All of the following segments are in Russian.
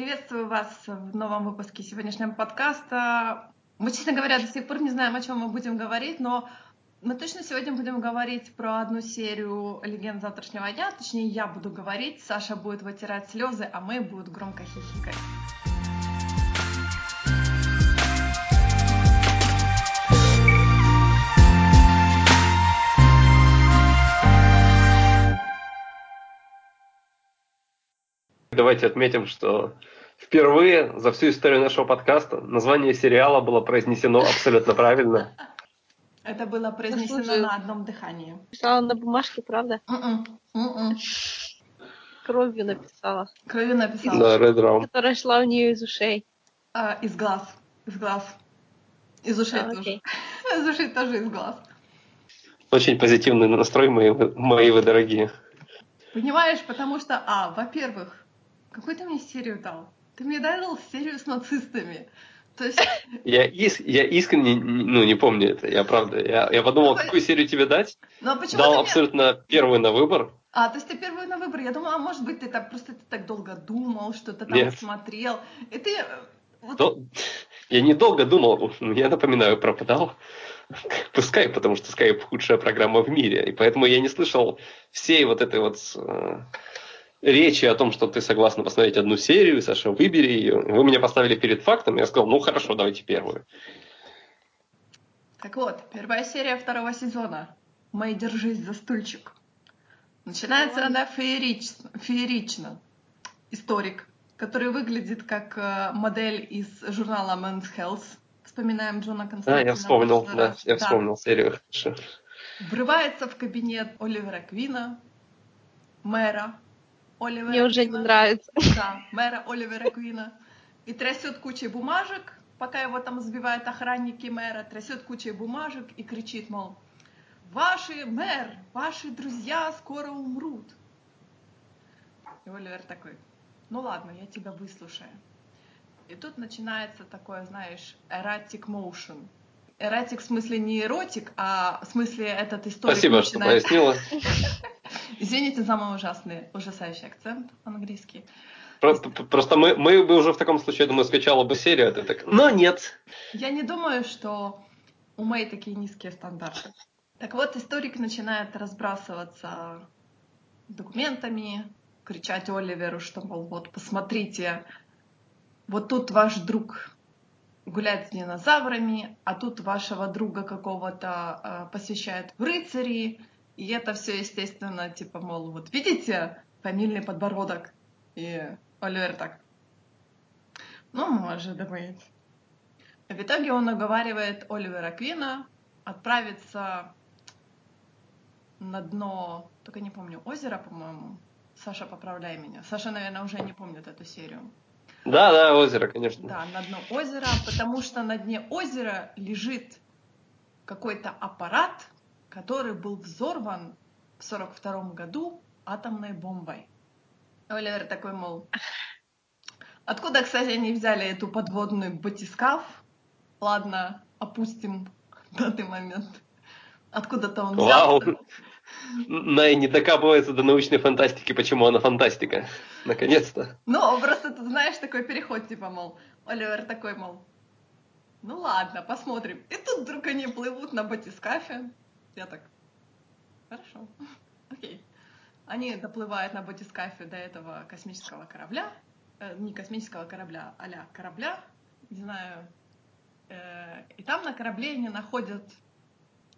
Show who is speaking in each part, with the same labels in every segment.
Speaker 1: Приветствую вас в новом выпуске сегодняшнего подкаста. Мы, честно говоря, до сих пор не знаем, о чем мы будем говорить, но мы точно сегодня будем говорить про одну серию «Легенд завтрашнего дня». Точнее, я буду говорить, Саша будет вытирать слезы, а мы будут громко хихикать.
Speaker 2: Давайте отметим, что впервые за всю историю нашего подкаста название сериала было произнесено абсолютно правильно.
Speaker 1: Это было произнесено Слушай, на одном дыхании.
Speaker 3: Писала на бумажке, правда?
Speaker 1: Mm-mm. Mm-mm.
Speaker 3: Кровью написала.
Speaker 1: Кровью написала.
Speaker 2: Да, Round.
Speaker 3: Которая шла у нее из ушей.
Speaker 1: А, из глаз. Из глаз. Из ушей а, тоже. Из ушей тоже из глаз.
Speaker 2: Очень позитивный настрой, мои, мои вы дорогие.
Speaker 1: Понимаешь, потому что, а, во-первых, какую ты мне серию дал? Ты мне дал серию с нацистами. То есть...
Speaker 2: Я, иск, я искренне ну, не помню это, я правда. Я, я подумал, ну, какую серию тебе дать.
Speaker 1: Ну, а
Speaker 2: Дал абсолютно мне... первую на выбор.
Speaker 1: А, то есть ты первую на выбор. Я думала, а может быть, ты так просто ты так долго думал, что-то там Нет. смотрел. И ты... Э,
Speaker 2: вот... Дол... Я недолго думал, я напоминаю, пропадал. Пускай, потому что Skype худшая программа в мире. И поэтому я не слышал всей вот этой вот э, речи о том, что ты согласна посмотреть одну серию, Саша, выбери ее. Вы меня поставили перед фактом, я сказал, ну хорошо, давайте первую.
Speaker 1: Так вот, первая серия второго сезона. «Мэй, держись за стульчик». Начинается она феерично, феерично. Историк, который выглядит как э, модель из журнала Men's Health. Вспоминаем Джона Константина.
Speaker 2: Да, я вспомнил, да, я вспомнил да. серию.
Speaker 1: Врывается в кабинет Оливера Квина, мэра, Оливера
Speaker 3: Мне уже не нравится.
Speaker 1: Да, мэра Оливера Квина. И трясет кучей бумажек, пока его там сбивают охранники мэра, трясет кучей бумажек и кричит, мол, ваши, мэр, ваши друзья скоро умрут. И Оливер такой, ну ладно, я тебя выслушаю. И тут начинается такое, знаешь, erratic motion. Эротик в смысле не эротик, а в смысле этот историк
Speaker 2: Спасибо, начинает... что пояснила.
Speaker 1: Извините за мой ужасный, ужасающий акцент английский.
Speaker 2: Просто, просто мы, мы бы уже в таком случае, я думаю, скачала бы серию, а ты так, но нет.
Speaker 1: Я не думаю, что у Мэй такие низкие стандарты. Так вот, историк начинает разбрасываться документами, кричать Оливеру, что, мол, вот, посмотрите, вот тут ваш друг гуляет с динозаврами, а тут вашего друга какого-то э, посвящают в рыцари, и это все, естественно, типа, мол, вот видите, фамильный подбородок. И Оливер так, ну, может быть. В итоге он уговаривает Оливера Квина отправиться на дно, только не помню, озеро, по-моему. Саша, поправляй меня. Саша, наверное, уже не помнит эту серию.
Speaker 2: Да, да, озеро, конечно.
Speaker 1: Да, на дно озера, потому что на дне озера лежит какой-то аппарат, который был взорван в 1942 году атомной бомбой. Оливер такой, мол, откуда, кстати, они взяли эту подводную батискаф? Ладно, опустим данный момент. Откуда-то он взял. Вау.
Speaker 2: Най не докапывается до научной фантастики, почему она фантастика. Наконец-то.
Speaker 1: Ну, просто ты знаешь такой переход, типа, мол, Оливер такой, мол, ну ладно, посмотрим. И тут вдруг они плывут на батискафе, я так, хорошо, окей. Они доплывают на батискафе до этого космического корабля, э, не космического корабля, а корабля, не знаю. Э, и там на корабле они находят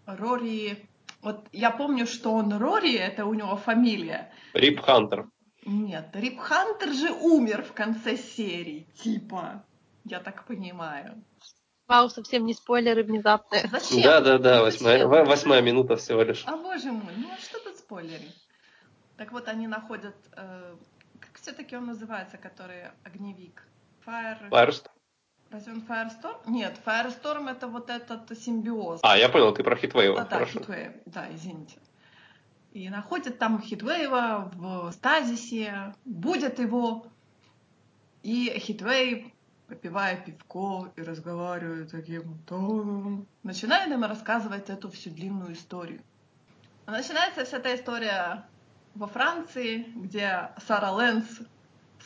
Speaker 1: Рори. Вот я помню, что он Рори, это у него фамилия.
Speaker 2: Рип Хантер.
Speaker 1: Нет, Рип Хантер же умер в конце серии, типа. Я так понимаю.
Speaker 3: Вау, совсем не спойлеры внезапные.
Speaker 1: Зачем?
Speaker 2: Да, да, да, восьмая, восьмая минута всего лишь.
Speaker 1: А боже мой, ну а что тут спойлеры? Так вот, они находят, э, как все-таки он называется, который огневик? Fire...
Speaker 2: Firestorm.
Speaker 1: Разве он Firestorm? Нет, Firestorm это вот этот симбиоз.
Speaker 2: А, я понял, ты про Хитвейва.
Speaker 1: А, да, Хитвейв, да, извините. И находят там Хитвейва в стазисе, будет его, и Хитвейв попивая пивко и разговаривая таким тоном, начинает им рассказывать эту всю длинную историю. Начинается вся эта история во Франции, где Сара Лэнс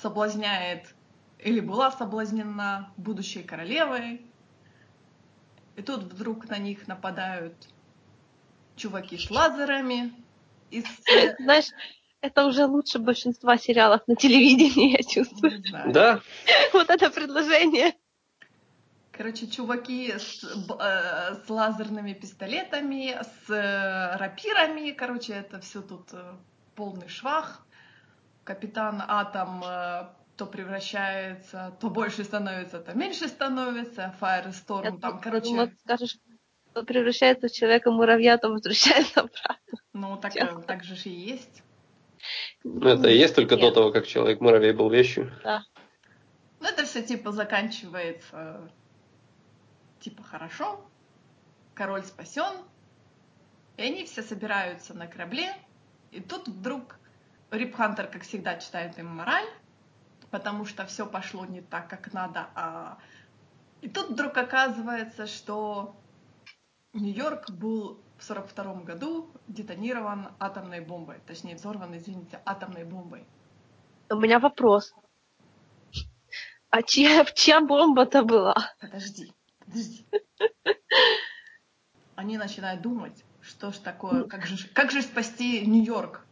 Speaker 1: соблазняет или была соблазнена будущей королевой. И тут вдруг на них нападают чуваки с лазерами. Из...
Speaker 3: Знаешь, это уже лучше большинства сериалов на телевидении, я чувствую.
Speaker 1: Не знаю.
Speaker 2: Да,
Speaker 3: Вот это предложение.
Speaker 1: Короче, чуваки с, э, с лазерными пистолетами, с э, рапирами. Короче, это все тут э, полный швах. Капитан Атом э, то превращается, то больше становится, то меньше становится. Firestorm
Speaker 3: Я
Speaker 1: там,
Speaker 3: тут
Speaker 1: короче,
Speaker 3: думала, скажешь, что превращается в человека-муравья, то возвращается обратно.
Speaker 1: ну так,
Speaker 3: Честно.
Speaker 1: так же ж и есть.
Speaker 2: Ну это и есть только до
Speaker 3: Нет.
Speaker 2: того, как человек-муравей был вещью.
Speaker 1: Ну, это все типа заканчивается типа хорошо, король спасен, и они все собираются на корабле, и тут вдруг Рип Хантер, как всегда, читает им мораль, потому что все пошло не так, как надо, а и тут вдруг оказывается, что Нью-Йорк был в 42 году детонирован атомной бомбой, точнее взорван, извините, атомной бомбой.
Speaker 3: У меня вопрос. А чья, чья бомба-то была?
Speaker 1: Подожди, подожди. Они начинают думать, что ж такое, как же, как же спасти Нью-Йорк?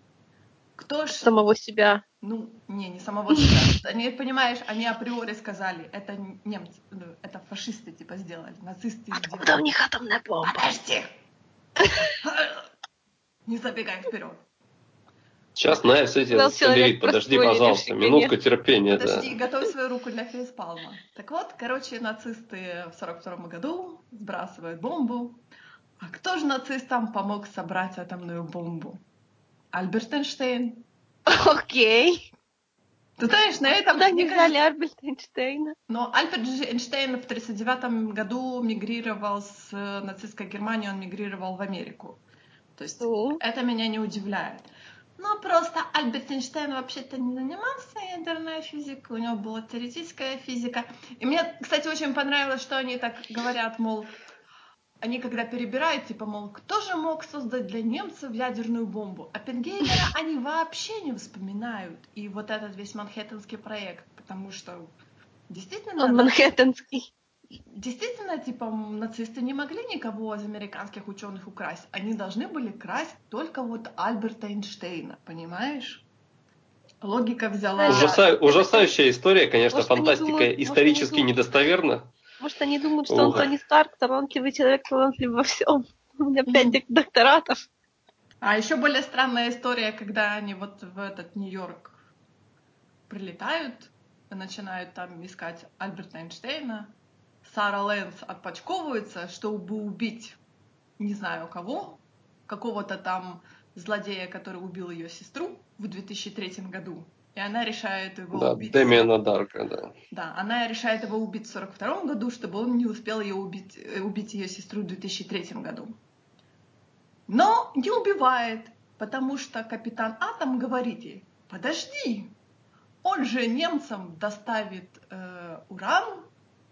Speaker 1: Кто ж...
Speaker 3: Самого себя.
Speaker 1: Ну, не, не самого себя. Они, понимаешь, они априори сказали, это немцы, ну, это фашисты типа сделали, нацисты
Speaker 3: Откуда у
Speaker 1: сделали.
Speaker 3: них атомная бомба?
Speaker 1: Подожди! Не забегай вперед.
Speaker 2: Сейчас тебе
Speaker 3: Сказал человек
Speaker 2: соберет. Подожди, пожалуйста, минутку терпения. да.
Speaker 1: Подожди, готовь свою руку для фейспалма. Так вот, короче, нацисты в 42 году сбрасывают бомбу. А кто же нацистам помог собрать атомную бомбу? Альберт Эйнштейн.
Speaker 3: Окей.
Speaker 1: Ты знаешь, на этом...
Speaker 3: Куда не взяли Альберта Эйнштейна?
Speaker 1: Но Альберт Эйнштейн в 1939 году мигрировал с э, нацистской Германии, он мигрировал в Америку. То есть
Speaker 3: Ну,
Speaker 1: это меня не удивляет. Но просто Альберт Эйнштейн вообще-то не занимался ядерной физикой, у него была теоретическая физика. И мне, кстати, очень понравилось, что они так говорят, мол, они когда перебирают, типа, мол, кто же мог создать для немцев ядерную бомбу? Оппенгеймера они вообще не вспоминают. И вот этот весь Манхэттенский проект, потому что действительно...
Speaker 3: он манхэттенский.
Speaker 1: Действительно, типа, нацисты не могли никого из американских ученых украсть. Они должны были красть только вот Альберта Эйнштейна, понимаешь? Логика взяла...
Speaker 2: Ужаса- Ужасающая история, конечно,
Speaker 3: Может,
Speaker 2: фантастика
Speaker 3: они
Speaker 2: исторически недостоверна.
Speaker 3: Может, они думают, что он
Speaker 2: Ох.
Speaker 3: Тони Старк, талантливый человек, талантливый во всем. У меня пять докторатов.
Speaker 1: А еще более странная история, когда они вот в этот Нью-Йорк прилетают и начинают там искать Альберта Эйнштейна. Сара Лэнс отпочковывается, чтобы убить не знаю кого, какого-то там злодея, который убил ее сестру в 2003 году. И она решает его
Speaker 2: Да,
Speaker 1: убить.
Speaker 2: Дэмиана Дарка, да.
Speaker 1: Да, она решает его убить в 42 году, чтобы он не успел ее убить, э, убить ее сестру в 2003 году. Но не убивает, потому что капитан Атом говорит ей, подожди, он же немцам доставит э, уран,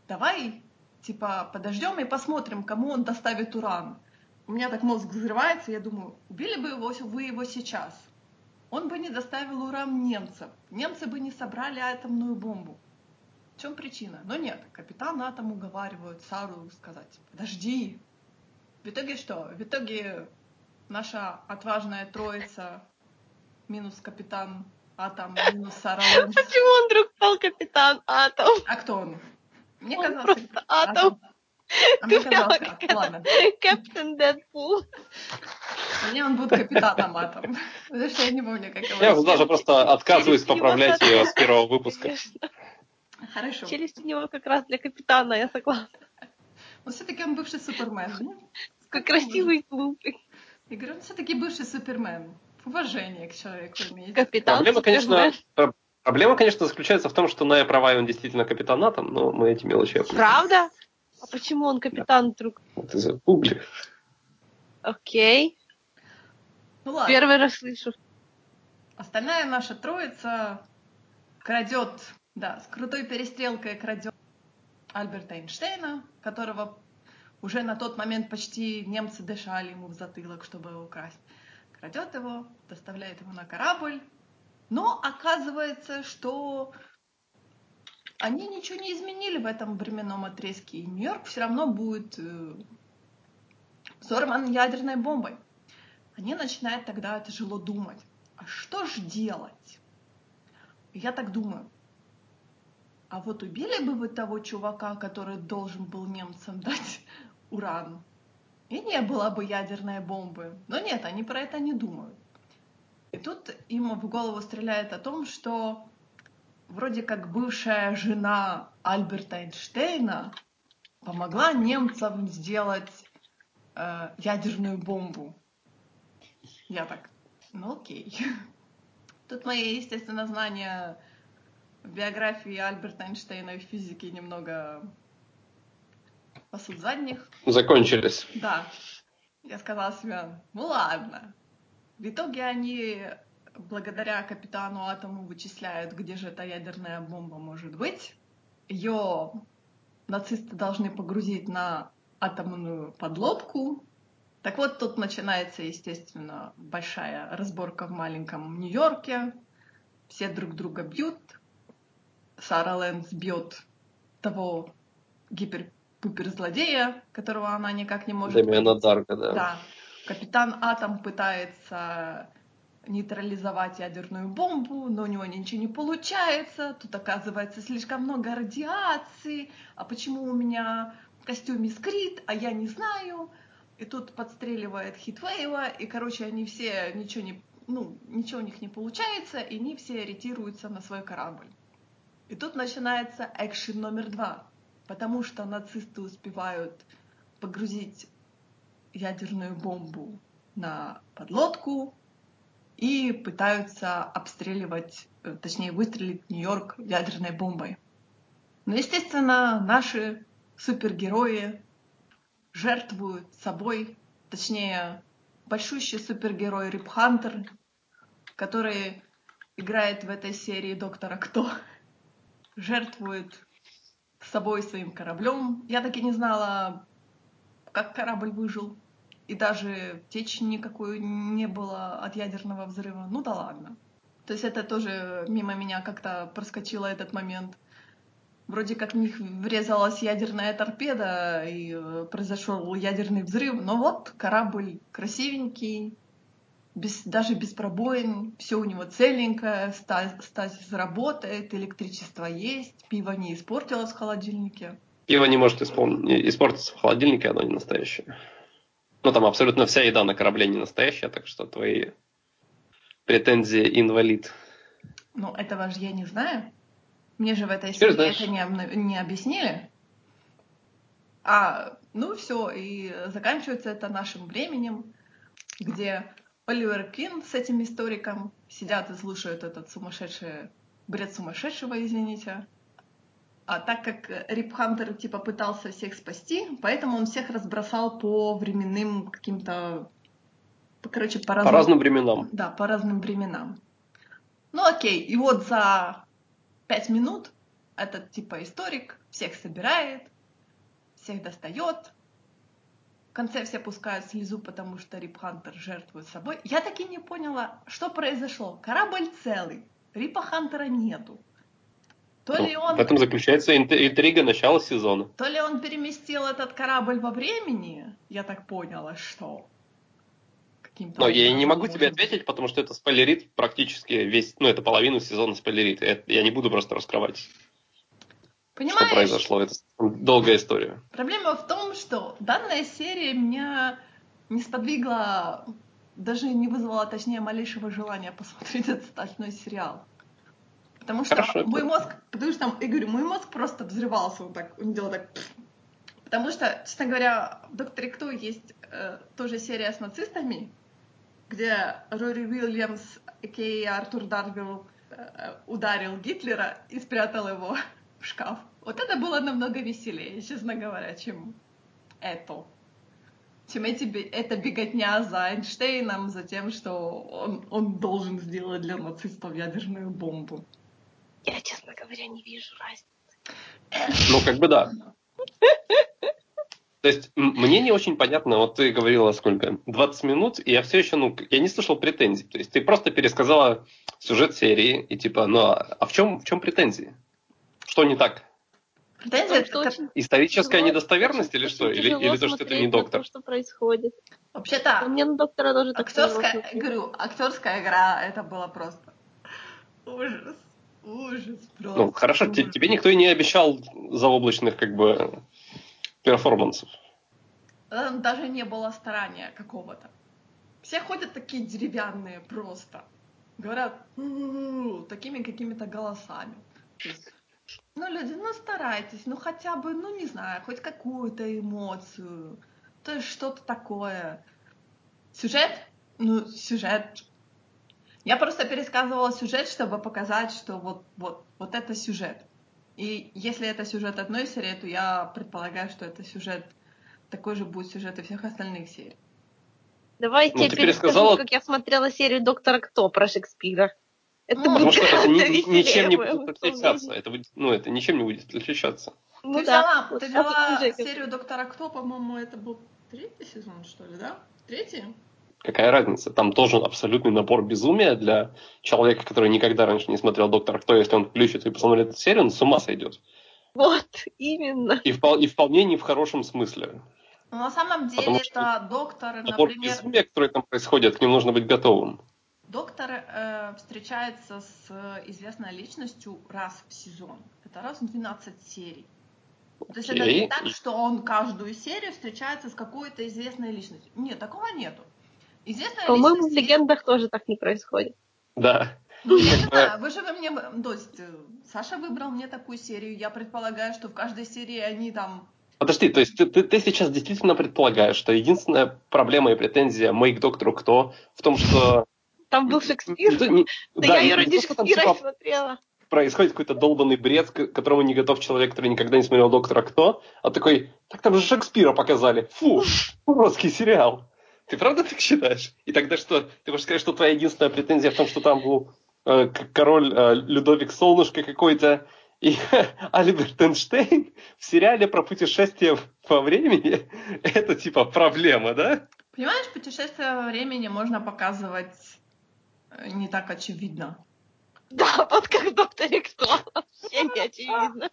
Speaker 1: давай, типа, подождем и посмотрим, кому он доставит уран. У меня так мозг взрывается, я думаю, убили бы его, вы его сейчас. Он бы не доставил уран немцам. Немцы бы не собрали атомную бомбу. В чем причина? Но нет, капитан Атом уговаривает Сару сказать, подожди. В итоге что? В итоге наша отважная троица минус капитан Атом, минус Сара Лэнс.
Speaker 3: Почему он вдруг стал капитан Атом?
Speaker 1: А кто он? Мне
Speaker 3: Он
Speaker 1: казалось,
Speaker 3: просто Атом.
Speaker 1: А мне
Speaker 3: Ты прямо
Speaker 1: казалось,
Speaker 3: как
Speaker 1: Атом. Ладно.
Speaker 3: Капитан Дэдпул.
Speaker 1: Мне он будет капитаном Атом. Потому что я не помню, как его
Speaker 2: Я даже просто отказываюсь
Speaker 3: Через
Speaker 2: поправлять ее с первого выпуска.
Speaker 1: Хорошо.
Speaker 3: Челюсть у него как раз для капитана, я согласна.
Speaker 1: Но все-таки он бывший Супермен.
Speaker 3: Такой красивый и глупый.
Speaker 1: Я говорю, он все-таки бывший Супермен. Уважение к человеку имеет.
Speaker 3: Капитан
Speaker 2: Проблема, конечно, проблема, конечно, заключается в том, что Ная права, и он действительно капитан Атом, но мы эти мелочи опустим.
Speaker 3: Правда? А почему он капитан вдруг?
Speaker 2: Ты загугли.
Speaker 3: Окей.
Speaker 1: Ну ладно.
Speaker 3: Первый раз слышу.
Speaker 1: Остальная наша троица крадет, да, с крутой перестрелкой крадет Альберта Эйнштейна, которого уже на тот момент почти немцы дышали ему в затылок, чтобы его украсть. Крадет его, доставляет его на корабль, но оказывается, что они ничего не изменили в этом временном отрезке, и Нью-Йорк все равно будет э, взорван ядерной бомбой. Они начинают тогда тяжело думать, а что же делать? Я так думаю, а вот убили бы вы того чувака, который должен был немцам дать уран, и не было бы ядерной бомбы. Но нет, они про это не думают. И тут им в голову стреляет о том, что вроде как бывшая жена Альберта Эйнштейна помогла немцам сделать э, ядерную бомбу. Я так, ну окей. Тут мои, естественно, знания в биографии Альберта Эйнштейна и физики немного пасут задних.
Speaker 2: Закончились.
Speaker 1: Да. Я сказала себе, ну ладно. В итоге они благодаря капитану Атому вычисляют, где же эта ядерная бомба может быть. Ее нацисты должны погрузить на атомную подлодку. Так вот, тут начинается, естественно, большая разборка в маленьком Нью-Йорке. Все друг друга бьют. Сара Лэнс бьет того гипер-пупер-злодея, которого она никак не может...
Speaker 2: Демиана Дарка, да.
Speaker 1: Да. Капитан Атом пытается нейтрализовать ядерную бомбу, но у него ничего не получается. Тут оказывается слишком много радиации. А почему у меня в костюме скрит, а я не знаю? И тут подстреливает Хитвейва, и, короче, они все ничего не, ну, ничего у них не получается, и они все ориентируются на свой корабль. И тут начинается экшен номер два, потому что нацисты успевают погрузить ядерную бомбу на подлодку, и пытаются обстреливать, э, точнее выстрелить Нью-Йорк ядерной бомбой. Но, естественно, наши супергерои жертвуют собой, точнее, большущий супергерой Рип Хантер, который играет в этой серии Доктора Кто, жертвует собой своим кораблем. Я так и не знала, как корабль выжил и даже течи никакой не было от ядерного взрыва. Ну да ладно. То есть это тоже мимо меня как-то проскочило этот момент. Вроде как в них врезалась ядерная торпеда и э, произошел ядерный взрыв, но вот корабль красивенький, без, даже без пробоин, все у него целенькое, стазис работает, электричество есть, пиво не испортилось в холодильнике.
Speaker 2: Пиво не может испол... испортиться в холодильнике, оно не настоящее. Ну, там абсолютно вся еда на корабле не настоящая, так что твои претензии инвалид.
Speaker 1: Ну, этого же я не знаю. Мне же в этой серии это не, не объяснили. А, ну все, и заканчивается это нашим временем, где Оливер Кин с этим историком сидят и слушают этот сумасшедший бред сумасшедшего, извините. А так как Рип Хантер типа пытался всех спасти, поэтому он всех разбросал по временным каким-то, короче, по разным,
Speaker 2: по разным временам.
Speaker 1: Да, по разным временам. Ну окей, и вот за пять минут этот типа историк всех собирает, всех достает. В конце все пускают слезу, потому что Рип Хантер жертвует собой. Я таки не поняла, что произошло. Корабль целый, Рипа Хантера нету.
Speaker 2: То ну, ли он... В этом заключается интрига начала сезона.
Speaker 1: То ли он переместил этот корабль во времени, я так поняла, что...
Speaker 2: Но я не могу тебе ответить, потому что это спойлерит практически весь, ну, это половину сезона спойлерит. Я не буду просто раскрывать, Понимаешь? что произошло. Это долгая история.
Speaker 1: Проблема в том, что данная серия меня не сподвигла, даже не вызвала, точнее, малейшего желания посмотреть этот остальной сериал. Потому что Хорошо. мой мозг, потому что, я говорю, мой мозг просто взрывался, он так, он делал так. Потому что, честно говоря, в «Докторе Кто» есть э, тоже серия с нацистами, где Рори Уильямс, а.к.а. Артур Дарвилл, э, ударил Гитлера и спрятал его в шкаф. Вот это было намного веселее, честно говоря, чем это. Чем эти, эта беготня за Эйнштейном, за тем, что он, он должен сделать для нацистов ядерную бомбу.
Speaker 3: Я, честно говоря, не вижу разницы.
Speaker 2: Ну, как бы да. То есть мне не очень понятно, вот ты говорила сколько, 20 минут, и я все еще, ну, я не слышал претензий. То есть ты просто пересказала сюжет серии, и типа, ну, а, а в чем, в чем претензии? Что не так?
Speaker 1: Претензия
Speaker 3: что
Speaker 1: это-
Speaker 3: очень
Speaker 2: Историческая
Speaker 3: тяжело-
Speaker 2: недостоверность или что? Или, или то, что это не доктор?
Speaker 3: То, что происходит.
Speaker 1: Вообще-то,
Speaker 3: Мне на доктора тоже так
Speaker 1: актерская,
Speaker 3: смотреть.
Speaker 1: говорю, актерская игра, это было просто ужас. Ужас просто.
Speaker 2: Ну, хорошо,
Speaker 1: ужас.
Speaker 2: тебе никто и не обещал заоблачных, как бы, перформансов.
Speaker 1: Там даже не было старания какого-то. Все ходят такие деревянные просто. Говорят такими какими-то голосами. Ну, люди, ну старайтесь, ну хотя бы, ну не знаю, хоть какую-то эмоцию. То есть что-то такое. Сюжет? Ну, сюжет. Я просто пересказывала сюжет, чтобы показать, что вот, вот, вот это сюжет. И если это сюжет одной серии, то я предполагаю, что это сюжет такой же будет сюжет и всех остальных серий.
Speaker 3: Давайте
Speaker 2: Ну,
Speaker 3: я
Speaker 2: пересказала-
Speaker 3: как я смотрела серию Доктора Кто про Шекспира. Это
Speaker 1: Ну,
Speaker 2: Потому
Speaker 3: будет
Speaker 2: что это ни- ничем не будет отличаться. Это будет, ну, это ничем не будет отличаться.
Speaker 3: Ну
Speaker 1: ты
Speaker 3: да,
Speaker 1: взяла, ты взяла серию Доктора Кто, по-моему, это был третий сезон, что ли, да? Третий?
Speaker 2: Какая разница? Там тоже абсолютный набор безумия для человека, который никогда раньше не смотрел Доктора Кто. Если он включит и посмотрит эту серию, он с ума сойдет.
Speaker 3: Вот, именно.
Speaker 2: И, впол- и вполне не в хорошем смысле.
Speaker 1: Но на самом деле
Speaker 2: Потому что
Speaker 1: это докторы,
Speaker 2: Набор
Speaker 1: например,
Speaker 2: безумия, который там происходит, к ним нужно быть готовым.
Speaker 1: доктор э, встречается с известной личностью раз в сезон. Это раз в 12 серий. То есть это не так, что он каждую серию встречается с какой-то известной личностью. Нет, такого нету. Известная
Speaker 3: По-моему, в
Speaker 1: личность есть-
Speaker 3: легендах тоже так не происходит.
Speaker 2: Да.
Speaker 1: Ну, я не
Speaker 2: бы-
Speaker 1: знаю, вы же вы мне... То есть, э, Саша выбрал мне такую серию. Я предполагаю, что в каждой серии они там...
Speaker 2: Подожди, то есть ты, ты, ты сейчас действительно предполагаешь, что единственная проблема и претензия моей к доктору кто в том, что...
Speaker 3: Там был Шекспир.
Speaker 2: Не-
Speaker 3: Да,
Speaker 2: да,
Speaker 3: я ради Шекспира
Speaker 2: типа,
Speaker 3: смотрела.
Speaker 2: происходит какой-то долбанный бред, к которому не готов человек, который никогда не смотрел «Доктора Кто», а такой, так там же Шекспира показали. Фу, уродский сериал. Ты правда так считаешь? И тогда что? Ты хочешь сказать, что твоя единственная претензия в том, что там был э, король э, Людовик Солнышко какой-то и Альберт Эйнштейн в сериале про путешествие во времени? Это типа проблема, да?
Speaker 1: Понимаешь, путешествие во времени можно показывать э, не так очевидно.
Speaker 3: Да, вот как в Докторе Кто. Вообще не очевидно.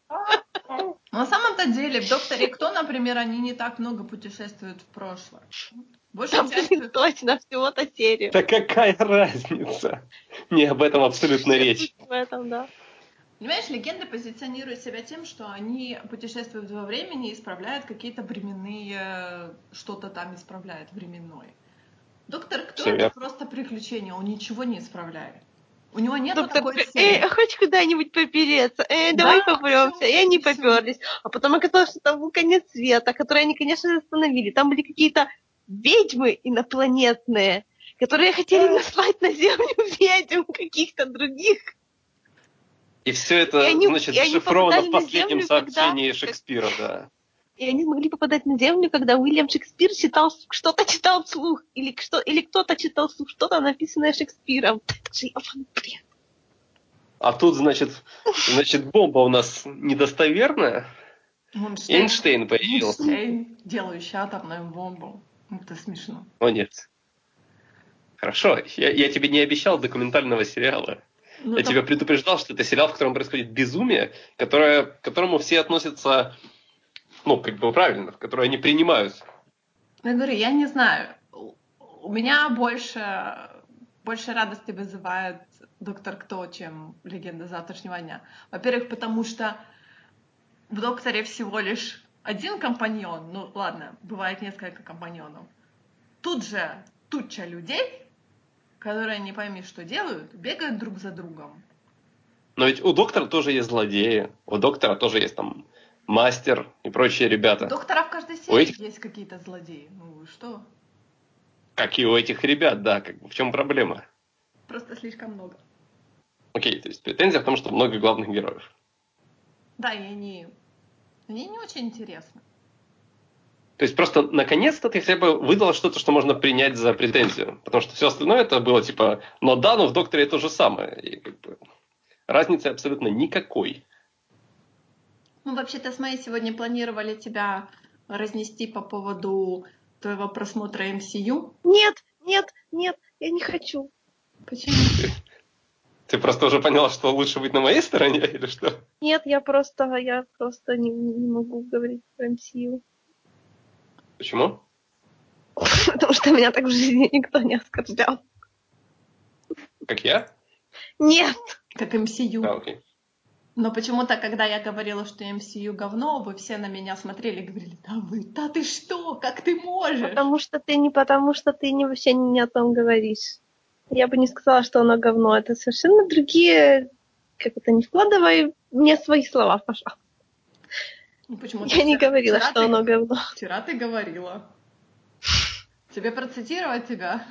Speaker 1: Но на самом-то деле, в «Докторе Кто», например, они не так много путешествуют в прошлое. Большая
Speaker 3: Там,
Speaker 1: часть...
Speaker 3: блин, точно, всего-то серию.
Speaker 2: Да какая разница? Не об этом абсолютно речь.
Speaker 3: В этом, да.
Speaker 1: Понимаешь, легенды позиционируют себя тем, что они путешествуют во времени и исправляют какие-то временные... Что-то там исправляет временное. Доктор Кто это просто приключение, он ничего не исправляет. У него нет
Speaker 3: Доктор
Speaker 1: такой цели.
Speaker 3: эй, а хочешь куда-нибудь попереться? Эй, давай
Speaker 1: Да,
Speaker 3: попремся. И они поперлись. А потом оказалось, что там был конец света, который они, конечно, остановили. Там были какие-то ведьмы инопланетные, которые хотели наслать на Землю ведьм каких-то других.
Speaker 2: И все это,
Speaker 3: И они-
Speaker 2: значит, зашифровано в последнем
Speaker 3: Землю, когда-
Speaker 2: сообщении Шекспира, да.
Speaker 3: И они смогли попадать на Землю, когда Уильям Шекспир читал, что-то читал вслух. Или, что, или кто-то читал вслух что-то, написанное Шекспиром. Это же бред.
Speaker 2: А тут, значит, значит, бомба у нас недостоверная.
Speaker 1: Эйнштейн,
Speaker 2: Эйнштейн появился.
Speaker 1: Эйнштейн, делающий атомную бомбу. Это смешно.
Speaker 2: О, нет. Хорошо, я, я тебе не обещал документального сериала.
Speaker 1: Ну,
Speaker 2: я
Speaker 1: там-
Speaker 2: тебя предупреждал, что это сериал, в котором происходит безумие, которое, к которому все относятся, ну, как бы правильно, в которое они принимают.
Speaker 1: Я говорю, я не знаю. У меня больше, больше радости вызывает Доктор Кто, чем Легенда завтрашнего дня. Во-первых, потому что в Докторе всего лишь один компаньон. Ну, ладно, бывает несколько компаньонов. Тут же туча людей, которые не пойми, что делают, бегают друг за другом.
Speaker 2: Но ведь у доктора тоже есть злодеи, у доктора тоже есть там мастер и прочие
Speaker 1: У
Speaker 2: ребята,
Speaker 1: Доктора в каждой
Speaker 2: У
Speaker 1: серии
Speaker 2: этих-
Speaker 1: есть какие-то злодеи. Ну, вы что?
Speaker 2: как и у этих ребят, да, как в чем проблема?
Speaker 1: Просто слишком много.
Speaker 2: Окей, то есть претензия в том, что много главных героев.
Speaker 1: Да, и они, они не очень интересны.
Speaker 2: То есть просто наконец-то ты хотя бы выдала что-то, что можно принять за претензию. Потому что все остальное это было типа, но да, но в докторе то же самое. И как бы разницы абсолютно никакой.
Speaker 1: Ну, вообще-то с моей сегодня планировали тебя разнести по поводу твоего просмотра MCU.
Speaker 3: Нет, нет, нет, я не хочу.
Speaker 1: Почему?
Speaker 2: Ты просто уже поняла, что лучше быть на моей стороне или что?
Speaker 3: Нет, я просто, я просто не, не могу говорить про MCU.
Speaker 2: Почему?
Speaker 3: Потому что меня так в жизни никто не оскорблял.
Speaker 2: Как я?
Speaker 3: Нет!
Speaker 1: Как MCU.
Speaker 2: А, окей.
Speaker 1: Но почему-то, когда я говорила, что MCU говно, вы все на меня смотрели и говорили, да вы, да ты что, как ты можешь?
Speaker 3: Потому что ты не потому, что ты не вообще не о том говоришь. Я бы не сказала, что оно говно. Это совершенно другие... Как это, не вкладывай мне свои слова, пожалуйста.
Speaker 1: Ну, почему
Speaker 3: Я не говорила,
Speaker 1: вчера
Speaker 3: что
Speaker 1: ты-
Speaker 3: оно говно.
Speaker 1: Вчера ты говорила. Тебе процитировать тебя?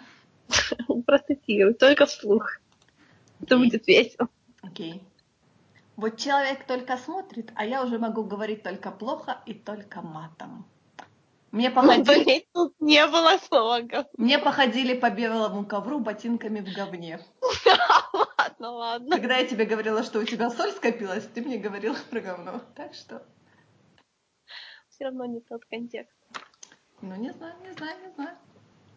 Speaker 3: Процитирую, только вслух. Это будет весело.
Speaker 1: Окей. Вот человек только смотрит, а я уже могу говорить только плохо и только матом. Мне походили,
Speaker 3: Блин, тут не было слова говно.
Speaker 1: мне походили по белому ковру ботинками в говне.
Speaker 3: Ладно, ладно.
Speaker 1: Когда я тебе говорила, что у тебя соль скопилась, ты мне говорила про говно. Так что,
Speaker 3: Все равно не тот контекст.
Speaker 1: ну не знаю, не знаю, не знаю.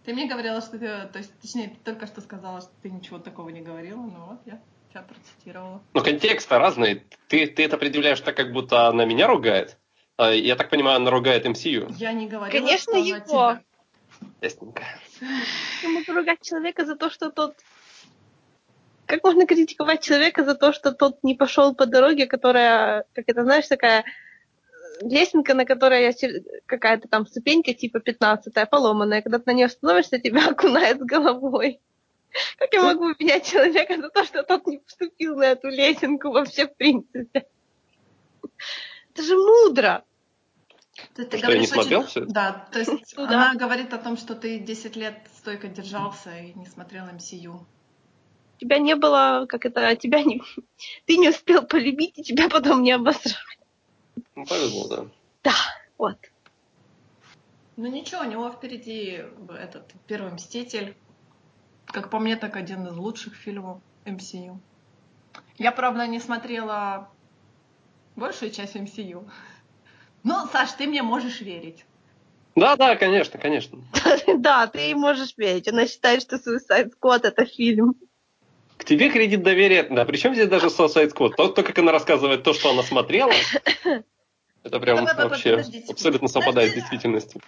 Speaker 1: Ты мне говорила, что ты, то есть, точнее, ты только что сказала, что ты ничего такого не говорила, ну вот я тебя процитировала.
Speaker 2: Ну, контекст разный. Ты, ты это предъявляешь так, как будто она меня ругает. А, Я так понимаю, она ругает MCU.
Speaker 1: Я не говорила,
Speaker 3: Конечно,
Speaker 1: что
Speaker 3: его.
Speaker 1: тебя.
Speaker 2: Ясненько.
Speaker 3: Я могу ругать человека за то, что тот... Как можно критиковать человека за то, что тот не пошел по дороге, которая, как это, знаешь, такая э, лесенка, на которой я какая-то там ступенька, типа 15 поломанная, когда ты на нее становишься, тебя окунает с головой. Как я могу обвинять человека за то, что тот не поступил на эту лесенку вообще в принципе? Это же мудро.
Speaker 1: Ты, ты
Speaker 2: Что, я не
Speaker 1: говоришь
Speaker 2: смотрел
Speaker 1: очень-
Speaker 2: это?
Speaker 1: Да, то есть
Speaker 3: Ну
Speaker 1: она говорит о том, что ты 10 лет стойко держался и не смотрел MCU.
Speaker 3: Тебя не было, как это, тебя не... Ты не успел полюбить, и тебя потом не обосрали.
Speaker 2: Ну, повезло, да.
Speaker 3: Да, вот.
Speaker 1: Ну ничего, у него впереди этот Первый Мститель. Как по мне, так один из лучших фильмов MCU. Я, правда, не смотрела большую часть MCU. Но, Саш, ты мне можешь верить.
Speaker 2: Да, да, конечно, конечно.
Speaker 3: Да, ты ей можешь верить. Она считает, что Suicide Squad это фильм.
Speaker 2: К тебе кредит доверия... Да, причем здесь даже Suicide Squad. То, то, как она рассказывает то, что она смотрела, это прям вообще абсолютно совпадает с действительностью.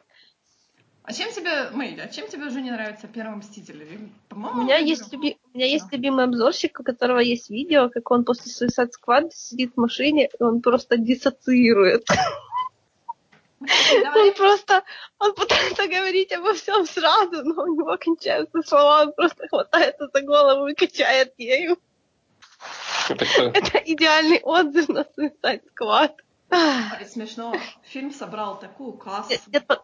Speaker 1: А чем тебе, Мэйли, а чем тебе уже не нравится Первый Мститель?
Speaker 3: У
Speaker 1: По-моему,
Speaker 3: меня есть, люби- у меня есть любимый обзорщик, у которого есть видео, как он после Suicide Squad сидит в машине, и он просто диссоциирует.
Speaker 1: Давай.
Speaker 3: Он просто, он пытается говорить обо всем сразу, но у него кончаются слова, он просто хватается за голову и качает ею. Это идеальный отзыв на Suicide Squad.
Speaker 1: Смешно. Фильм собрал такую кассу.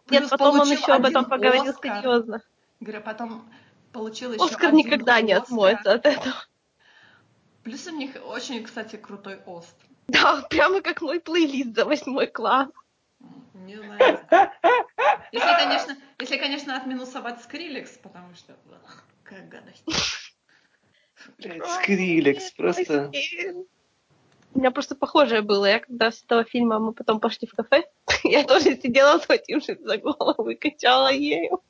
Speaker 3: Нет, потом он еще об этом поговорил
Speaker 1: Оскар.
Speaker 3: серьезно.
Speaker 1: Говорю, потом получил еще
Speaker 3: Оскар никогда не отмоется от этого.
Speaker 1: Плюс у них очень, кстати, крутой ост.
Speaker 3: Да, прямо как мой плейлист за восьмой класс.
Speaker 1: Не знаю. Если, конечно, если, конечно, отминусовать Скриллекс, потому что... ах, какая гадость.
Speaker 2: блядь, Скрилекс, просто...
Speaker 3: У меня просто похожее было. Я когда с этого фильма мы потом пошли в кафе, я тоже сидела, схватившись за голову и качала ею.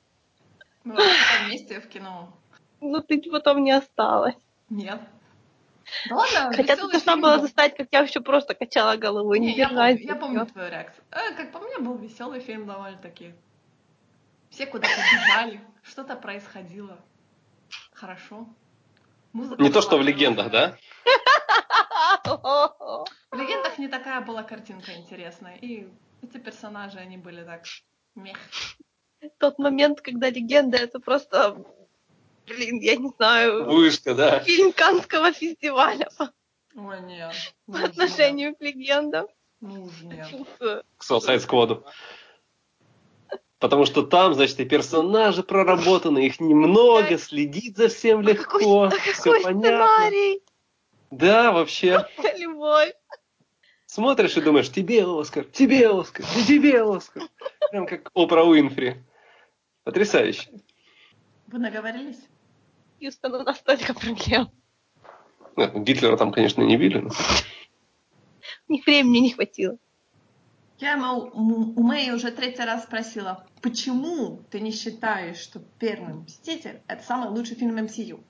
Speaker 1: Мы вместе в кино.
Speaker 3: Но ты потом не осталась.
Speaker 1: Нет. Да ладно,
Speaker 3: Хотя ты должна
Speaker 1: фильм
Speaker 3: была
Speaker 1: был.
Speaker 3: застать, как я еще просто качала головой, не,
Speaker 1: Не, я
Speaker 3: держась.
Speaker 1: помню, я помню твою реакцию. Э, как по мне, был веселый фильм довольно-таки. Все куда-то бежали, что-то происходило. Хорошо. Музыка
Speaker 2: Не то, что в легендах, да?
Speaker 1: В легендах не такая была картинка интересная. И эти персонажи, они были так... Мех.
Speaker 3: Тот момент, когда легенда, это просто, блин, я не знаю,
Speaker 2: Вышка, да.
Speaker 3: фильм Канского фестиваля по
Speaker 1: Ой, нет.
Speaker 3: по
Speaker 1: нет.
Speaker 3: отношению к легендам.
Speaker 1: Ну уж нет.
Speaker 2: К Suicide Squad. Потому что там, значит, и персонажи проработаны, их немного, следить за всем легко,
Speaker 3: А
Speaker 2: все
Speaker 3: какой
Speaker 2: понятно.
Speaker 3: сценарий?
Speaker 2: Да, вообще.
Speaker 3: Это любовь.
Speaker 2: Смотришь и думаешь, тебе Оскар, тебе Оскар, и тебе Оскар. Прям как Опра Уинфри. Потрясающе.
Speaker 1: Вы наговорились?
Speaker 3: Хьюстон, у нас столько проблем.
Speaker 2: Ну, Гитлера там, конечно, не били. но-
Speaker 3: Ни времени не хватило.
Speaker 1: Я у Мэй уже третий раз спросила, почему ты не считаешь, что «Первый Мститель» — это самый лучший фильм MCU?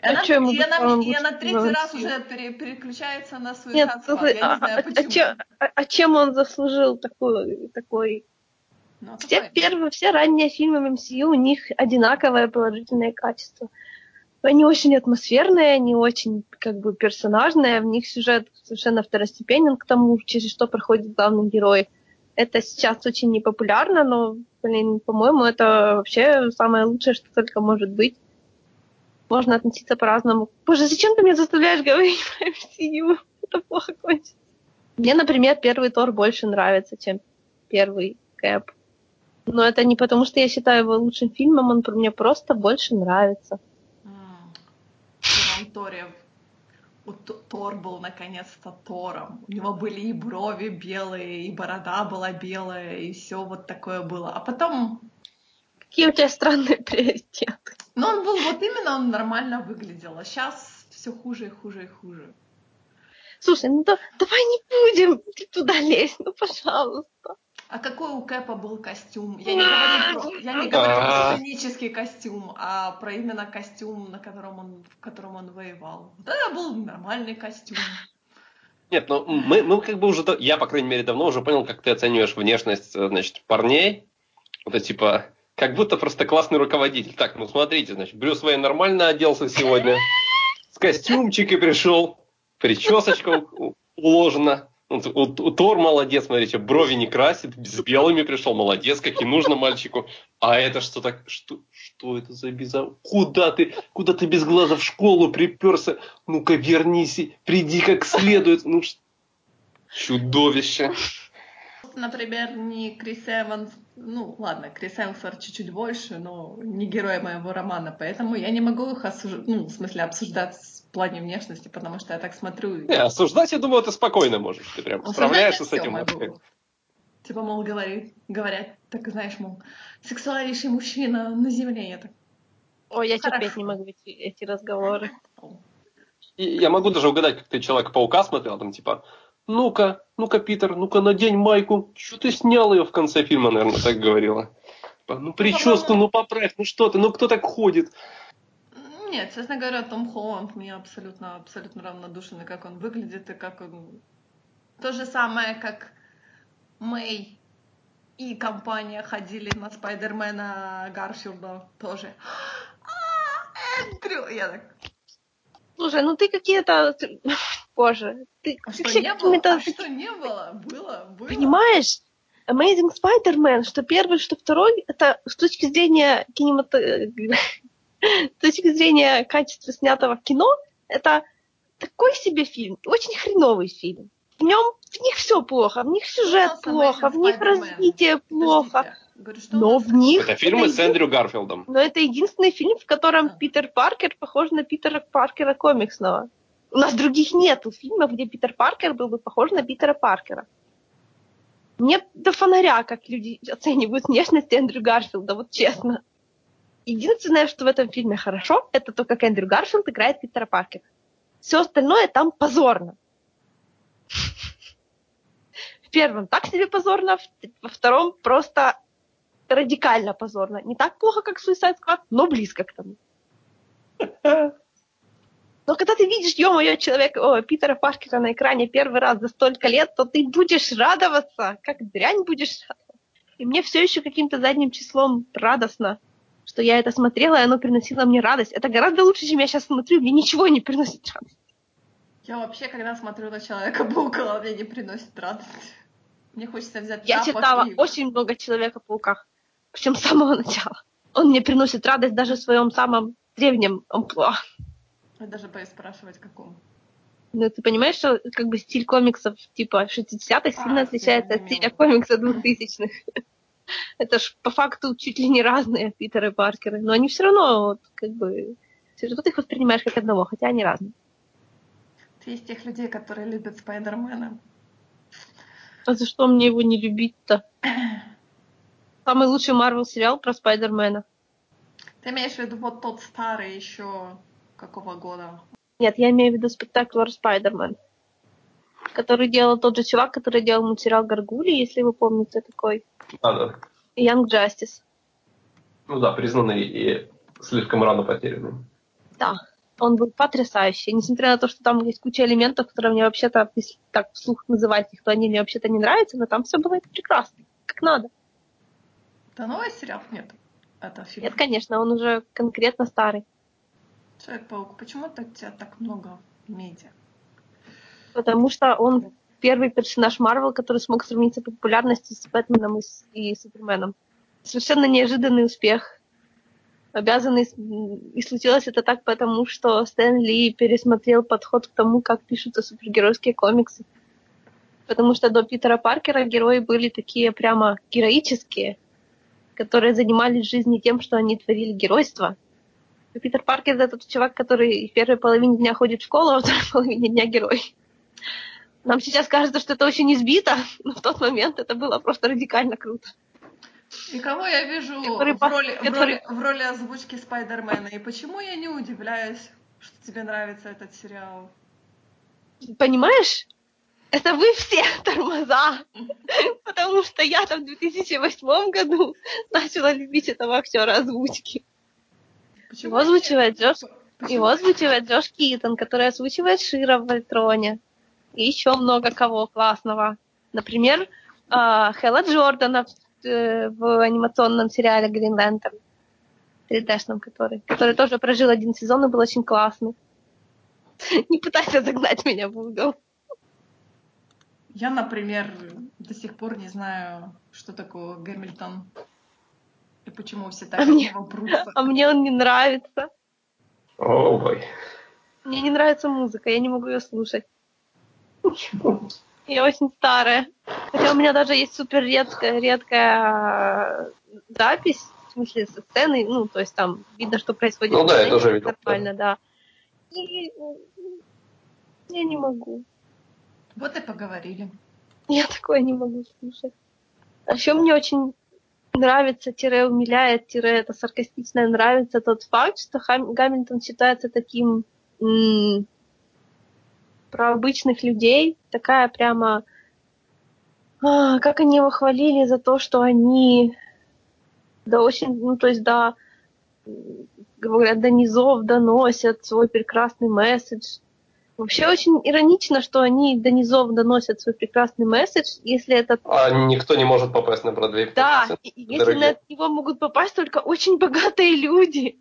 Speaker 1: И она,
Speaker 3: А ему
Speaker 1: и она, и она
Speaker 3: лучшим
Speaker 1: третий
Speaker 3: фильмом
Speaker 1: раз уже пере- переключается на свой
Speaker 3: Нет, слушай,
Speaker 1: Я не
Speaker 3: а,
Speaker 1: знаю,
Speaker 3: а- а
Speaker 1: почему.
Speaker 3: чем, а- а чем он заслужил такой, такой
Speaker 1: Ну,
Speaker 3: Все
Speaker 1: такой.
Speaker 3: первые, все ранние фильмы в MCU, у них одинаковое положительное качество. Они очень атмосферные, они очень как бы персонажные, в них сюжет совершенно второстепенен к тому, через что проходит главный герой. Это сейчас очень непопулярно, но, блин, по-моему, это вообще самое лучшее, что только может быть. Можно относиться по-разному. Боже, зачем ты меня заставляешь говорить про MCU? Это плохо кончится. Мне, например, первый Тор больше нравится, чем первый Кэп. Но это не потому, что я считаю его лучшим фильмом, он мне просто больше нравится.
Speaker 1: Торе Тор был наконец-то Тором. У него были и брови белые, и борода была белая, и все вот такое было. А потом,
Speaker 3: Какие у тебя странные приоритеты.
Speaker 1: ну он был вот именно, он нормально выглядел. А сейчас все хуже и хуже и хуже.
Speaker 3: Слушай, ну да, давай не будем туда лезть, ну пожалуйста.
Speaker 1: А какой у Кэпа был костюм? Я не говорю про, я не говорю про сценический костюм, а про именно костюм, на котором он, в котором он воевал. Это был нормальный костюм.
Speaker 2: Нет, ну мы, мы как бы уже, да- я, по крайней мере, давно уже понял, как ты оцениваешь внешность, э, значит, парней. Это типа, как будто просто классный руководитель. Так, ну смотрите, значит, Брюс Уэйн нормально оделся сегодня, с костюмчикой пришел, причесочка уложена. У, Тор молодец, смотрите, брови не красит, с белыми пришел, молодец, как и нужно мальчику. А это что так, что, что это за безо... Куда ты, куда ты без глаза в школу приперся? Ну-ка вернись, приди как следует. Ну, ш- чудовище.
Speaker 1: Например, не Крис Эванс, ну ладно, Крис Эмсворт чуть-чуть больше, но не герой моего романа, поэтому я не могу их осуждать, ну, в смысле, обсуждать в плане внешности, потому что я так смотрю и
Speaker 2: Не, осуждать, я думаю, ты спокойно можешь. Ты прям справляешься с этим.
Speaker 1: могу. Типа, мол, говорит, говорят, так знаешь, мол, сексуальнейший мужчина на земле. Я так,
Speaker 3: Ой, я
Speaker 1: Хорошо.
Speaker 3: терпеть не могу эти, эти разговоры.
Speaker 2: И я могу даже угадать, как ты Человека-паука смотрел, там типа, ну-ка, ну-ка, Питер, ну-ка, надень майку. Что ты снял ее в конце фильма, наверное, так говорила. Типа, Ну, прическу,
Speaker 1: по-моему-
Speaker 2: ну, поправь, ну что ты, ну, кто так ходит?
Speaker 1: Нет, честно говоря, Том Холланд мне абсолютно, абсолютно равнодушен, и как он выглядит, и как он... То же самое, как Мэй и компания ходили на Спайдермена Гарфилда тоже. А, Эндрю! Я так,
Speaker 3: Слушай, ну ты какие-то... Боже, ты
Speaker 1: а что не было? А что не было? Было, было.
Speaker 3: Понимаешь? Amazing Spider-Man, что первый, что второй, это с точки зрения кинемато... с точки зрения качества снятого кино, это такой себе фильм, очень хреновый фильм. В нем в них все плохо, в них сюжет
Speaker 1: нас
Speaker 3: плохо, в них развитие плохо.
Speaker 1: Говорю,
Speaker 3: Но в них
Speaker 2: Это фильмы с
Speaker 3: един-
Speaker 2: Эндрю Гарфилдом.
Speaker 3: Но это единственный фильм, в котором
Speaker 1: А.
Speaker 3: Питер Паркер похож на Питера Паркера комиксного. У нас других нету фильмов, где Питер Паркер был бы похож на Питера Паркера. Мне до фонаря, как люди оценивают внешность Эндрю Гарфилда, вот честно. Единственное, что в этом фильме хорошо, это то, как Эндрю Гарфилд играет Питера Паркера. Все остальное там позорно. В первом так себе позорно, во втором просто радикально позорно. Не так плохо, как Suicide Squad, но близко к тому. Но когда ты видишь, ё-моё, человека, о, Питера Паркера на экране первый раз за столько лет, то ты будешь радоваться, как дрянь будешь радоваться. И мне все еще каким-то задним числом радостно, что я это смотрела, и оно приносило мне радость. Это гораздо лучше, чем я сейчас смотрю, мне ничего не приносит радость.
Speaker 1: Я вообще, когда смотрю на Человека-паука, мне не приносит радость. Мне хочется взять
Speaker 3: Я читала
Speaker 1: и-
Speaker 3: очень много Человека-паука, причем с самого начала. Он мне приносит радость даже в своем самом древнем амплуа.
Speaker 1: Я даже боюсь спрашивать, каком.
Speaker 3: Ну, ты понимаешь, что как бы стиль комиксов типа 60-х сильно
Speaker 1: А,
Speaker 3: отличается от стиля комикса 2000-х. Это ж по факту чуть ли не разные Питеры Паркеры, но они все равно вот, как бы все равно ты их воспринимаешь как одного, хотя они разные.
Speaker 1: Ты из тех людей, которые любят Спайдермена.
Speaker 3: А за что мне его не любить-то? Самый лучший Марвел сериал про Спайдермена.
Speaker 1: Ты имеешь в виду вот тот старый еще какого года?
Speaker 3: Нет, я имею в виду спектакль Спайдермен, который делал тот же чувак, который делал мультсериал Гаргули, если вы помните такой,
Speaker 2: А, да.
Speaker 3: и Young Justice.
Speaker 2: Ну да, признанный и слишком рано потерянный.
Speaker 3: Да. Он был потрясающий. Несмотря на то, что там есть куча элементов, которые мне вообще-то, если так вслух называть их, то они мне вообще-то не нравятся, но там все было прекрасно, как надо.
Speaker 1: Это новый сериал? Нет. Это фильм.
Speaker 3: Нет, конечно, он уже конкретно старый.
Speaker 1: Человек-паук. Почему так тебя так много медиа?
Speaker 3: Потому что он первый персонаж Марвел, который смог сравниться по популярности с Бэтменом и, с- и Суперменом. Совершенно неожиданный успех. Обязанный, и случилось это так потому, что Стэн Ли пересмотрел подход к тому, как пишутся супергеройские комиксы. Потому что до Питера Паркера герои были такие прямо героические, которые занимались в тем, что они творили геройство. И Питер Паркер это тот чувак, который в первой половине дня ходит в школу, а во второй половине дня герой. Нам сейчас кажется, что это очень избито, но в тот момент это было просто радикально круто.
Speaker 1: И кого я вижу
Speaker 3: Который
Speaker 1: в, роли, в, роли, в роли озвучки Спайдермена? И почему я не удивляюсь, что тебе нравится этот сериал?
Speaker 3: Понимаешь? Это вы все тормоза. Потому что я там в 2008 году начала любить этого актера озвучки.
Speaker 1: Почему
Speaker 3: Его озвучивает Джош, его озвучивает Джош Китон, который озвучивает Шира в Вольтроне. И еще много кого классного. Например, а, Хэлла Джордана в, э, в анимационном сериале Green Lantern. 3D-шном который. Который тоже прожил один сезон и был очень классный. Не пытайся загнать меня в угол.
Speaker 1: Я, например, до сих пор не знаю, что такое Гэмильтон. И почему все так
Speaker 3: А мне-
Speaker 1: прутся.
Speaker 3: А мне он не нравится.
Speaker 2: О, бой.
Speaker 3: Мне не нравится музыка, я не могу ее слушать. Я очень старая. Хотя у меня даже есть супер редкая, редкая э, запись, в смысле, со сцены, ну, то есть там видно, что происходит.
Speaker 2: Ну
Speaker 3: в
Speaker 2: да, я тоже видел,
Speaker 3: Нормально, да. И э, я не могу.
Speaker 1: Вот и поговорили.
Speaker 3: Я такое не могу слушать. А еще мне очень нравится, тире умиляет, тире это саркастичное нравится тот факт, что Хам- Гамильтон считается таким м, про обычных людей, такая прямо а, как они его хвалили за то, что они да очень, ну то есть да, м, говорят, до низов доносят свой прекрасный месседж. Вообще очень иронично, что они до низов доносят свой прекрасный месседж, если это
Speaker 2: А никто не может попасть на Бродвей.
Speaker 3: да, если на него могут попасть только очень богатые люди.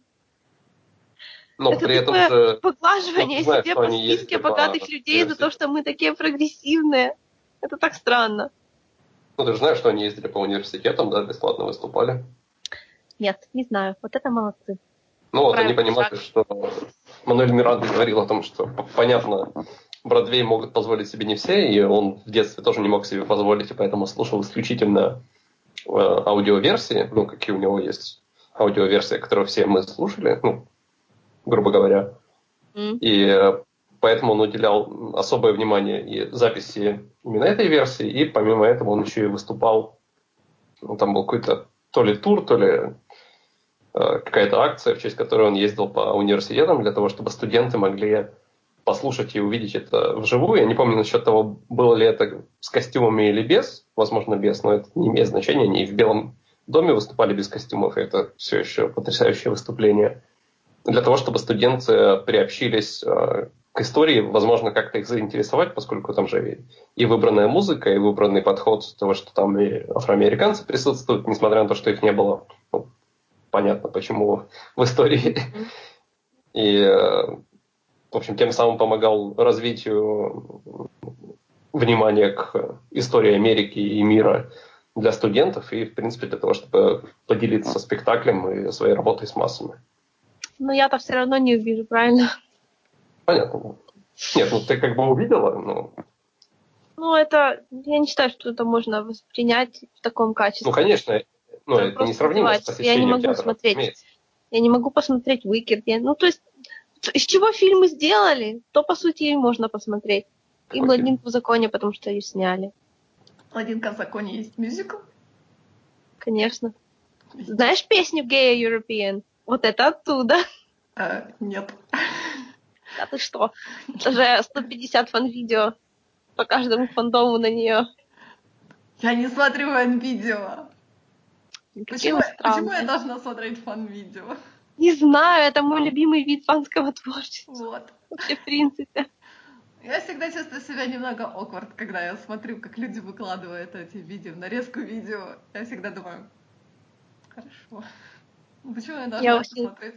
Speaker 2: Но
Speaker 3: это
Speaker 2: при этом же...
Speaker 3: Поглаживание
Speaker 2: ну,
Speaker 3: себе по списке
Speaker 2: ездили по
Speaker 3: богатых людей за то, что мы такие прогрессивные. Это так странно.
Speaker 2: Ну, ты же знаешь, что они ездили по университетам, да, бесплатно выступали.
Speaker 3: Нет, не знаю. Вот это молодцы.
Speaker 2: Ну вот, они
Speaker 3: Правильно,
Speaker 2: понимали, что Мануэль Миранда говорил о том, что, понятно, Бродвей могут позволить себе не все, и он в детстве тоже не мог себе позволить, и поэтому слушал исключительно э, аудиоверсии, ну, какие у него есть аудиоверсия, которую все мы слушали, ну, грубо говоря.
Speaker 3: М.
Speaker 2: И э, поэтому он уделял особое внимание и записи именно этой версии, и помимо этого он еще и выступал, ну, там был какой-то то ли тур, то ли э, какая-то акция, в честь которой он ездил по университетам для того, чтобы студенты могли послушать и увидеть это вживую. Я не помню насчет того, было ли это с костюмами или без. Возможно, без, но это не имеет значения. Они и в Белом доме выступали без костюмов, и это все еще потрясающее выступление. Для того, чтобы студенты приобщились э, к истории, возможно, как-то их заинтересовать, поскольку там же и- выбранная музыка, и выбранный подход того, что там и афроамериканцы присутствуют, несмотря на то, что их не было. Ну, понятно, почему в истории. И, э, в общем, тем самым помогал развитию внимания к истории Америки и мира для студентов и, в принципе, для того, чтобы поделиться спектаклем и своей работой с массами.
Speaker 3: Но я-то все равно не увижу, правильно?
Speaker 2: Понятно. Нет, ну ты как бы увидела, но...
Speaker 3: Ну, это... Я не считаю, что это можно воспринять в таком качестве.
Speaker 2: Ну, конечно, ну,
Speaker 3: Это
Speaker 2: это не сравнимо с.
Speaker 3: Я не могу
Speaker 2: театра,
Speaker 3: смотреть.
Speaker 2: разумеется.
Speaker 3: Я не могу посмотреть Wicked. Я- Ну, то есть, из чего фильмы сделали, то, по сути, и можно посмотреть. И «Блондинку в законе», потому что ее сняли.
Speaker 1: «Блондинка в законе» есть мюзикл?
Speaker 3: Конечно. Знаешь песню «Gay European»? Вот это оттуда.
Speaker 1: Э, нет.
Speaker 3: А ты что? Это же 150 фан-видео по каждому фандому на нее.
Speaker 1: Я не смотрю фан-видео. Почему, почему я должна смотреть фан-видео?
Speaker 3: Не знаю, это мой любимый вид фанского творчества.
Speaker 1: Вот.
Speaker 3: Вообще, в принципе.
Speaker 1: Я всегда чувствую себя немного awkward, когда я смотрю, как люди выкладывают эти видео, нарезку видео. Я всегда думаю, хорошо. Почему я должна
Speaker 3: Я очень-
Speaker 1: смотреть?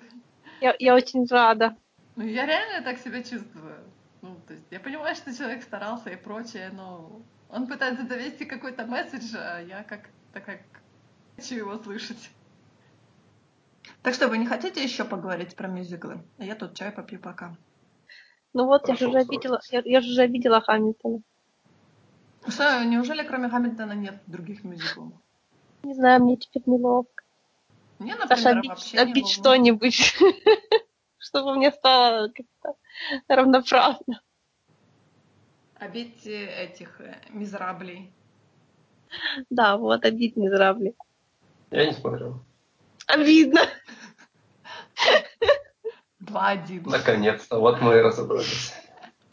Speaker 3: Я, я очень рада.
Speaker 1: Ну, я реально так себя чувствую. Ну, то есть я понимаю, что человек старался и прочее, но он пытается довести какой-то месседж, а я как-то как хочу его слышать. Так что, вы не хотите еще поговорить про мюзиклы? А я тут чай попью пока.
Speaker 3: Ну вот, я же уже видела, я, я же уже видела Хамильтона.
Speaker 1: Что, неужели кроме Хамильтона нет других мюзиклов?
Speaker 3: Не знаю, мне теперь неловко.
Speaker 1: Мне, например,
Speaker 3: Саша, обить,
Speaker 1: вообще
Speaker 3: обить
Speaker 1: не
Speaker 3: что-нибудь, чтобы мне стало как-то равноправно.
Speaker 1: Обить этих э, мизраблей.
Speaker 3: Да, вот, обид мизрабли.
Speaker 2: Я не смотрел.
Speaker 3: Обидно.
Speaker 1: Два-один.
Speaker 2: Наконец-то, вот мы и разобрались.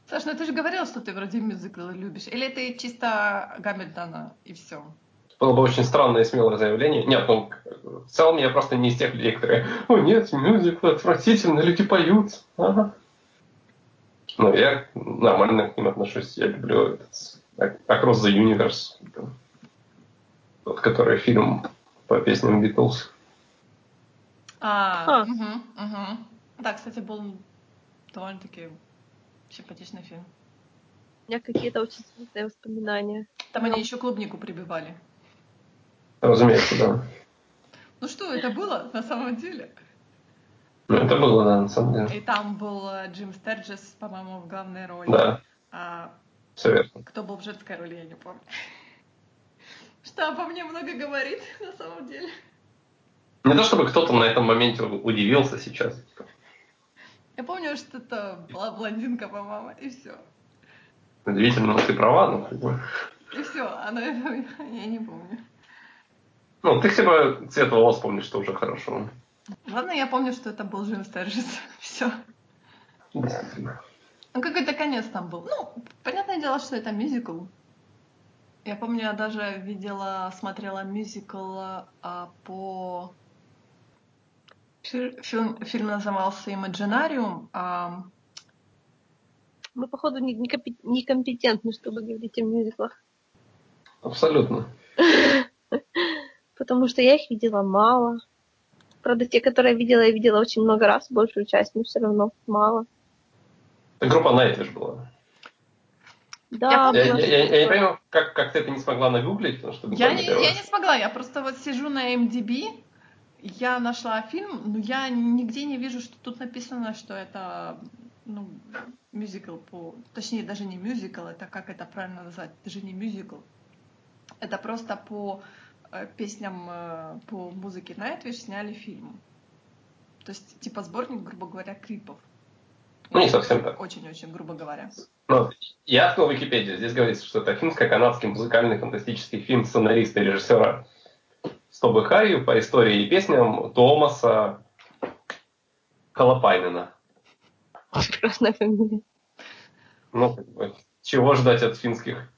Speaker 1: Саш, ну ты же говорил, что ты вроде мюзиклы любишь. Или ты чисто Гамильтона и все?
Speaker 2: Было бы очень странное и смелое заявление. Нет, ну, в целом я просто не из тех людей, которые «О, нет, мюзиклы отвратительно, люди поют». Ага. Ну, я нормально к ним отношусь. Я люблю этот Ac- Across the Universe. Тот, который фильм по песням Битлз.
Speaker 1: А,
Speaker 3: А.
Speaker 1: мгм, мгм. Да, кстати, был довольно-таки симпатичный фильм.
Speaker 3: У меня какие-то очень смутные воспоминания.
Speaker 1: Там они еще клубнику прибивали.
Speaker 2: Разумеется, да.
Speaker 1: Ну что, это было на самом деле?
Speaker 2: Ну, это было, да, на самом деле.
Speaker 1: И там был э, Джим Стерджес, по-моему, в главной роли.
Speaker 2: Да,
Speaker 1: А
Speaker 2: все верно.
Speaker 1: кто был в женской роли, я не помню. Что обо мне много говорит, на самом деле.
Speaker 2: Не то чтобы кто-то на этом моменте удивился сейчас.
Speaker 1: Я помню, что это была блондинка, по-моему, и все.
Speaker 2: Удивительно, но ты права, но как бы...
Speaker 1: И все, она я не помню.
Speaker 2: Ну, ты хотя бы цвет волос помнишь, что уже хорошо.
Speaker 1: Ладно, я помню, что это был Джим Стерджес. Все.
Speaker 2: Действительно.
Speaker 1: Ну, какой-то конец там был. Ну, понятное дело, что это мюзикл. Я помню, я даже видела, смотрела мюзикл а, по... Фи- Фильм, фильм назывался «Имаджинариум». а,
Speaker 3: Мы, походу, не- некомпе- некомпетентны, чтобы говорить о мюзиклах.
Speaker 2: Абсолютно.
Speaker 3: Потому что я их видела мало. Правда, те, которые я видела, я видела очень много раз, большую часть, но все равно мало.
Speaker 2: Это группа Nightwish была.
Speaker 3: Да,
Speaker 1: Я
Speaker 2: Я, я- я- я не понимаю, как, как ты это не смогла нагуглить, потому что
Speaker 1: Я не, я не смогла, я просто вот сижу на MDB, я нашла фильм, но я нигде не вижу, что тут написано, что это ну, мюзикл по... Точнее, даже не мюзикл, это как это правильно назвать? Это же не мюзикл. Это просто по песням, э, по музыке Nightwish сняли фильм. То есть, типа сборник, грубо говоря, клипов.
Speaker 2: Ну, не совсем так.
Speaker 1: Очень-очень, грубо говоря.
Speaker 2: Ну, я открыл Википедию. Здесь говорится, что это финско-канадский музыкальный фантастический фильм сценариста и режиссера Стобы Харью по истории и песням Томаса Колопайнена.
Speaker 3: Прекрасная фамилия.
Speaker 2: Ну, как бы, чего ждать от финских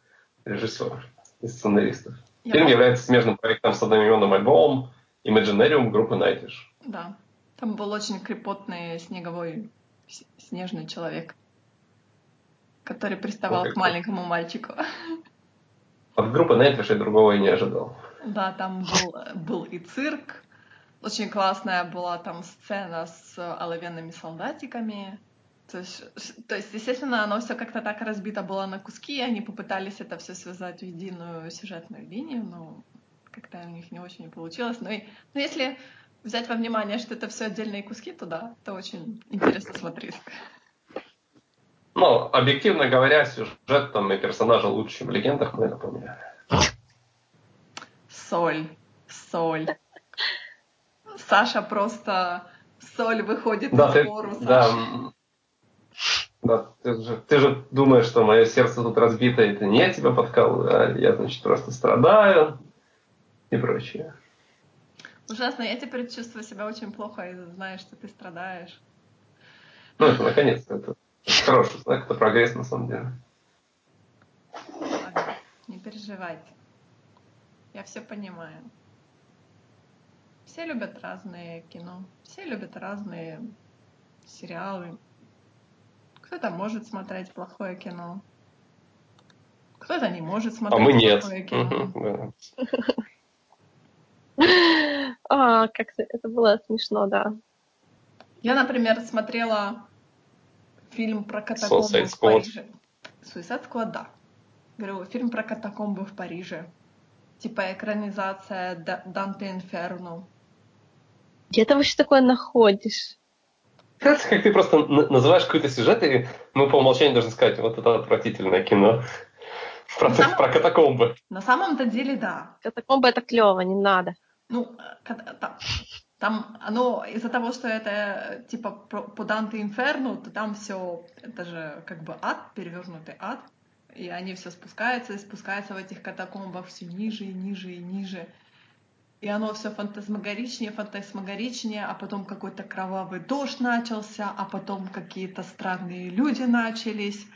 Speaker 2: режиссеров и сценаристов?
Speaker 1: Я
Speaker 2: Фильм является смежным проектом с одноименным альбомом Imaginarium группы Nightwish.
Speaker 1: Да. Там был очень крепотный снеговой снежный человек, который приставал
Speaker 2: Ну,
Speaker 1: к маленькому мальчику.
Speaker 2: От группы Nightwish я другого и не ожидал.
Speaker 1: Да, там был, был и цирк. Очень классная была там сцена с оловянными солдатиками. То есть, то есть, естественно, оно все как-то так разбито было на куски, и они попытались это все связать в единую сюжетную линию, но как-то у них не очень получилось. Но, и- но если взять во внимание, что это все отдельные куски, то да, это очень интересно смотреть.
Speaker 2: Но, объективно говоря, сюжет там и персонажи лучше, чем в легендах, мы помним.
Speaker 1: Соль, соль. Саша просто соль выходит
Speaker 2: Да,
Speaker 1: из
Speaker 2: ты,
Speaker 1: пору
Speaker 2: да,
Speaker 1: Саши.
Speaker 2: м, да, ты же, ты же думаешь, что мое сердце тут разбито, это не я тебя подкал, а я, значит, просто страдаю и прочее.
Speaker 1: Ужасно, я теперь чувствую себя очень плохо и знаю, что ты страдаешь.
Speaker 2: Ну, это наконец-то, это, это хороший знак, это прогресс на самом деле.
Speaker 1: Ладно, не переживайте. Я все понимаю. Все любят разные кино. Все любят разные сериалы. Кто-то может смотреть плохое кино. Кто-то не может смотреть
Speaker 2: а мы нет.
Speaker 1: плохое кино.
Speaker 3: А, как это было смешно, да.
Speaker 1: Я, например, смотрела фильм про катакомбы в Париже. Suicide Squad, да. Говорю, фильм про катакомбы в Париже. Типа экранизация Данте Инферно.
Speaker 3: Где ты вообще такое находишь?
Speaker 2: Как ты просто называешь какой-то сюжет, и мы по умолчанию должны сказать, вот это отвратительное кино. Про, самом... про катакомбы.
Speaker 1: На самом-то деле, да.
Speaker 3: Катакомбы это клево, не надо.
Speaker 1: Ну, там, там оно из-за того, что это типа по Данте Инферно, то там все, это же как бы ад, перевернутый ад. И они все спускаются и спускаются в этих катакомбах все ниже и ниже и ниже. И оно все фантасмагоричнее, фантасмагоричнее, а потом какой-то кровавый дождь начался, а потом какие-то странные люди начались,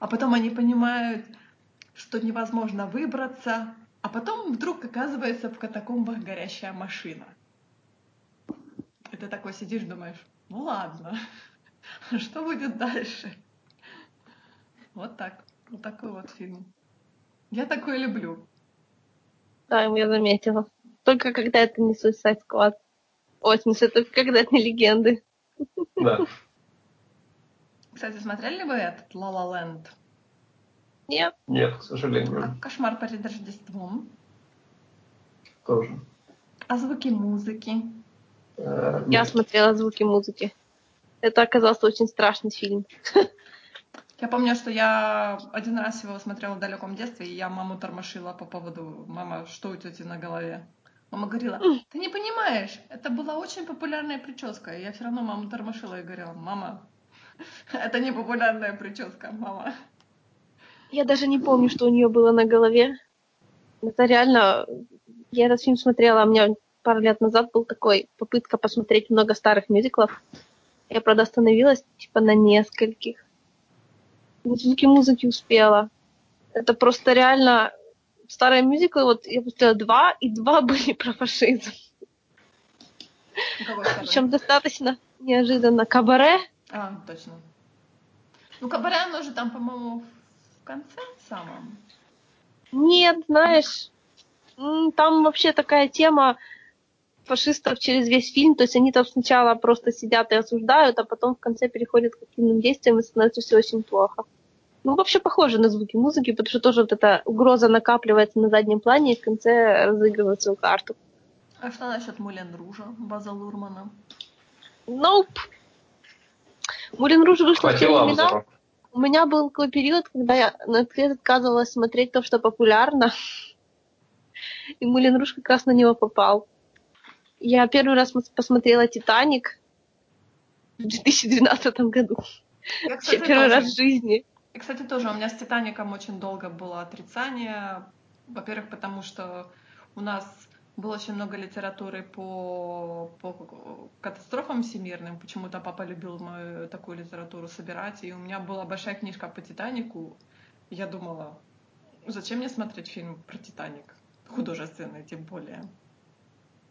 Speaker 1: а потом они понимают, что невозможно выбраться, а потом вдруг оказывается в катакомбах горящая машина. И ты такой сидишь, думаешь, ну ладно, что будет дальше? Вот так. Вот такой вот фильм. Я такой люблю.
Speaker 3: Да, я заметила. Только когда это не Suicide Squad. Ой, в смысле, только когда это не легенды.
Speaker 2: Да.
Speaker 1: Кстати, смотрели ли вы этот La La Land?
Speaker 3: Нет.
Speaker 2: Нет, к сожалению.
Speaker 1: А Кошмар перед Рождеством.
Speaker 2: Тоже.
Speaker 1: А звуки музыки?
Speaker 3: Э, Я смотрела звуки музыки. Это оказался очень страшный фильм.
Speaker 1: Я помню, что я один раз его смотрела в далеком детстве, и я маму тормошила по поводу «Мама, что у тети на голове?» Мама говорила, ты не понимаешь, это была очень популярная прическа. И я все равно маму тормошила и говорила, мама, это не популярная прическа, мама.
Speaker 3: Я даже не помню, что у нее было на голове. Это реально... Я этот фильм смотрела, у меня пару лет назад был такой попытка посмотреть много старых мюзиклов. Я, правда, остановилась типа на нескольких. Звуки музыки успела. Это просто реально старые мюзиклы, вот я посмотрела два, и два были про фашизм. Причем достаточно неожиданно. Кабаре.
Speaker 1: А, точно. Ну, кабаре, оно же там, по-моему, конце самом?
Speaker 3: Нет, знаешь, там вообще такая тема фашистов через весь фильм, то есть они там сначала просто сидят и осуждают, а потом в конце переходят к активным действиям и становится все очень плохо. Ну, вообще похоже на звуки музыки, потому что тоже вот эта угроза накапливается на заднем плане и в конце разыгрывает свою карту.
Speaker 1: А что насчет Мулен Ружа, База Лурмана?
Speaker 3: Nope. Мулен Руж вышла в те времена, у меня был такой период, когда я на Netflix отказывалась смотреть то, что популярно. И Мулин Руш как раз на него попал. Я первый раз посмотрела «Титаник» в 2012 году. Я, кстати, первый тоже. раз в жизни.
Speaker 1: И, кстати, тоже у меня с «Титаником» очень долго было отрицание. Во-первых, потому что у нас было очень много литературы по, по катастрофам всемирным. Почему-то папа любил мою такую литературу собирать. И у меня была большая книжка по Титанику. Я думала, зачем мне смотреть фильм про Титаник? Художественный, тем более.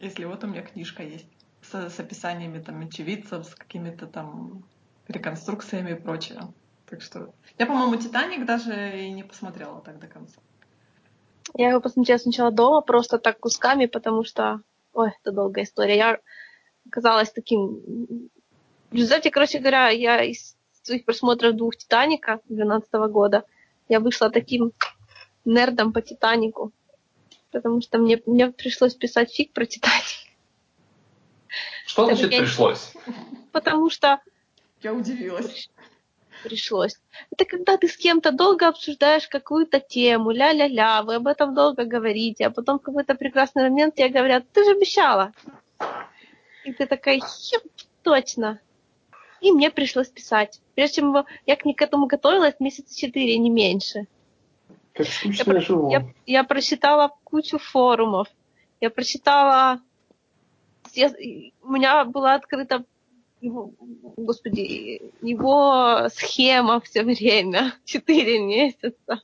Speaker 1: Если вот у меня книжка есть с, с описаниями там очевидцев, с какими-то там реконструкциями и прочее. Так что я, по-моему, Титаник даже и не посмотрела так до конца.
Speaker 3: Я его посмотрела сначала дома, просто так кусками, потому что... Ой, это долгая история. Я оказалась таким... В результате, короче говоря, я из своих просмотров двух «Титаника» 2012 года, я вышла таким нердом по «Титанику», потому что мне, мне пришлось писать фиг про «Титаник».
Speaker 2: Что значит я... пришлось?
Speaker 3: Потому что...
Speaker 1: Я удивилась
Speaker 3: пришлось. Это когда ты с кем-то долго обсуждаешь какую-то тему, ля-ля-ля, вы об этом долго говорите, а потом в какой-то прекрасный момент тебе говорят, ты же обещала. И ты такая, точно. И мне пришлось писать. Прежде чем я к, к этому готовилась месяца четыре, не меньше.
Speaker 2: Как скучно я, живу.
Speaker 3: Я, я прочитала кучу форумов. Я прочитала... Я, у меня была открыта его, господи, его схема все время, четыре месяца.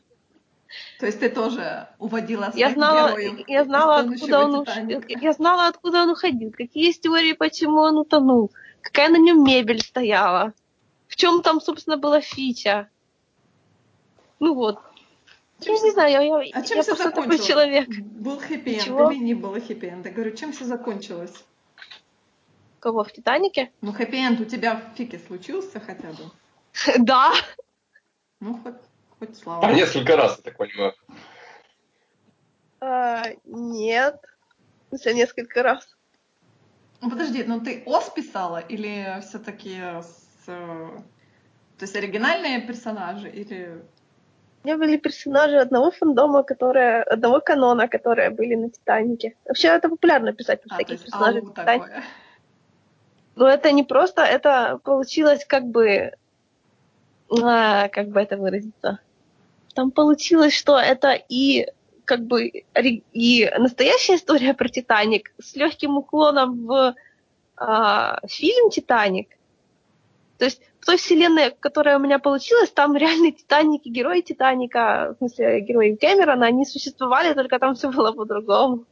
Speaker 1: То есть ты тоже уводила
Speaker 3: Я знала, я знала, откуда он
Speaker 1: «Титаника».
Speaker 3: я знала, откуда он уходил, какие есть теории, почему он утонул, какая на нем мебель стояла, в чем там, собственно, была фича. Ну вот.
Speaker 1: Чем
Speaker 3: я
Speaker 1: всё-
Speaker 3: не знаю, я, я,
Speaker 1: А чем
Speaker 3: я
Speaker 1: все
Speaker 3: просто такой
Speaker 1: закончилось?
Speaker 3: человек.
Speaker 1: Был хэппи-энд или не было хэппи-энда? Я говорю, чем все закончилось?
Speaker 3: Кого, в Титанике?
Speaker 1: Ну, хэппи-энд у тебя в фике случился хотя бы?
Speaker 3: Да.
Speaker 1: Ну, хоть, хоть слава.
Speaker 2: По несколько раз, я так понимаю.
Speaker 3: А, нет. Смысле, несколько раз.
Speaker 1: Ну, подожди, ну ты ОС писала или все-таки с... э, То есть оригинальные персонажи или...
Speaker 3: У меня были персонажи одного фандома, которые, одного канона, которые были на Титанике. Вообще это популярно писать про
Speaker 1: А,
Speaker 3: всяких персонажей
Speaker 1: такое.
Speaker 3: Но это не просто, это получилось как бы... а, как бы это выразиться? Там получилось, что это и как бы и настоящая история про Титаник с легким уклоном в а, фильм Титаник. То есть в той вселенной, которая у меня получилась, там реальные Титаники, герои Титаника, в смысле герои Кэмерона, они существовали, только там все было по-другому.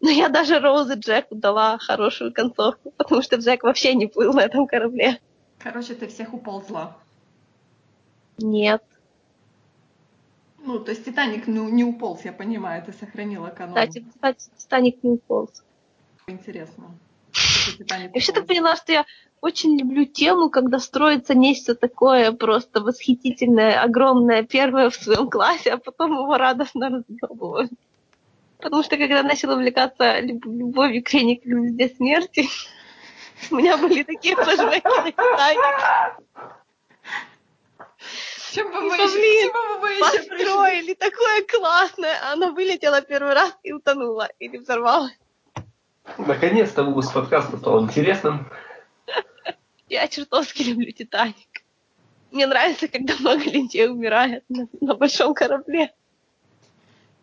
Speaker 3: Но я даже Роуз и Джеку дала хорошую концовку, потому что Джек вообще не плыл на этом корабле.
Speaker 1: Короче, ты всех уползла.
Speaker 3: Нет.
Speaker 1: Ну, то есть Титаник ну, не уполз, я понимаю, ты сохранила канон.
Speaker 3: Кстати, кстати, Титаник не уполз.
Speaker 1: Интересно.
Speaker 3: Я вообще-то
Speaker 1: уполз.
Speaker 3: поняла, что я очень люблю тему, когда строится нечто такое просто восхитительное, огромное, первое в своем классе, а потом его радостно разъебывают. Потому что когда начала увлекаться люб- любовью к Рене как звезде смерти, у меня были такие флешбеки на Титаник.
Speaker 1: Чем бы
Speaker 3: Ну,
Speaker 1: мы еще, чему бы мы еще?
Speaker 3: Построили такое классное, а оно вылетело первый раз и утонуло, или взорвалось.
Speaker 2: Наконец-то выпуск подкаста стал интересным.
Speaker 3: Я чертовски люблю Титаник. Мне нравится, когда много людей умирает на, на большом корабле.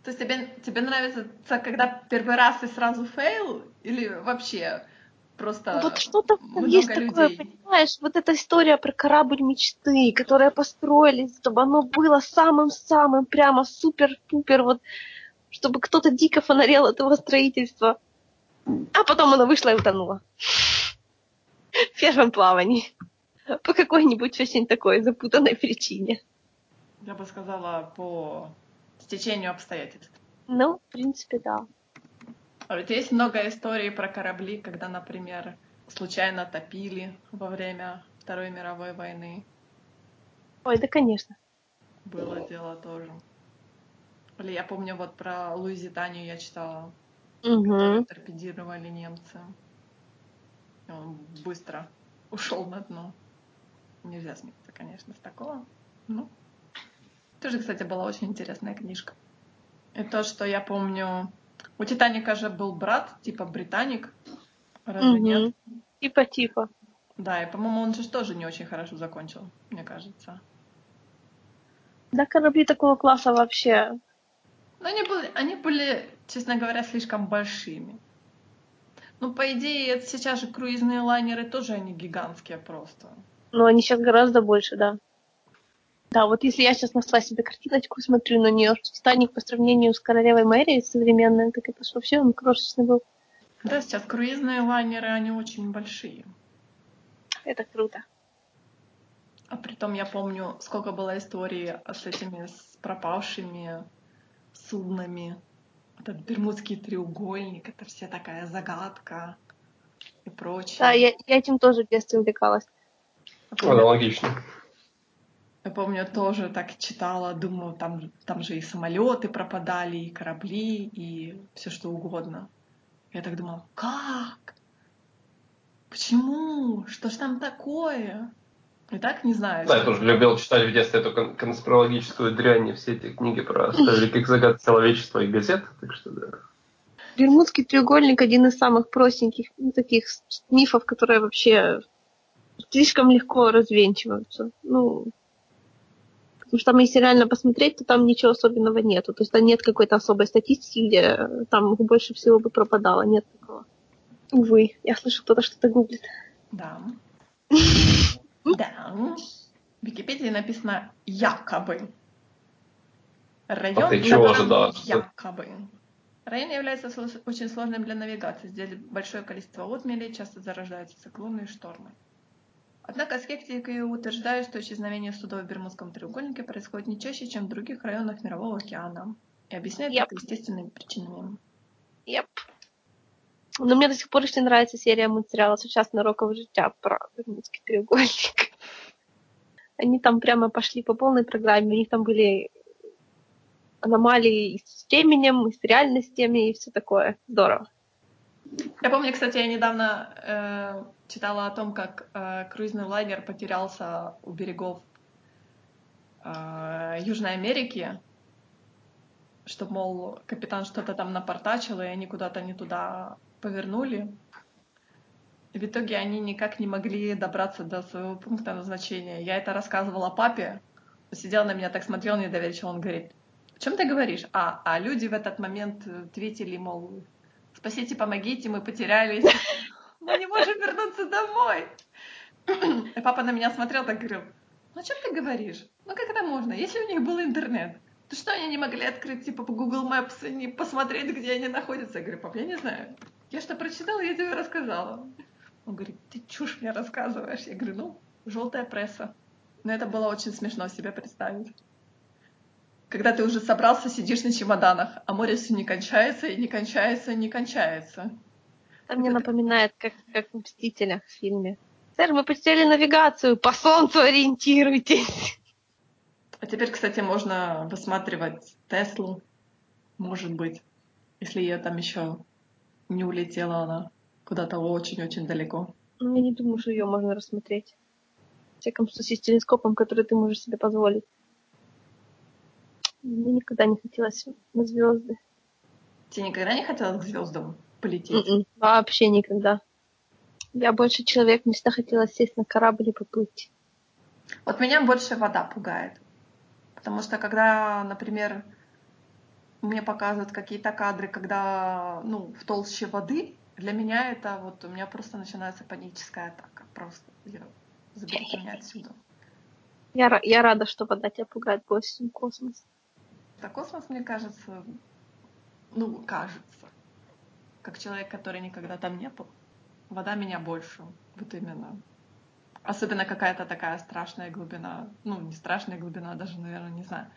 Speaker 1: То есть тебе, тебе нравится, когда первый раз и сразу фейл? Или вообще просто
Speaker 3: вот что-то
Speaker 1: много
Speaker 3: есть такое,
Speaker 1: людей?
Speaker 3: понимаешь? Вот эта история про корабль мечты, которая построили, чтобы оно было самым-самым прямо супер-пупер, вот, чтобы кто-то дико фонарел от его строительства. А потом оно вышло и утонуло. В первом плавании. По какой-нибудь очень такой запутанной причине.
Speaker 1: Я бы сказала, по стечению обстоятельств.
Speaker 3: Ну, в принципе, да.
Speaker 1: А ведь есть много историй про корабли, когда, например, случайно топили во время Второй мировой войны.
Speaker 3: Ой, да, конечно.
Speaker 1: Было дело тоже. Или я помню вот про Луизитанию я читала,
Speaker 3: Угу.
Speaker 1: торпедировали немцы. И Он быстро ушел на дно. Нельзя смеяться, конечно, с такого. Ну, тоже, кстати, была очень интересная книжка. И то, что я помню, у Титаника же был брат, типа Британик, разве нет?
Speaker 3: Типа-типа.
Speaker 1: Да, и, по-моему, он же тоже не очень хорошо закончил, мне кажется.
Speaker 3: Да, корабли такого класса вообще.
Speaker 1: Но они были, они были, честно говоря, слишком большими. Ну, по идее, это сейчас же круизные лайнеры тоже они гигантские просто.
Speaker 3: Но они сейчас гораздо больше, да. Да, вот если я сейчас нашла себе картиночку, смотрю на нее, что Титаник по сравнению с королевой Мэри современной, так это вообще он крошечный был.
Speaker 1: Да, сейчас круизные лайнеры, они очень большие.
Speaker 3: Это круто.
Speaker 1: А притом я помню, сколько было историй с этими с пропавшими суднами. Этот Бермудский треугольник, это все такая загадка и прочее.
Speaker 3: Да, я, я этим тоже в детстве увлекалась.
Speaker 2: Аналогично.
Speaker 1: Я помню, тоже так читала, думаю, там, там же и самолеты пропадали, и корабли, и все что угодно. Я так думала, как? Почему? Что ж там такое? И так не знаю.
Speaker 2: Да, я тоже любил читать в детстве эту кон- конспирологическую дрянь и все эти книги про великих загадок человечества и газет. Так что да.
Speaker 3: Бермудский треугольник один из самых простеньких ну, таких мифов, которые вообще слишком легко развенчиваются. Ну, потому что там, если реально посмотреть, то там ничего особенного нету. То есть там нет какой-то особой статистики, где там больше всего бы пропадало. Нет такого. Увы, я слышу, кто-то что-то гуглит.
Speaker 1: Да. Да. В Википедии написано якобы. Район,
Speaker 2: А ты чего
Speaker 1: котором
Speaker 2: ожидал?
Speaker 1: якобы. Район является очень сложным для навигации. Здесь большое количество отмелей, часто зарождаются циклоны и штормы. Однако скептики утверждают, что исчезновение судов в Бермудском треугольнике происходит не чаще, чем в других районах Мирового океана. И объясняют
Speaker 3: Yep.
Speaker 1: это естественными причинами.
Speaker 3: Yep. Но мне до сих пор очень нравится серия мультсериала «Сучасне рокове життя» про Бермудский треугольник. Они там прямо пошли по полной программе. У них там были аномалии и с временем, и с реальностями, и все такое. Здорово.
Speaker 1: Я помню, кстати, я недавно э, читала о том, как э, круизный лайнер потерялся у берегов э, Южной Америки, что, мол, капитан что-то там напортачил, и они куда-то не туда повернули. И в итоге они никак не могли добраться до своего пункта назначения. Я это рассказывала папе. Сидел на меня, так смотрел недоверчиво. Он говорит, о чем ты говоришь? А, а люди в этот момент э, ответили, мол, спасите, помогите, мы потерялись. Мы не можем вернуться домой. И папа на меня смотрел, так говорил, ну о чем ты говоришь? Ну как это можно, если у них был интернет? То что они не могли открыть типа по Google Maps и не посмотреть, где они находятся? Я говорю, пап, я не знаю. Я что прочитала, я тебе рассказала. Он говорит, ты чушь мне рассказываешь. Я говорю, ну, желтая пресса. Но это было очень смешно себе представить. Когда ты уже собрался, сидишь на чемоданах, а море все не кончается, и не кончается, и не кончается.
Speaker 3: Это мне
Speaker 1: Это-
Speaker 3: напоминает, как, как в «Мстителях» в фильме. Сэр, мы потеряли навигацию, по солнцу ориентируйтесь.
Speaker 1: А теперь, кстати, можно высматривать Теслу, может быть, если ее там еще не улетела она куда-то очень-очень далеко.
Speaker 3: Ну, я не думаю, что ее можно рассмотреть. В всяком случае, с телескопом, который ты можешь себе позволить. Мне никогда не хотелось на звезды.
Speaker 1: Тебе никогда не хотелось к звездам полететь?
Speaker 3: М-м, Вообще никогда. Я больше человек, мне всегда хотелось сесть на корабль и поплыть.
Speaker 1: Вот меня больше вода пугает. Потому что когда, например, мне показывают какие-то кадры, когда, ну, в толще воды, для меня это вот, у меня просто начинается паническая атака. Просто я, заберите меня отсюда.
Speaker 3: Я, я рада, что вода тебя пугает больше, чем космос.
Speaker 1: Да космос, мне кажется, ну, кажется, как человек, который никогда там не был, вода меня больше, вот именно. Особенно какая-то такая страшная глубина, ну, не страшная глубина, а даже, наверное, не знаю,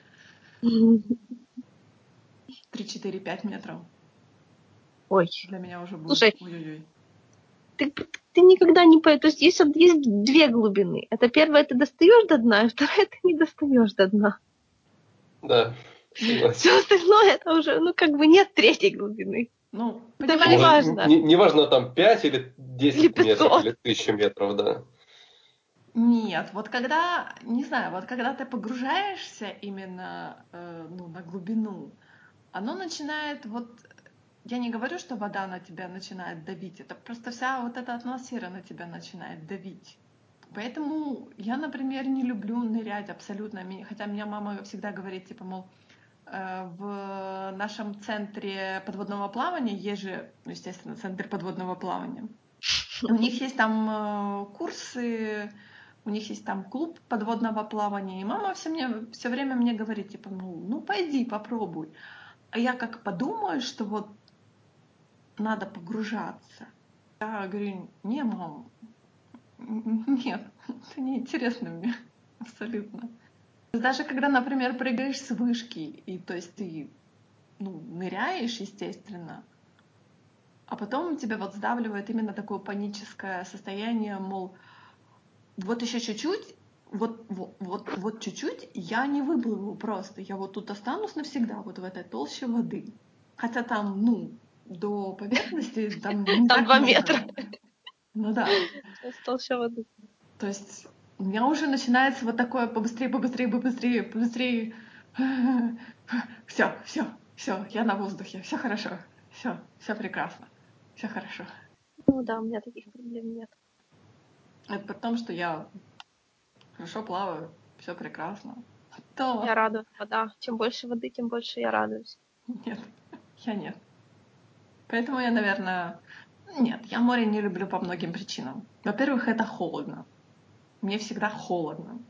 Speaker 1: 3, 4, 5 метров.
Speaker 3: Ой,
Speaker 1: Для меня уже будет.
Speaker 3: Слушай,
Speaker 1: Ой-ой-ой.
Speaker 3: ты, ты никогда не поймешь. То есть есть, вот- есть две глубины. Это первая, ты достаешь до дна, и вторая, ты не достаешь до дна.
Speaker 2: Да.
Speaker 3: Все остальное, это уже, ну, как бы нет третьей глубины.
Speaker 1: Ну, понимаешь,
Speaker 3: не важно.
Speaker 2: не- Неважно, там 5 или 10
Speaker 3: Или 500.
Speaker 2: метров, или 1000 метров, да.
Speaker 1: Нет, вот когда, не знаю, вот когда ты погружаешься именно э, ну, на глубину, оно начинает вот, я не говорю, что вода на тебя начинает давить, это просто вся вот эта атмосфера на тебя начинает давить. Поэтому я, например, не люблю нырять абсолютно, хотя меня мама всегда говорит, типа, мол, в нашем центре подводного плавания есть же, ну, естественно, центр подводного плавания. У них есть там э, курсы, у них есть там клуб подводного плавания, и мама все, мне, все время мне говорит, типа, ну, ну пойди, попробуй. А я как подумаю, что вот надо погружаться. Я говорю, не, мам, нет, это неинтересно мне, абсолютно. Даже когда, например, прыгаешь с вышки, и то есть ты ну, ныряешь, естественно, а потом тебя вот сдавливает именно такое паническое состояние, мол, вот еще чуть-чуть, вот, вот, вот, вот чуть-чуть, я не выплыву просто. Я вот тут останусь навсегда, вот в этой толще воды. Хотя там, ну, до поверхности там
Speaker 3: Там два метра.
Speaker 1: Ну да.
Speaker 3: Толща воды.
Speaker 1: То есть у меня уже начинается вот такое побыстрее, побыстрее, побыстрее, побыстрее. Все, все, все, я на воздухе, все хорошо, все, все прекрасно, все хорошо.
Speaker 3: Ну да, у меня таких проблем нет.
Speaker 1: Это при том, что я хорошо плаваю, все прекрасно. То
Speaker 3: Я рада, вода. Чем больше воды, тем больше я радуюсь.
Speaker 1: нет, я нет. Поэтому я, наверное, нет, я море не люблю по многим причинам. Во-первых, это холодно. Мне всегда холодно.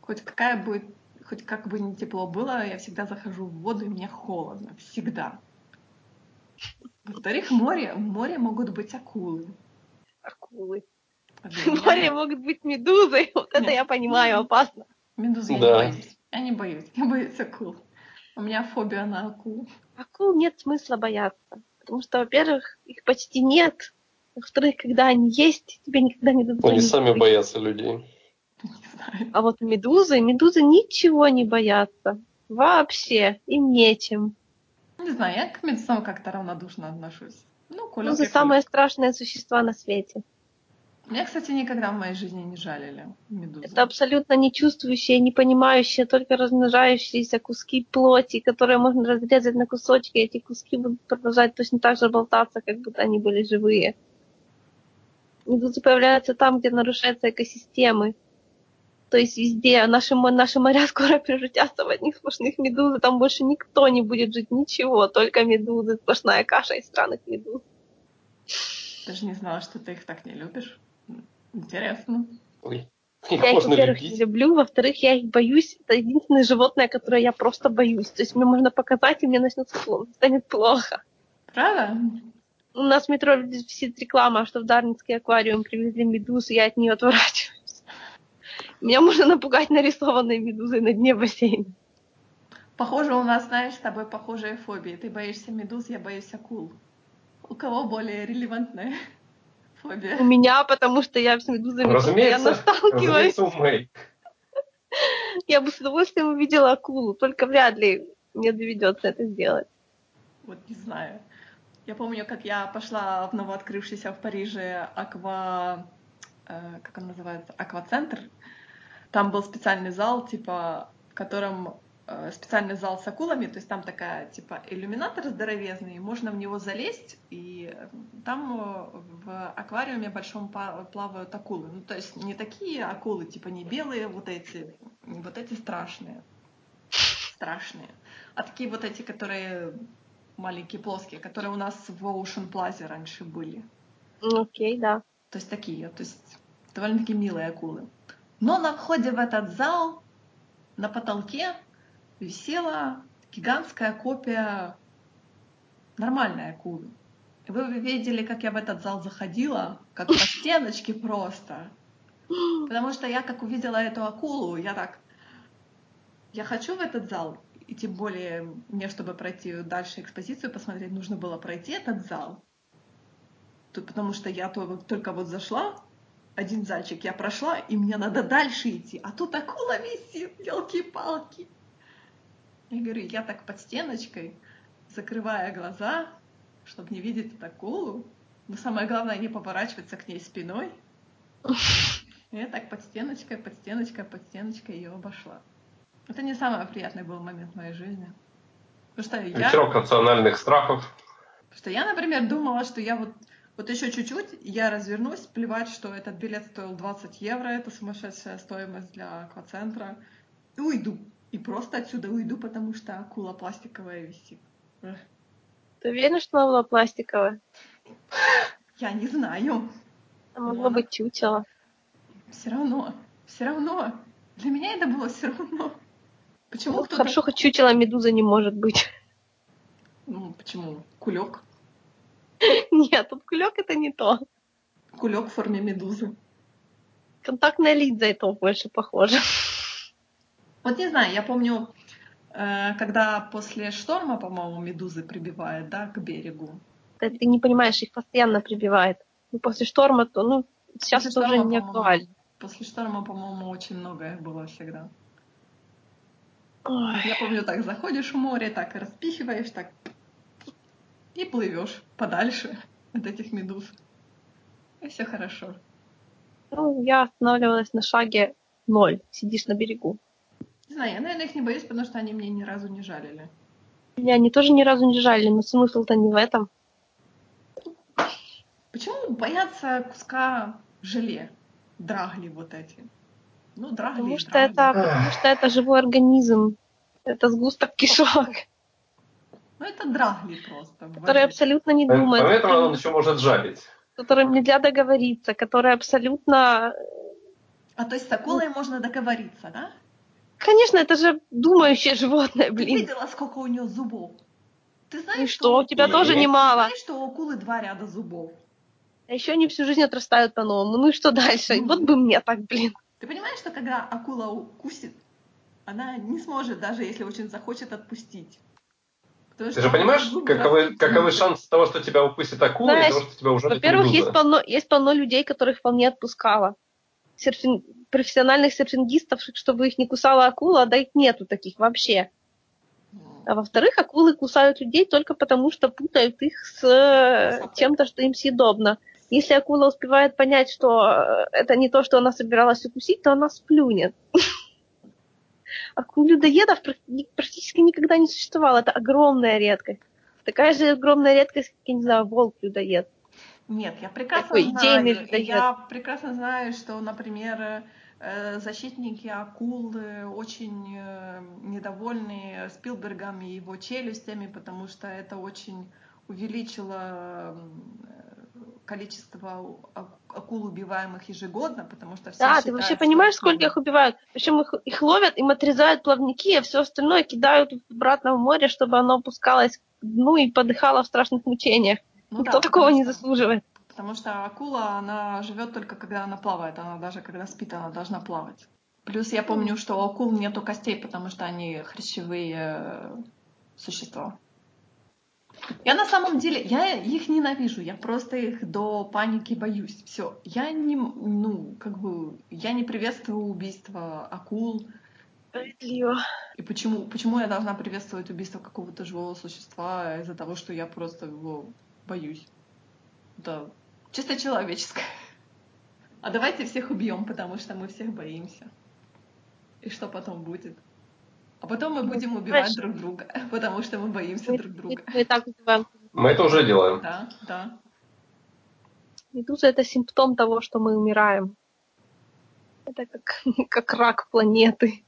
Speaker 1: Хоть какая будет хоть как бы не тепло было, я всегда захожу в воду, и мне холодно. Всегда. Во-вторых, море, в море могут быть акулы.
Speaker 3: Акулы. В море могут быть медузы. Вот это
Speaker 1: Нет.
Speaker 3: я понимаю, опасно.
Speaker 1: Медузы я
Speaker 2: Да.
Speaker 1: не боюсь. Я не боюсь. Я боюсь акул. У меня фобия на акул.
Speaker 3: Акул нет смысла бояться. Потому что, во-первых, их почти нет. Во-вторых, когда они есть, тебе никогда не дадут.
Speaker 2: Они сами
Speaker 3: быть.
Speaker 2: боятся людей.
Speaker 3: А вот медузы, медузы ничего не боятся. Вообще. Им нечем.
Speaker 1: Не знаю, я к медузам как-то равнодушно отношусь. Ну, кулек
Speaker 3: Медузы
Speaker 1: и
Speaker 3: самые страшные существа на свете.
Speaker 1: Меня, кстати, никогда в моей жизни не жалили медузы.
Speaker 3: Это абсолютно не чувствующие, не понимающие, только размножающиеся куски плоти, которые можно разрезать на кусочки. Эти куски будут продолжать точно так же болтаться, как будто они были живые. Медузы появляются там, где нарушаются экосистемы. То есть везде. Наши, наши моря скоро превратятся в одних сплошных медуз, там больше никто не будет жить, ничего, только медузы, сплошная каша из странных медуз.
Speaker 1: Даже не знала, что ты их так не любишь. Интересно.
Speaker 2: Ой. Их
Speaker 3: Я их, во-первых, не
Speaker 2: любить.
Speaker 3: люблю, во-вторых, я их боюсь. Это единственное животное, которое я просто боюсь. То есть мне можно показать, и мне начнется плохо, станет плохо.
Speaker 1: Правда?
Speaker 3: У нас в метро висит реклама, что в Дарницкий аквариум привезли медуз, и я от нее отворачиваюсь. Меня можно напугать нарисованной медузой на дне бассейна.
Speaker 1: Похоже, у нас, знаешь, с тобой похожие фобии. Ты боишься медуз, я боюсь акул. У кого более релевантная
Speaker 3: У
Speaker 1: фобия?
Speaker 3: меня, потому что я с медузами
Speaker 2: Разумеется,
Speaker 3: постоянно сталкиваюсь.
Speaker 2: разумеется, у.
Speaker 3: Я бы с удовольствием увидела акулу, только вряд ли мне доведется это сделать.
Speaker 1: Вот не знаю. Я помню, как я пошла в новооткрывшийся в Париже аква... э, как он называется? Аквацентр. Там был специальный зал, типа, в котором э, специальный зал с акулами, то есть там такая, типа, иллюминатор здоровезный, можно в него залезть, и э, там в аквариуме большом плавают акулы. Ну, то есть не такие акулы, типа, не белые вот эти, не вот эти страшные, страшные, а такие вот эти, которые маленькие, плоские, которые у нас в Ocean Plaza раньше были.
Speaker 3: Ну, Окей, да.
Speaker 1: То есть такие, то есть довольно-таки милые акулы. Но на входе в этот зал на потолке висела гигантская копия нормальной акулы. И вы видели, как я в этот зал заходила, как по стеночке просто. Потому что я как увидела эту акулу, я так, я хочу в этот зал, и тем более мне, чтобы пройти дальше экспозицию, посмотреть, нужно было пройти этот зал. Тут потому что я только вот зашла, один зальчик я прошла, и мне надо дальше идти, а тут акула висит, елки-палки. Я говорю, я так под стеночкой, закрывая глаза, чтобы не видеть эту акулу, но самое главное не поворачиваться к ней спиной. Я так под стеночкой, под стеночкой, под стеночкой ее обошла. Это не самый приятный был момент в моей жизни. Потому что я...
Speaker 2: Ветерок национальных страхов.
Speaker 1: Потому что я, например, думала, что я вот, вот еще чуть-чуть, я развернусь, плевать, что этот билет стоил 20 евро, это сумасшедшая стоимость для аквацентра, и уйду. И просто отсюда уйду, потому что акула пластиковая висит.
Speaker 3: Ты уверена, что она была пластиковая?
Speaker 1: Я не знаю.
Speaker 3: Это могло быть чучело.
Speaker 1: Все равно, все равно. Для меня это было все равно. Почему
Speaker 3: Ну,
Speaker 1: кто-то...
Speaker 3: хорошо, хоть чучело медуза не может быть.
Speaker 1: Ну, почему? Кулек.
Speaker 3: Нет, тут кулек это не то.
Speaker 1: Кулек в форме медузы.
Speaker 3: Контактная линза это больше похоже.
Speaker 1: Вот не знаю, я помню, э, когда после шторма, по-моему, медузы прибивает, да, к берегу.
Speaker 3: Ты, ты не понимаешь, их постоянно прибивает. Ну, после шторма, то, ну, сейчас
Speaker 1: После
Speaker 3: это уже
Speaker 1: шторма,
Speaker 3: не
Speaker 1: по-моему,
Speaker 3: актуально.
Speaker 1: После шторма, по-моему, очень много их было всегда.
Speaker 3: Ой,
Speaker 1: Я помню, так заходишь в море, так распихиваешь, так и плывешь подальше от этих медуз. И все хорошо.
Speaker 3: ну, я останавливалась на шаге ноль. Сидишь на берегу.
Speaker 1: Не знаю, я, наверное, их не боюсь, потому что они мне ни разу не жалили.
Speaker 3: Меня они тоже ни разу не жали, но смысл-то не в этом.
Speaker 1: Почему боятся куска желе? Драгли вот эти. Ну, драгли
Speaker 3: Потому что
Speaker 1: драгли.
Speaker 3: это, потому что это живой организм. Это сгусток кишок,
Speaker 1: Ну, это драгли просто. воде.
Speaker 3: абсолютно не думает,
Speaker 2: Поэтому
Speaker 3: который-
Speaker 2: он еще может жалить.
Speaker 3: с которым нельзя договориться, который абсолютно...
Speaker 1: А то есть с акулой можно договориться, да?
Speaker 3: Конечно, это же думающее животное,
Speaker 1: Ты
Speaker 3: блин.
Speaker 1: видела, сколько у нее зубов? Ты
Speaker 3: И
Speaker 1: знаешь,
Speaker 3: что, у тебя
Speaker 2: И?
Speaker 3: тоже
Speaker 1: Ты
Speaker 3: немало.
Speaker 1: знаешь, что у акулы два ряда зубов?
Speaker 3: А еще они всю жизнь отрастают по-новому. Ну и что дальше?
Speaker 1: Ну,
Speaker 3: Вот бы мне так, блин.
Speaker 1: Ты понимаешь, что когда акула укусит, она не сможет, даже если очень захочет, отпустить. Потому
Speaker 2: Ты же понимаешь, каковы, каковы шансы того, что тебя укусит акула, и
Speaker 3: Знаешь,
Speaker 2: того, что тебя ужалит
Speaker 3: Во-первых, есть полно, есть полно людей, которых вполне отпускала. Серфин- профессиональных серфингистов, чтобы их не кусала акула, да их нету таких вообще. А во-вторых, акулы кусают людей только потому, что путают их с э, чем-то, что им съедобно. Если акула успевает понять, что э, это не то, что она собиралась укусить, то она сплюнет. Ни- практически никогда не существовало. Это огромная редкость. Такая же огромная редкость, как, я не знаю, волк-людоед.
Speaker 1: Нет, я прекрасно
Speaker 3: Такой
Speaker 1: знаю.
Speaker 3: людоед.
Speaker 1: Я прекрасно знаю, что, например, э, защитники акулы очень э, недовольны Спилбергом и его челюстями, потому что это очень увеличило количество ак- акул, убиваемых ежегодно, потому что все
Speaker 3: Да, ты
Speaker 1: считают,
Speaker 3: вообще
Speaker 1: что
Speaker 3: понимаешь,
Speaker 1: акулы-
Speaker 3: сколько их убивают? Причем их, их ловят, им отрезают плавники, а все остальное кидают обратно в море, чтобы оно опускалось к дну и подыхало в страшных мучениях.
Speaker 1: Ну
Speaker 3: Никто
Speaker 1: да,
Speaker 3: такого не
Speaker 1: что-
Speaker 3: заслуживает.
Speaker 1: Потому что акула, она живет только когда она плавает, она даже когда спит, она должна плавать. Плюс я помню, что у акул нету костей, потому что они хрящевые э, существа. Я на самом деле, я их ненавижу, я просто их до паники боюсь. Все, я не, ну, как бы, я не приветствую убийство акул.
Speaker 3: Справедливо.
Speaker 1: И почему, почему я должна приветствовать убийство какого-то живого существа из-за того, что я просто его боюсь? Это чисто человеческое. А давайте всех убьем, потому что мы всех боимся. И что потом будет? А потом мы
Speaker 3: Ну,
Speaker 1: будем убивать
Speaker 3: знаешь-
Speaker 1: друг друга, потому что мы боимся
Speaker 3: Мы,
Speaker 1: друг
Speaker 3: мы-
Speaker 1: друга.
Speaker 3: мы и так убиваем.
Speaker 2: Мы это уже делаем.
Speaker 1: Да, да.
Speaker 3: Медуза это симптом того, что мы умираем. Это как, как рак планеты.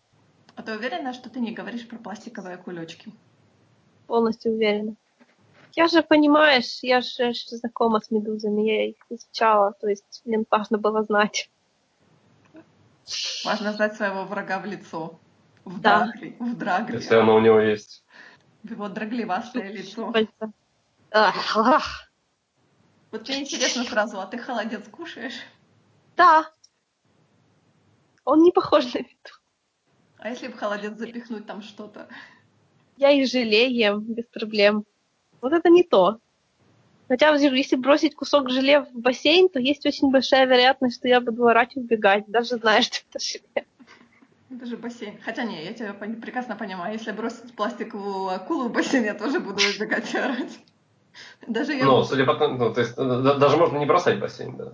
Speaker 1: А ты уверена, что ты не говоришь про пластиковые кулечки?
Speaker 3: Полностью уверена. Я же, понимаешь, я же я ж знакома с медузами, я их изучала, то есть мне важно было знать.
Speaker 1: Важно знать своего врага в лицо. В
Speaker 3: Да.
Speaker 1: драгле. В драгле.
Speaker 2: Если оно у него есть.
Speaker 1: Его драглевастое лицо. Вот мне интересно сразу, а ты холодец кушаешь?
Speaker 3: Да. Он не похож на медузу.
Speaker 1: А если в холодец запихнуть там что-то?
Speaker 3: Я и желе ем без проблем. Вот это не то. Хотя если бросить кусок желе в бассейн, то есть очень большая вероятность, что я буду орать и убегать, даже зная, что это желе.
Speaker 1: Это же бассейн. Хотя не, я тебя пон- прекрасно понимаю. Если бросить пластиковую акулу в бассейн, я тоже буду убегать и орать. Даже, я,
Speaker 2: Ну, судя по тому, ну, то есть э, да- даже можно не бросать бассейн, да.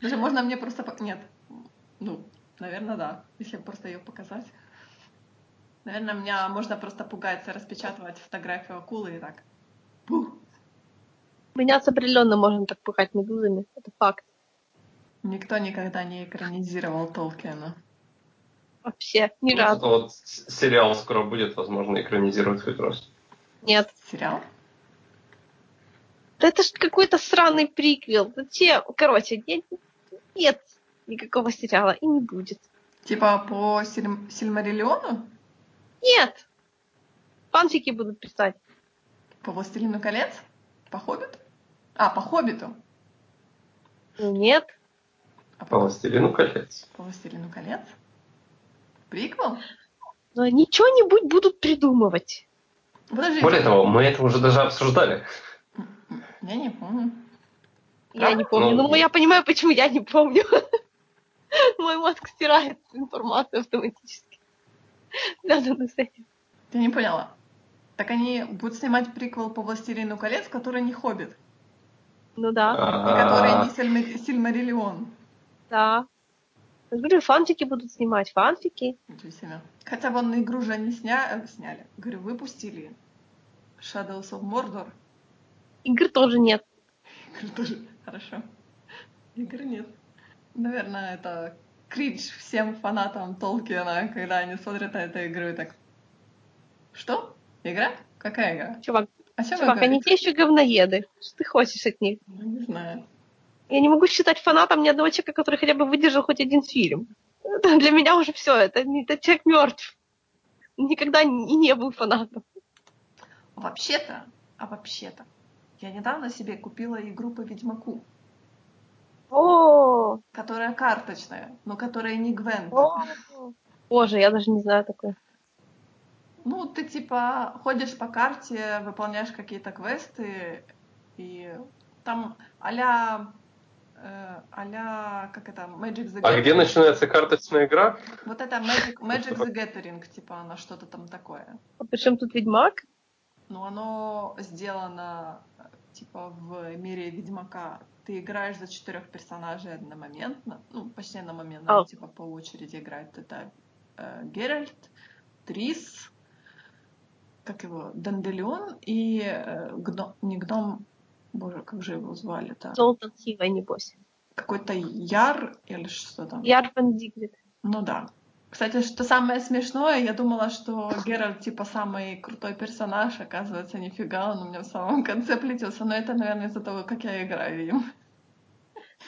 Speaker 1: даже можно мне просто... Нет. Ну, наверное, да. Если просто ее показать. Наверное, меня можно просто пугать, распечатывать фотографию акулы и так. Пух.
Speaker 3: Меня определенно можно так пугать медузами. Это факт.
Speaker 1: Никто никогда не экранизировал Толкиена.
Speaker 3: Вообще, ни
Speaker 2: Вот
Speaker 3: разу.
Speaker 2: это вот сериал скоро будет, возможно, экранизировать хоть раз.
Speaker 3: Нет.
Speaker 1: Сериал?
Speaker 3: Да это ж какой-то сраный приквел. Зачем? Короче, нет, нет никакого сериала и не будет.
Speaker 1: Типа по Сильм- Сильмариллиону?
Speaker 3: Нет. Фанфики будут писать.
Speaker 1: По Властелину колец? По Хоббиту? А, по Хоббиту.
Speaker 3: Ну, нет.
Speaker 1: А
Speaker 2: По
Speaker 1: по,
Speaker 2: «Властелину колец».
Speaker 1: по Властелину колец? Приквел?
Speaker 3: Но они что-нибудь будут придумывать.
Speaker 1: Подожди.
Speaker 2: Более того, мы это уже даже обсуждали.
Speaker 1: Я не помню.
Speaker 3: Я
Speaker 1: Правда?
Speaker 3: не помню.
Speaker 2: Ну,
Speaker 3: Ну, я понимаю, почему я не помню. Мой мозг стирает информацию автоматически. Связанную с этим.
Speaker 1: Я не поняла. Так они будут снимать приквел по Властелину колец, который не Хоббит.
Speaker 3: Ну да,
Speaker 1: И который
Speaker 2: А,
Speaker 1: не Сильма- Сильмариллион.
Speaker 3: да. Говорю, фанфики будут снимать. Фанфики.
Speaker 1: Хотя вон игру же не сня... э, сняли. Говорю, выпустили. Shadows of Mordor.
Speaker 3: Игр тоже нет.
Speaker 1: Игр тоже хорошо. Игр нет. Наверное, это кринж всем фанатам Толкиена, когда они смотрят на эту игру и так... Что? Игра? Какая игра?
Speaker 3: Чувак,
Speaker 1: О чем
Speaker 3: чувак, они те еще говноеды. Что ты хочешь от них?
Speaker 1: Ну, не знаю.
Speaker 3: Я не могу считать фанатом ни одного человека, который хотя бы выдержал хоть один фильм. Для меня уже все, это, не- это человек мертв. Никогда и не был фанатом.
Speaker 1: Вообще-то, а вообще-то, я недавно себе купила игру по Ведьмаку,
Speaker 3: О,
Speaker 1: которая карточная, но которая не Гвент.
Speaker 3: о. Боже, я даже не знаю такое.
Speaker 1: Ну, ты типа ходишь по карте, выполняешь какие-то квесты, и там а-ля, а-ля, как это, Magic the
Speaker 2: А где
Speaker 1: Gathering.
Speaker 2: начинается карточная игра?
Speaker 1: Вот это Magic, Magic the Gathering, типа, она что-то там такое.
Speaker 3: А причем тут Ведьмак?
Speaker 1: Но оно сделано, типа, в мире Ведьмака. Ты играешь за четырех персонажей одномоментно, ну, почти одномоментно,
Speaker 3: А.
Speaker 1: типа, по очереди играют. Это э, Геральт, Трис, как его, Данделеон и э, гном, не гном, боже, как же его звали-то?
Speaker 3: Золотан Сива, небось.
Speaker 1: Какой-то Яр или что там?
Speaker 3: Ярван Дигвид.
Speaker 1: Ну да. Кстати, что самое смешное, я думала, что Геральт типа самый крутой персонаж, оказывается, нифига, он у меня в самом конце плетился, но это, наверное, из-за того, как я играю им.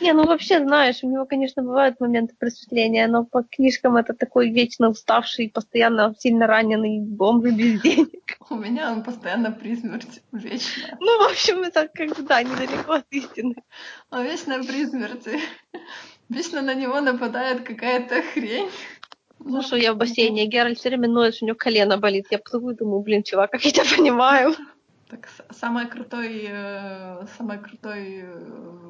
Speaker 3: Не, ну вообще, знаешь, у него, конечно, бывают моменты просветления, но по книжкам это такой вечно уставший, постоянно сильно раненый бомж без денег.
Speaker 1: У меня он постоянно при смерти, вечно.
Speaker 3: Ну, в общем, это как бы, да, недалеко от истины.
Speaker 1: Он вечно при смерти. Вечно на него нападает какая-то хрень.
Speaker 3: Ну что, я в бассейне, Геральт все время ноет, у него колено болит. Я плыву и думаю, блин, чувак, как я тебя понимаю.
Speaker 1: Так, самый крутой, э, самый крутой э,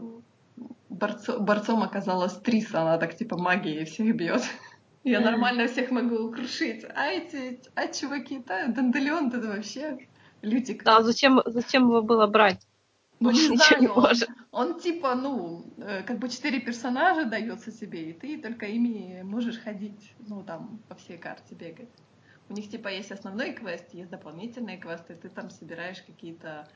Speaker 1: борцо- борцом оказалась Триса, она так типа магией всех бьет. Я нормально всех могу крушить. А эти, а чуваки-то, Данделеон, это вообще лютик.
Speaker 3: Да, зачем, зачем его было брать?
Speaker 1: Ну,
Speaker 3: Он
Speaker 1: не
Speaker 3: ничего не
Speaker 1: знаю,
Speaker 3: может.
Speaker 1: Он типа, ну, э, как бы четыре персонажа дается себе, и ты только ими можешь ходить, ну, там, по всей карте бегать. У них типа есть основной квест, есть дополнительные квесты, ты там собираешь какие-то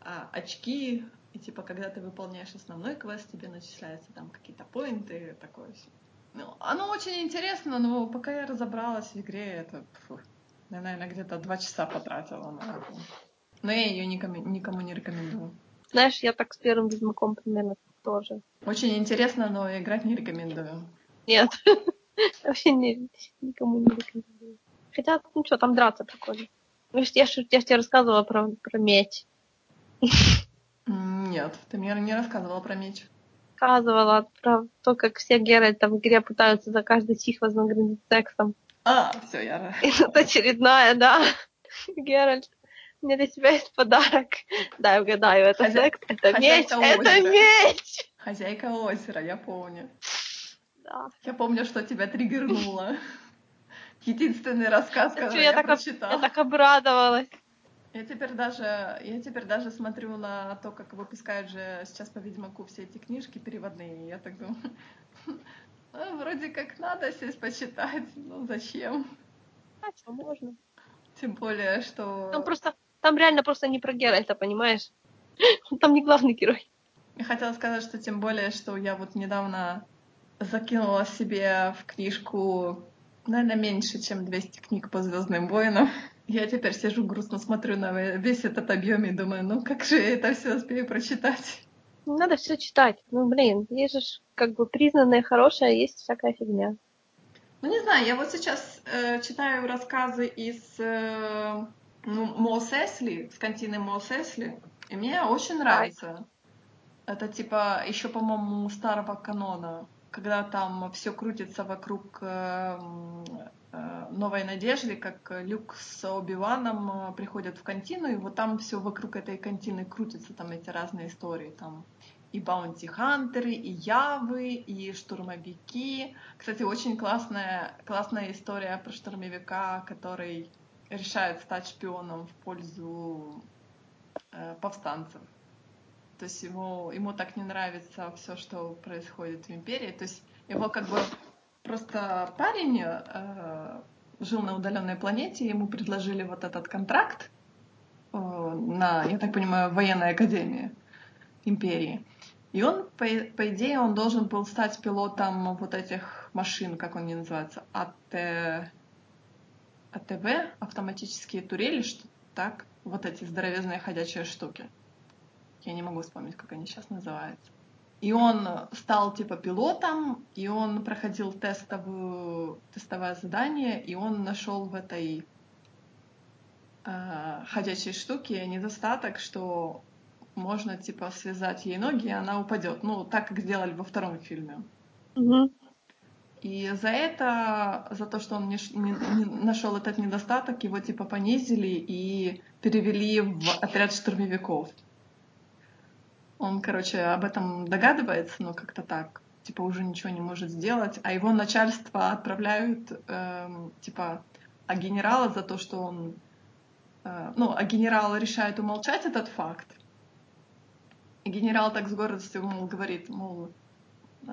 Speaker 1: а, очки, и типа, когда ты выполняешь основной квест, тебе начисляются там какие-то поинты, такое все. Ну, оно очень интересно, но пока я разобралась в игре, это, фу, я, наверное, где-то два часа потратила на это. Но я ее никому, никому не рекомендую.
Speaker 3: Знаешь, я так с первым Ведьмаком примерно тоже.
Speaker 1: Очень интересно, но играть не рекомендую.
Speaker 3: Нет. Вообще не, никому не рекомендую. Хотя, ну что, там драться прикольно. Я ж, я ж тебе рассказывала про, про меч.
Speaker 1: Нет, ты мне не рассказывала про меч.
Speaker 3: Рассказывала про то, как все Геральты в игре пытаются за каждый чих вознаградить сексом.
Speaker 1: А, все, я...
Speaker 3: И тут очередная, да. Геральт, у меня для тебя есть подарок. Дай угадаю, это
Speaker 1: Хозя-
Speaker 3: секс, это меч,
Speaker 1: хозяйка
Speaker 3: это
Speaker 1: озера.
Speaker 3: меч!
Speaker 1: Хозяйка озера, я помню.
Speaker 3: Да.
Speaker 1: Я помню, что тебя триггернуло. Единственный рассказ,
Speaker 3: Я
Speaker 1: который я,
Speaker 3: так об-
Speaker 1: прочитала.
Speaker 3: Я так обрадовалась.
Speaker 1: Я теперь даже, я теперь даже смотрю на то, как выпускают же сейчас по Ведьмаку все эти книжки переводные. Я так думаю, «А, вроде как надо сесть почитать, но зачем?
Speaker 3: А что, можно?
Speaker 1: Тем более, что...
Speaker 3: Там просто, там реально просто не про Геральта, понимаешь? Он там не главный герой.
Speaker 1: Я хотела сказать, что тем более, что я вот недавно закинула себе в книжку, наверное, меньше, чем 200 книг по Звездным войнам. Я теперь сижу грустно смотрю на весь этот объем и думаю, ну как же я это все успею прочитать?
Speaker 3: Надо все читать. Ну, блин, есть же как бы признанное хорошее, а есть всякая фигня.
Speaker 1: Ну не знаю, я вот сейчас э, читаю рассказы из э, ну, Эсли, с кантины Мос Эсли, и мне очень нравится. Это типа еще, по-моему, старого канона, когда там все крутится вокруг э, новой надежды, как Люк с Оби-Ваном э, приходят в кантину, и вот там все вокруг этой кантины крутятся, там эти разные истории, там и баунти-хантеры, и явы, и штурмовики. Кстати, очень классная, классная история про штурмовика, который решает стать шпионом в пользу э, повстанцев. То есть ему, ему так не нравится все, что происходит в империи. То есть его как бы просто парень э, жил на удаленной планете, ему предложили вот этот контракт э, на, я так понимаю, военной академии империи. И он, по, по идее, он должен был стать пилотом вот этих машин, как они называются, АТ... АТВ, автоматические турели, что так, вот эти здоровезные ходячие штуки. Я не могу вспомнить, как они сейчас называются. И он стал типа пилотом, и он проходил тестовую, тестовое задание, и он нашел в этой э, ходячей штуке недостаток, что можно типа связать ей ноги, и она упадет. Ну, так как сделали во втором фильме.
Speaker 3: Мгм.
Speaker 1: И за это, за то, что он не, не- не нашел этот недостаток, его типа понизили и перевели в отряд штурмовиков. Он, короче, об этом догадывается, но как-то так, типа уже ничего не может сделать, а его начальство отправляют, эм, типа, а генерала за то, что он, э, ну, а генерал решает умолчать этот факт. И генерал так с гордостью, мол, говорит, мол, э,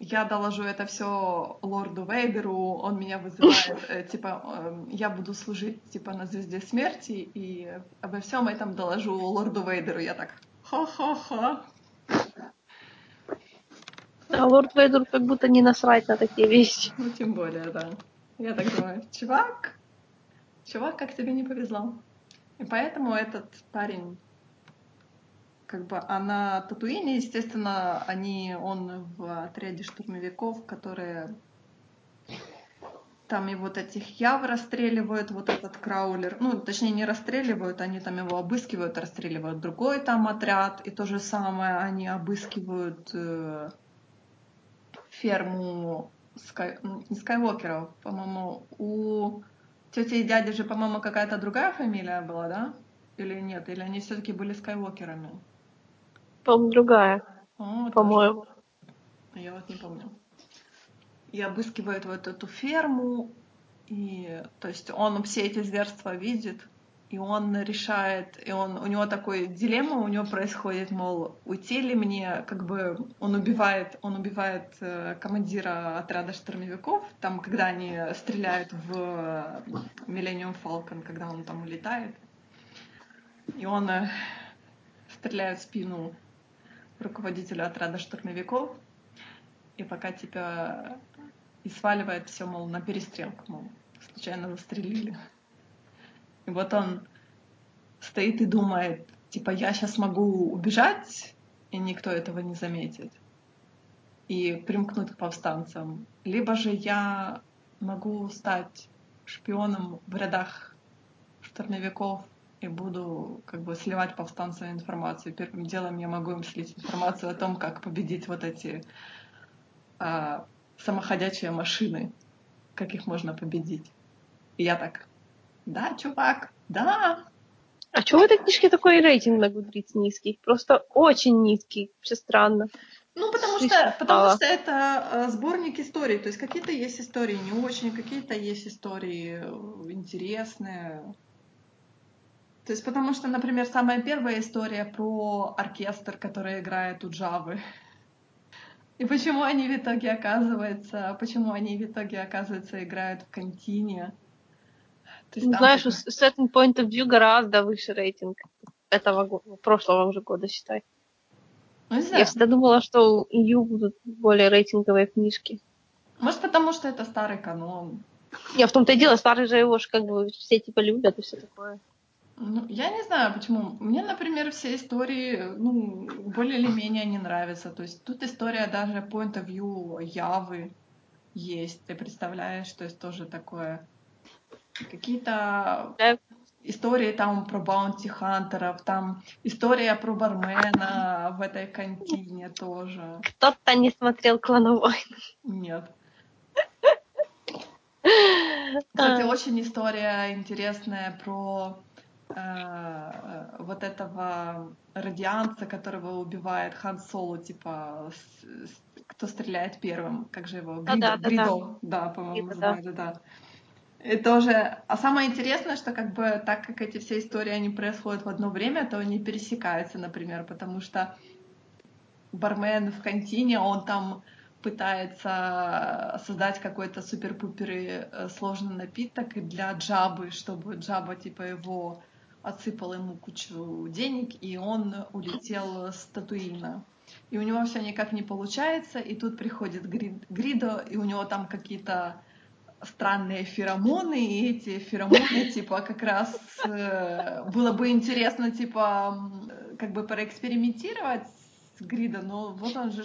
Speaker 1: я доложу это все лорду Вейдеру, он меня вызывает, э, типа, э, я буду служить, типа, на звезде смерти, и обо всем этом доложу лорду Вейдеру. Я так, ха-ха-ха.
Speaker 3: А лорд Вейдеру как будто не насрать на такие вещи.
Speaker 1: Ну, тем более, да. Я так думаю, чувак, чувак, как тебе не повезло. И поэтому этот парень, как бы, а на Татуине, естественно, они, он в отряде штурмовиков, которые там и вот этих яв расстреливают, вот этот краулер, ну, точнее, не расстреливают, они там его обыскивают, расстреливают другой там отряд, и то же самое, они обыскивают э, ферму Скай... ну, не Скайуокеров, по-моему, у тети и дяди же, по-моему, какая-то другая фамилия была, да? Или нет? Или они все-таки были Скайуокерами?
Speaker 3: По-моему, другая,
Speaker 1: О, тоже.
Speaker 3: по-моему.
Speaker 1: Я вот не помню. И обыскивает вот эту ферму, и то есть он все эти зверства видит, и он решает, и он, у него такой дилемма у него происходит, мол, уйти ли мне, как бы он убивает, он убивает э, командира отряда штурмовиков, там, когда они стреляют в Millennium Falcon, когда он там улетает, и он э, стреляет в спину руководителю отряда штурмовиков, и пока типа и сваливает все, мол, на перестрелку, мол, случайно застрелили. И вот он стоит и думает, типа, я сейчас могу убежать, и никто этого не заметит, и примкнуть к повстанцам. Либо же я могу стать шпионом в рядах штурмовиков и буду как бы сливать повстанцам информацию. Первым делом я могу им слить информацию о том, как победить вот эти а, самоходячие машины, как их можно победить. И я так, да, чувак, да.
Speaker 3: А чего в этой книжке такой рейтинг на Гудриц низкий? Просто очень низкий. Вообще странно.
Speaker 1: Ну, потому что, потому что это э, сборник историй. То есть какие-то есть истории не очень, какие-то есть истории э, интересные. То есть потому что, например, самая первая история про оркестр, который играет у Джавы. И почему они в итоге оказывается, почему они в итоге оказывается играют в контине. То есть
Speaker 3: Ну, знаешь,
Speaker 1: типа-
Speaker 3: с certain point of view гораздо выше рейтинг этого прошлого уже года, считай.
Speaker 1: ну,
Speaker 3: Я всегда думала, что у EU будут более рейтинговые книжки.
Speaker 1: может потому что это старый канон.
Speaker 3: Я в том-то и дело, старый же его ж как бы все типа любят и все такое.
Speaker 1: Ну, я не знаю, почему. Мне, например, все истории, ну, более или менее не нравятся. То есть тут история даже point of view Явы есть. Ты представляешь, то есть тоже такое. Какие-то истории там про баунти хантеров, там история про бармена в этой контине тоже.
Speaker 3: Кто-то не смотрел клановой.
Speaker 1: Нет. Кстати, очень история интересная про э, вот этого радианца, которого убивает Хан Соло, типа, с- с- кто стреляет первым, как же его, Гридо,
Speaker 3: да, да, да.
Speaker 1: Гридо, да, по-моему,
Speaker 3: Гридо, да.
Speaker 1: да. И тоже, а самое интересное, что как бы так как эти все истории, они происходят в одно время, то они пересекаются, например, потому что бармен в контине, он там пытается создать какой-то супер-пупер э, сложный напиток для Джабы, чтобы Джаба типа его отсыпал ему кучу денег, и он улетел с Татуина. И у него все никак не получается, и тут приходит Гри- Гридо, и у него там какие-то странные феромоны, и эти феромоны, типа, как раз э, было бы интересно, типа, как бы проэкспериментировать Грида, но вот он же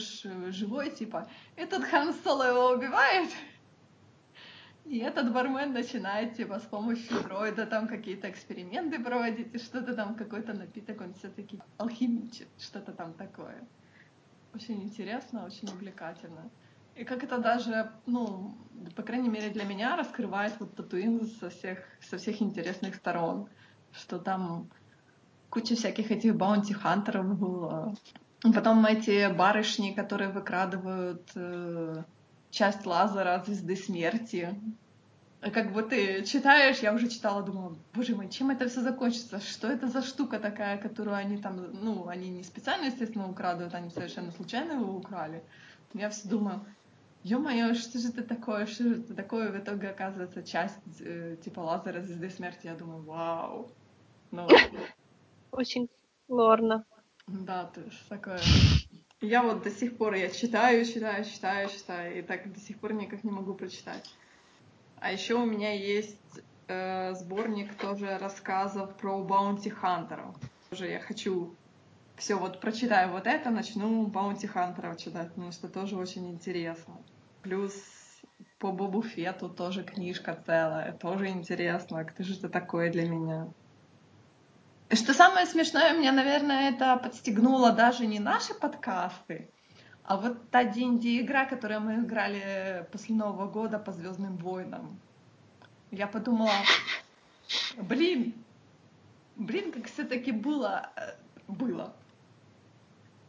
Speaker 1: живой, типа, этот Хан Соло его убивает, и этот бармен начинает, типа, с помощью дроида там какие-то эксперименты проводить, и что-то там, какой-то напиток, он все таки алхимичит, что-то там такое. Очень интересно, очень увлекательно. И как это даже, ну, по крайней мере для меня, раскрывает вот Татуин со всех, со всех интересных сторон. Что там куча всяких этих баунти-хантеров было. Потом эти барышни, которые выкрадывают э, часть лазера от звезды смерти. Как бы ты читаешь, я уже читала, думала, боже мой, чем это все закончится? Что это за штука такая, которую они там, ну, они не специально, естественно, украдывают, они совершенно случайно его украли. Я все думаю, ё-моё, что же это такое, что же это такое? В итоге оказывается часть э, типа лазера звезды смерти. Я думаю, вау. Ну,
Speaker 3: Очень лорно.
Speaker 1: да, то есть такое. Я вот до сих пор, я читаю, читаю, читаю, читаю, и так до сих пор никак не могу прочитать. А еще у меня есть э, сборник тоже рассказов про баунти хантеров. Тоже я хочу все вот прочитаю вот это, начну баунти хантеров читать, потому что тоже очень интересно. Плюс по Бобу Фету тоже книжка целая, тоже интересно, кто же это такое для меня. Что самое смешное, меня, наверное, это подстегнуло даже не наши подкасты, а вот та D&D игра, которую мы играли после Нового года по Звездным войнам. Я подумала, блин, блин, как все-таки было, э, было.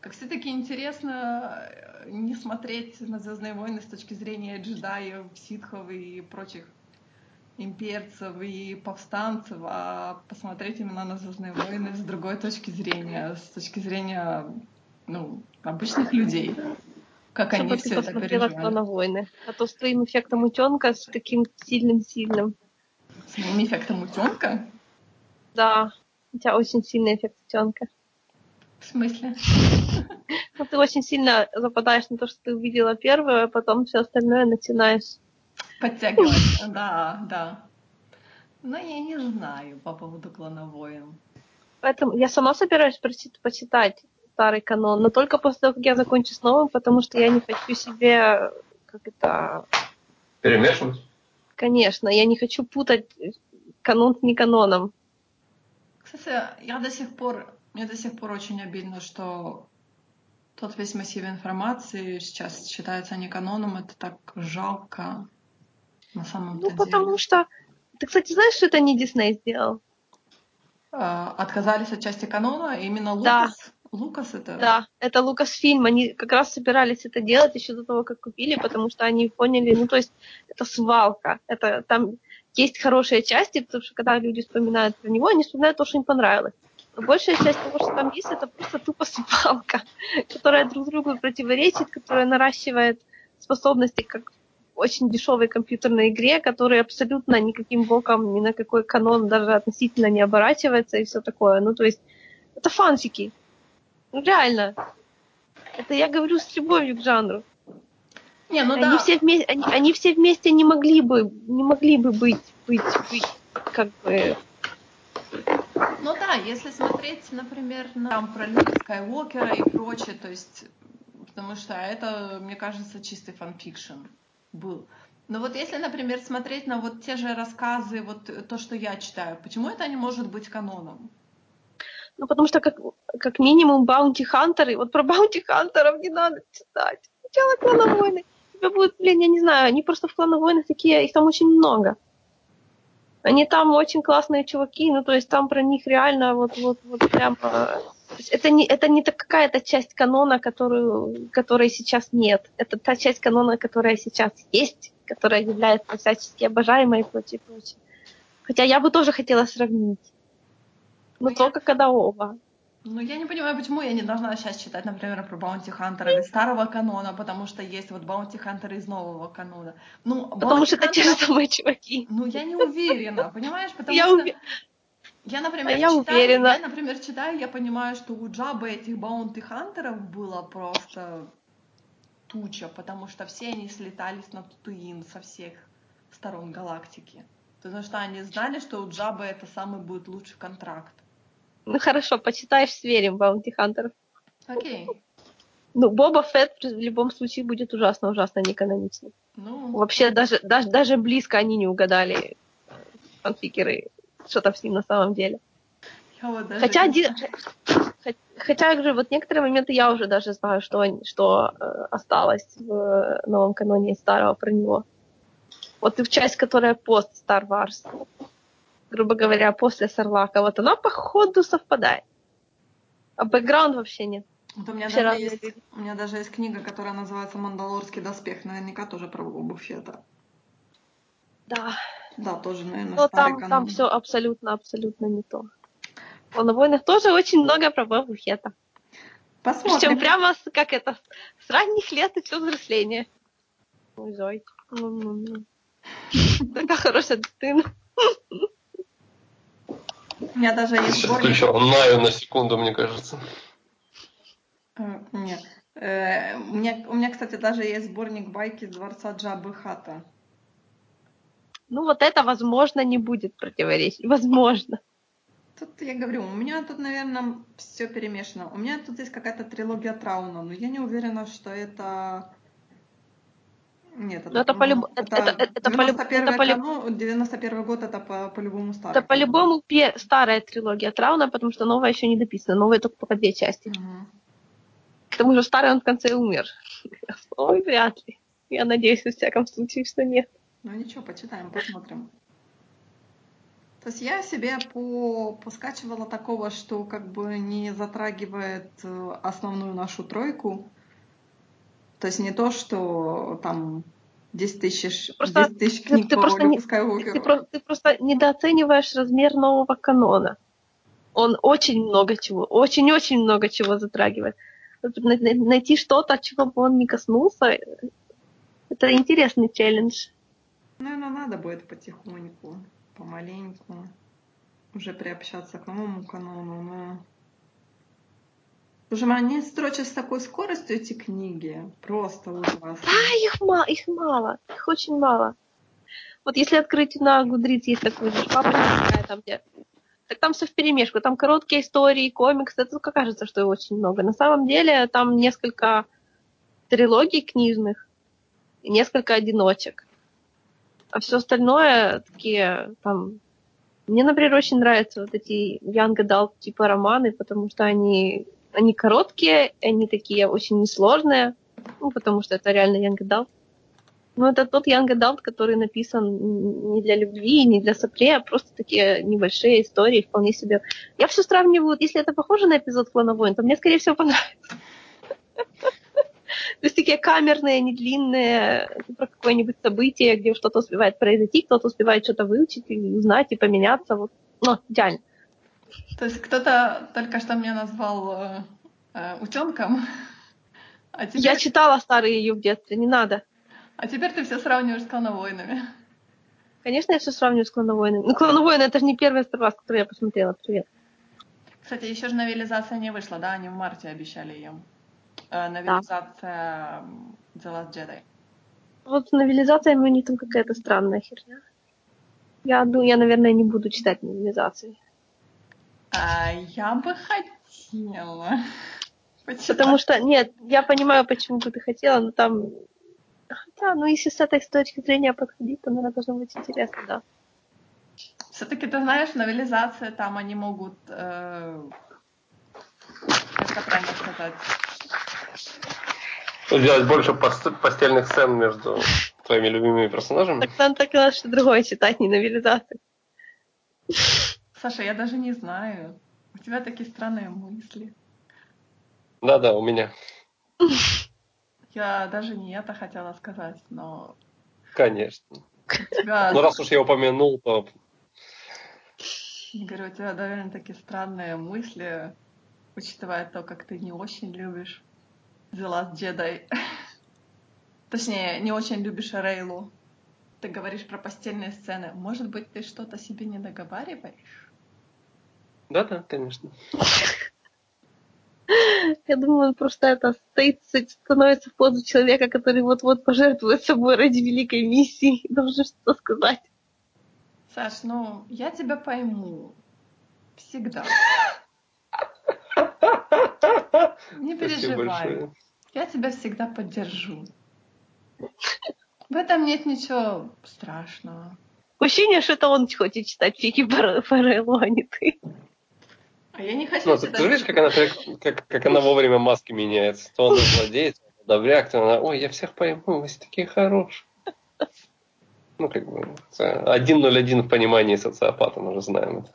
Speaker 1: Как все-таки интересно э, не смотреть на Звездные войны с точки зрения джедаев, ситхов и прочих имперцев и повстанцев, а посмотреть именно на Звездные войны с другой точки зрения, с точки зрения ну, обычных людей. Как
Speaker 3: Чтобы
Speaker 1: они все это
Speaker 3: посмотрела
Speaker 1: переживали.
Speaker 3: на войны. А то с твоим эффектом утенка, с таким сильным-сильным.
Speaker 1: С моим эффектом утенка?
Speaker 3: Да, у тебя очень сильный эффект утенка.
Speaker 1: В смысле?
Speaker 3: Ну, ты очень сильно западаешь на то, что ты увидела первое, а потом все остальное начинаешь.
Speaker 1: Подтягивать. Да, да. Но я не знаю по поводу клоновоин.
Speaker 3: Поэтому я сама собираюсь прочит- почитать старый канон, но только после того, как я закончу с новым, потому что я не хочу себе, как это,
Speaker 2: Перемешивать?
Speaker 3: конечно, я не хочу путать канон с неканоном.
Speaker 1: Кстати, я до сих пор, мне до сих пор очень обидно, что тот весь массив информации сейчас считается не каноном. Это так жалко на самом-то
Speaker 3: Ну, потому
Speaker 1: деле.
Speaker 3: что... Ты, кстати, знаешь, что это не Дисней сделал?
Speaker 1: А, Отказались от части канона, именно
Speaker 3: Да.
Speaker 1: Лукас. Лукас это...
Speaker 3: Да, это Лукасфильм. Они как раз собирались это делать еще до того, как купили, потому что они поняли, ну, то есть это свалка. Это там есть хорошие части, потому что когда люди вспоминают про него, они вспоминают то, что им понравилось. Но большая часть того, что там есть, это просто тупо свалка, которая друг другу противоречит, которая наращивает способности, как очень дешевой компьютерной игре, которая абсолютно никаким боком, ни на какой канон даже относительно не оборачивается и все такое. Ну, то есть, это фанфики. Ну, реально. Это я говорю с любовью к жанру.
Speaker 1: Не, ну
Speaker 3: они,
Speaker 1: да.
Speaker 3: все вместе, они, они все вместе не могли бы, не могли бы быть, быть, быть, как бы,
Speaker 1: Ну да, если смотреть, например, на там, про Люка Скайуокера и прочее, то есть, потому что это, мне кажется, чистый fan fiction был. Но вот если, например, смотреть на вот те же рассказы, вот то, что я читаю, почему это не может быть каноном?
Speaker 3: ну, потому что как, как минимум bounty hunter ы, вот про bounty hunter ов не надо читать. Сначала клоновойны. У тебя будет, блин, я не знаю, они просто в клоновойнах такие, их там очень много. Они там очень классные чуваки, ну, то есть там про них реально вот, вот, вот прям... то есть Это не, это не какая-то часть канона, которую, которой сейчас нет. Это та часть канона, которая сейчас есть, которая является всячески обожаемой и прочее, прочее. Хотя я бы тоже хотела сравнить. Но
Speaker 1: Ну,
Speaker 3: только когда оба.
Speaker 1: Ну, я не понимаю, почему я не должна сейчас читать, например, про Баунти Хантера из старого канона, потому что есть вот Баунти Хантеры из нового канона. Ну,
Speaker 3: Потому
Speaker 1: Bounty
Speaker 3: что это те же самые чуваки.
Speaker 1: Ну, я не уверена, понимаешь? Потому
Speaker 3: Я
Speaker 1: что
Speaker 3: уве-
Speaker 1: я, например,
Speaker 3: А я
Speaker 1: читаю,
Speaker 3: уверена.
Speaker 1: я, например, читаю, я понимаю, что у Джабы этих bounty hunter ов было просто туча, потому что все они слетались на Татуин со всех сторон галактики. Потому что они знали, что у Джабы это самый будет лучший контракт.
Speaker 3: Ну хорошо, почитаешь, сверим bounty hunter ов.
Speaker 1: Окей.
Speaker 3: Ну, Боба Фетт в любом случае будет ужасно-ужасно неканоничным.
Speaker 1: Ну,
Speaker 3: Вообще даже, даже, даже близко они не угадали фанфикеры, что там с ним на самом деле.
Speaker 1: я вот даже
Speaker 3: Хотя,
Speaker 1: не
Speaker 3: хо- хотя же вот некоторые моменты я уже даже знаю, что, что э, осталось в новом каноне из старого про него. Вот и в часть, которая пост Star Wars, грубо говоря, после Сарлака, вот она по ходу совпадает. А бэкграунд вообще нет.
Speaker 1: Вот у меня,
Speaker 3: Все
Speaker 1: даже есть, у меня даже есть книга, которая называется «Мандалорский доспех», наверняка тоже про Бобу Фетта.
Speaker 3: Да.
Speaker 1: Да, тоже, наверное,
Speaker 3: Но там,
Speaker 1: канон.
Speaker 3: там все абсолютно, абсолютно не то. Но на войнах тоже очень много про Бобу Фетта.
Speaker 1: Посмотрим.
Speaker 3: Причем прямо с, как это, с ранних лет и все взросления. Ой, зой. Ну-ну-ну. Такая хорошая дитина.
Speaker 1: У меня даже есть
Speaker 2: Что
Speaker 1: сборник...
Speaker 2: еще? Наю на секунду, мне кажется.
Speaker 1: Э, Нет. Э, У меня, у меня, кстати, даже есть сборник байки из дворца Джабы Хата.
Speaker 3: Ну вот это, возможно, не будет противоречить. Возможно.
Speaker 1: Тут я говорю, у меня тут, наверное, все перемешано. У меня тут есть какая-то трилогия Трауна, но я не уверена, что это... Нет,
Speaker 3: Ну, это по-любому- это- это- это- это полю-
Speaker 1: 91
Speaker 3: это полю-
Speaker 1: канон, 91 год это по- по-любому старый.
Speaker 3: Это по-любому пе- старая трилогия Трауна, потому что новая еще не дописана. Новая только пока две части.
Speaker 1: Мгм.
Speaker 3: К тому же старый он в конце умер. Ой, вряд ли. Я надеюсь, во всяком случае, что нет.
Speaker 1: Ну ничего, почитаем, посмотрим. То есть я себе по поскачивала такого, что как бы не затрагивает э, основную нашу тройку. То есть не то, что там 10 тысяч,
Speaker 3: Просто-
Speaker 1: 10 тысяч
Speaker 3: ты-
Speaker 1: книг
Speaker 3: ты
Speaker 1: по
Speaker 3: просто не-. Ты, про- ты просто недооцениваешь размер нового канона. Он очень много чего, очень-очень много чего затрагивает. Найти что-то, чего бы он не коснулся, это интересный челлендж.
Speaker 1: Наверное, надо будет потихоньку, помаленьку уже приобщаться к новому канону, но... Слушай, они строчат с такой скоростью эти книги. Просто ужасно.
Speaker 3: А их мало, их мало, их очень мало. Вот если открыть на Гудриц есть такой же такая там, где так там все в перемешку. Там короткие истории, комиксы. Это только кажется, что их очень много. На самом деле там несколько трилогий книжных несколько одиночек. А все остальное такие там... Мне, например, очень нравятся вот эти young adult типа романы, потому что они, они короткие, они такие очень несложные. Ну, потому что это реально young adult. Ну, это тот young adult, который написан не для любви, не для соплей, а просто такие небольшие истории, вполне себе. Я все сравниваю, если это похоже на эпизод «Клана войн», то мне, скорее всего, понравится. То есть такие камерные, не длинные, про какое-нибудь событие, где что-то успевает произойти, кто-то успевает что-то выучить, и узнать, и поменяться. Вот. Ну, идеально.
Speaker 1: То есть кто-то только что меня назвал э, э, утенком, а теперь,
Speaker 3: Я читала старые ее в детстве, не надо.
Speaker 1: а теперь ты все сравниваешь с клановойнами.
Speaker 3: Конечно, я все сравниваю с «Клановойнами». Ну, «Клановойны» — это же не первый Star Wars, который я посмотрела. Привет.
Speaker 1: Кстати, еще же новелизация не вышла, да? Они в марте обещали ее. Э, новелизация м, The Last Jedi.
Speaker 3: Вот у них там какая-то странная херня. Я, ну, я, наверное, не буду читать новелизации.
Speaker 1: А я бы хотела. почитать.
Speaker 3: Потому что, нет, я понимаю, почему бы ты хотела, но там... Хотя, ну, если с этой с точки зрения подходить, то, наверное, должно быть интересно, да.
Speaker 1: Все-таки ты знаешь, новелизация там они могут, э, как это правильно сказать,
Speaker 2: Сделать больше пост- постельных сцен между твоими любимыми персонажами.
Speaker 3: Так там так надо что другое читать, не новелизацию.
Speaker 1: Саша, я даже не знаю. У тебя такие странные мысли.
Speaker 2: Да-да, у меня.
Speaker 1: Я даже не это хотела сказать, но
Speaker 2: Конечно.
Speaker 1: тебя,
Speaker 2: Ну, раз уж я упомянул, то
Speaker 1: говорю, у тебя довольно такие странные мысли, учитывая то, как ты не очень любишь The Last Jedi. Точнее, не очень любишь Рейлу. Ты говоришь про постельные сцены. Может быть, ты что-то себе не договариваешь?
Speaker 2: да-да, конечно.
Speaker 3: Я думаю, он просто это стоит, становится в позу человека, который вот-вот пожертвует собой ради великой миссии и должен что-то сказать.
Speaker 1: Саш, ну, я тебя пойму. Всегда. Не переживай. Я тебя всегда поддержу. В этом нет ничего страшного.
Speaker 3: Ощущение, что это он хочет читать фики Фарелло, а не ты.
Speaker 1: А я не хочу
Speaker 2: Ну, ты,
Speaker 1: читать.
Speaker 2: ты же видишь, как она, как, как, как она вовремя маски меняется. То она злодей, то она добряк, то она, ой, я всех пойму, вы все такие хорошие. Ну, как бы, это 1.01 в понимании социопата, мы же знаем это.